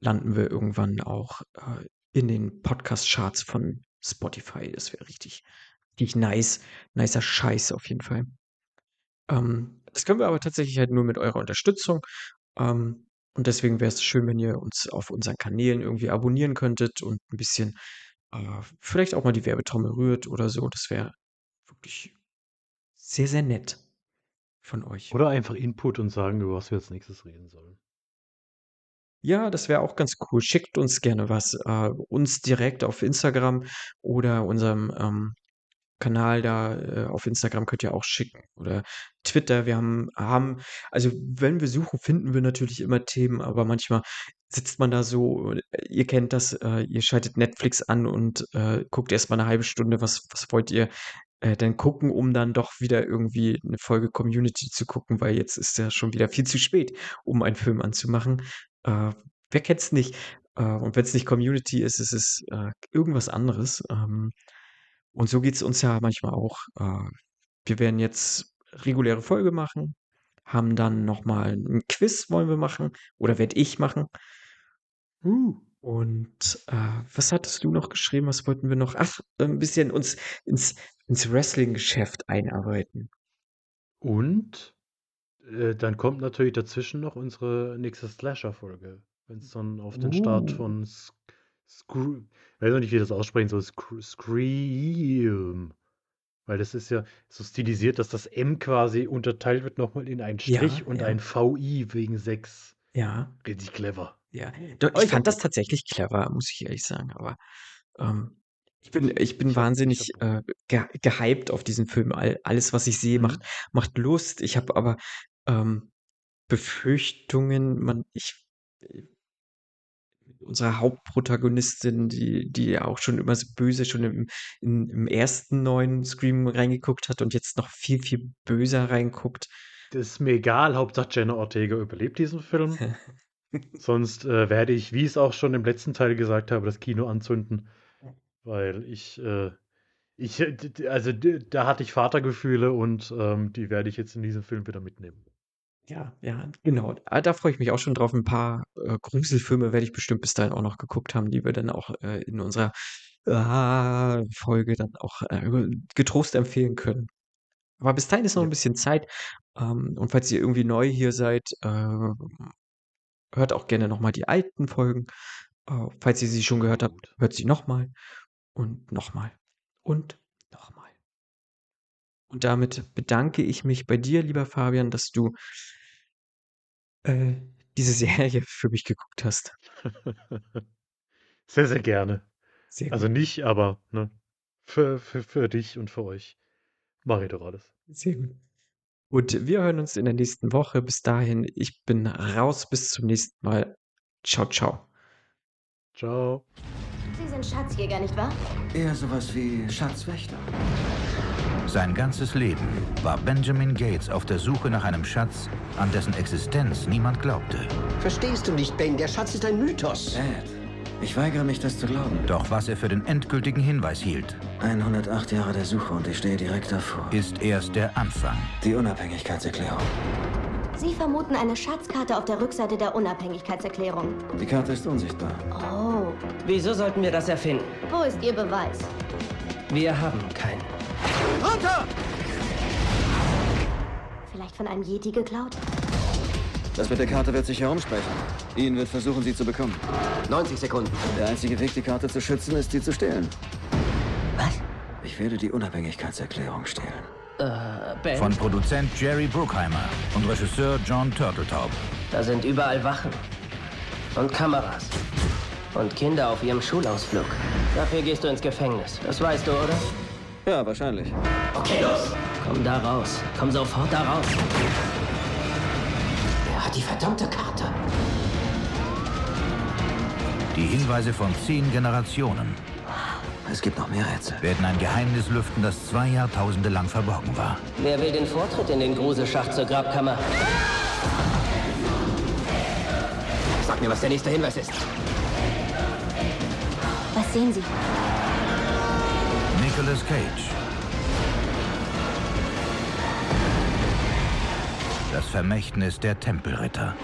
B: landen wir irgendwann auch äh, in den Podcast-Charts von Spotify. Das wäre richtig, richtig nice, nicer Scheiß auf jeden Fall. Ähm, das können wir aber tatsächlich halt nur mit eurer Unterstützung. Ähm, und deswegen wäre es schön, wenn ihr uns auf unseren Kanälen irgendwie abonnieren könntet und ein bisschen äh, vielleicht auch mal die Werbetrommel rührt oder so. Das wäre wirklich sehr, sehr nett von euch.
C: Oder einfach Input und sagen, über was wir als nächstes reden sollen.
B: Ja, das wäre auch ganz cool. Schickt uns gerne was. Äh, uns direkt auf Instagram oder unserem ähm, Kanal da äh, auf Instagram könnt ihr auch schicken. Oder Twitter. Wir haben, haben, also wenn wir suchen, finden wir natürlich immer Themen, aber manchmal sitzt man da so, ihr kennt das, äh, ihr schaltet Netflix an und äh, guckt erstmal eine halbe Stunde, was, was wollt ihr äh, denn gucken, um dann doch wieder irgendwie eine Folge Community zu gucken, weil jetzt ist ja schon wieder viel zu spät, um einen Film anzumachen. Äh, wer kennt's nicht? Äh, und wenn es nicht Community ist, ist es äh, irgendwas anderes. Ähm, und so geht's uns ja manchmal auch. Äh, wir werden jetzt reguläre Folge machen, haben dann nochmal ein Quiz wollen wir machen oder werde ich machen.
C: Uh.
B: Und äh, was hattest du noch geschrieben? Was wollten wir noch? Ach, ein bisschen uns ins ins Wrestling-Geschäft einarbeiten.
C: Und äh, dann kommt natürlich dazwischen noch unsere nächste Slasher-Folge. Wenn es dann auf den Start
B: Uh.
C: von Sk Screw, weiß noch nicht, wie das aussprechen soll, Scr Scream. Weil das ist ja so stilisiert, dass das M quasi unterteilt wird nochmal in einen
B: Ja,
C: Strich und
B: ja.
C: ein VI wegen 6.
B: Ja,
C: Richtig clever.
B: Ja. Doch,
C: Oh,
B: ich
C: ich
B: fand das tatsächlich clever, muss ich ehrlich sagen. Aber ähm, ich bin, ich bin wahnsinnig äh, ge gehypt auf diesen Film. All, alles, was ich sehe,
C: Mhm.
B: macht, macht Lust. Ich habe aber ähm, Befürchtungen, man, ich, unsere Hauptprotagonistin, die, die ja auch schon immer so böse schon im, in, im ersten neuen Scream reingeguckt hat und jetzt noch viel, viel böser reinguckt.
C: Das ist mir egal, Hauptsache Jenna Ortega überlebt diesen Film. <laughs> Sonst äh, werde ich, wie ich es auch schon im letzten Teil gesagt habe, das Kino anzünden. Weil ich, äh, ich, äh, also da hatte ich Vatergefühle und ähm, die werde ich jetzt in diesem Film wieder mitnehmen.
B: Ja, ja, genau. Ah, Da freue ich mich auch schon drauf. Ein paar äh, Gruselfilme werde ich bestimmt bis dahin auch noch geguckt haben, die wir dann auch äh, in unserer ah, Folge dann auch äh, getrost empfehlen können. Aber bis dahin ist noch ein bisschen Zeit. Ähm, und falls ihr irgendwie neu hier seid, äh, hört auch gerne nochmal die alten Folgen. Äh, falls ihr sie schon gehört habt, hört sie nochmal und nochmal und nochmal. Und damit bedanke ich mich bei dir, lieber Fabian, dass du äh, diese <laughs> Serie für mich geguckt hast.
C: Sehr, sehr gerne.
B: Sehr
C: Also nicht, aber ne, für, für, für dich und für euch mache ich doch alles.
B: Sehr gut. Und wir hören uns in der nächsten Woche. Bis dahin, ich bin raus. Bis zum nächsten Mal. Ciao, ciao.
C: Ciao.
D: Sie sind Schatzjäger, nicht wahr?
E: Eher sowas wie Schatzwächter.
F: Sein ganzes Leben war Benjamin Gates auf der Suche nach einem Schatz, an dessen Existenz niemand glaubte.
G: Verstehst du nicht, Ben? Der Schatz ist ein Mythos.
E: Dad, ich weigere mich, das zu glauben.
F: Doch was er für den endgültigen Hinweis hielt,
E: 108 Jahre der Suche und ich stehe direkt davor.
F: ist erst der Anfang.
E: Die Unabhängigkeitserklärung.
D: Sie vermuten eine Schatzkarte auf der Rückseite der Unabhängigkeitserklärung.
E: Die Karte ist unsichtbar.
D: Oh,
H: Wieso sollten wir das erfinden?
D: wo ist Ihr Beweis?
H: Wir haben keinen.
D: Vielleicht von einem Yeti geklaut?
E: Das mit der Karte wird sich herumsprechen. Ian wird versuchen, sie zu bekommen.
G: 90 Sekunden.
E: Der einzige Weg, die Karte zu schützen, ist, sie zu stehlen.
H: Was?
E: Ich werde die Unabhängigkeitserklärung stehlen.
H: Äh, Ben,
F: Von Produzent Jerry Bruckheimer und Regisseur John Turteltaub.
H: da sind überall Wachen. Und Kameras. Und Kinder auf ihrem Schulausflug. Dafür gehst du ins Gefängnis. Das weißt du, oder?
E: Ja, wahrscheinlich.
H: Okay, los. Komm da raus. Komm sofort da raus.
G: Die verdammte Karte.
F: Die Hinweise von zehn Generationen
E: Es gibt noch mehr Rätsel.
F: werden ein Geheimnis lüften, das zwei Jahrtausende lang verborgen war.
H: Wer will den Vortritt in den Gruselschacht zur Grabkammer?
G: Sag mir, was der nächste Hinweis ist.
D: Was sehen Sie?
F: Nicolas Cage. Das Vermächtnis der Tempelritter.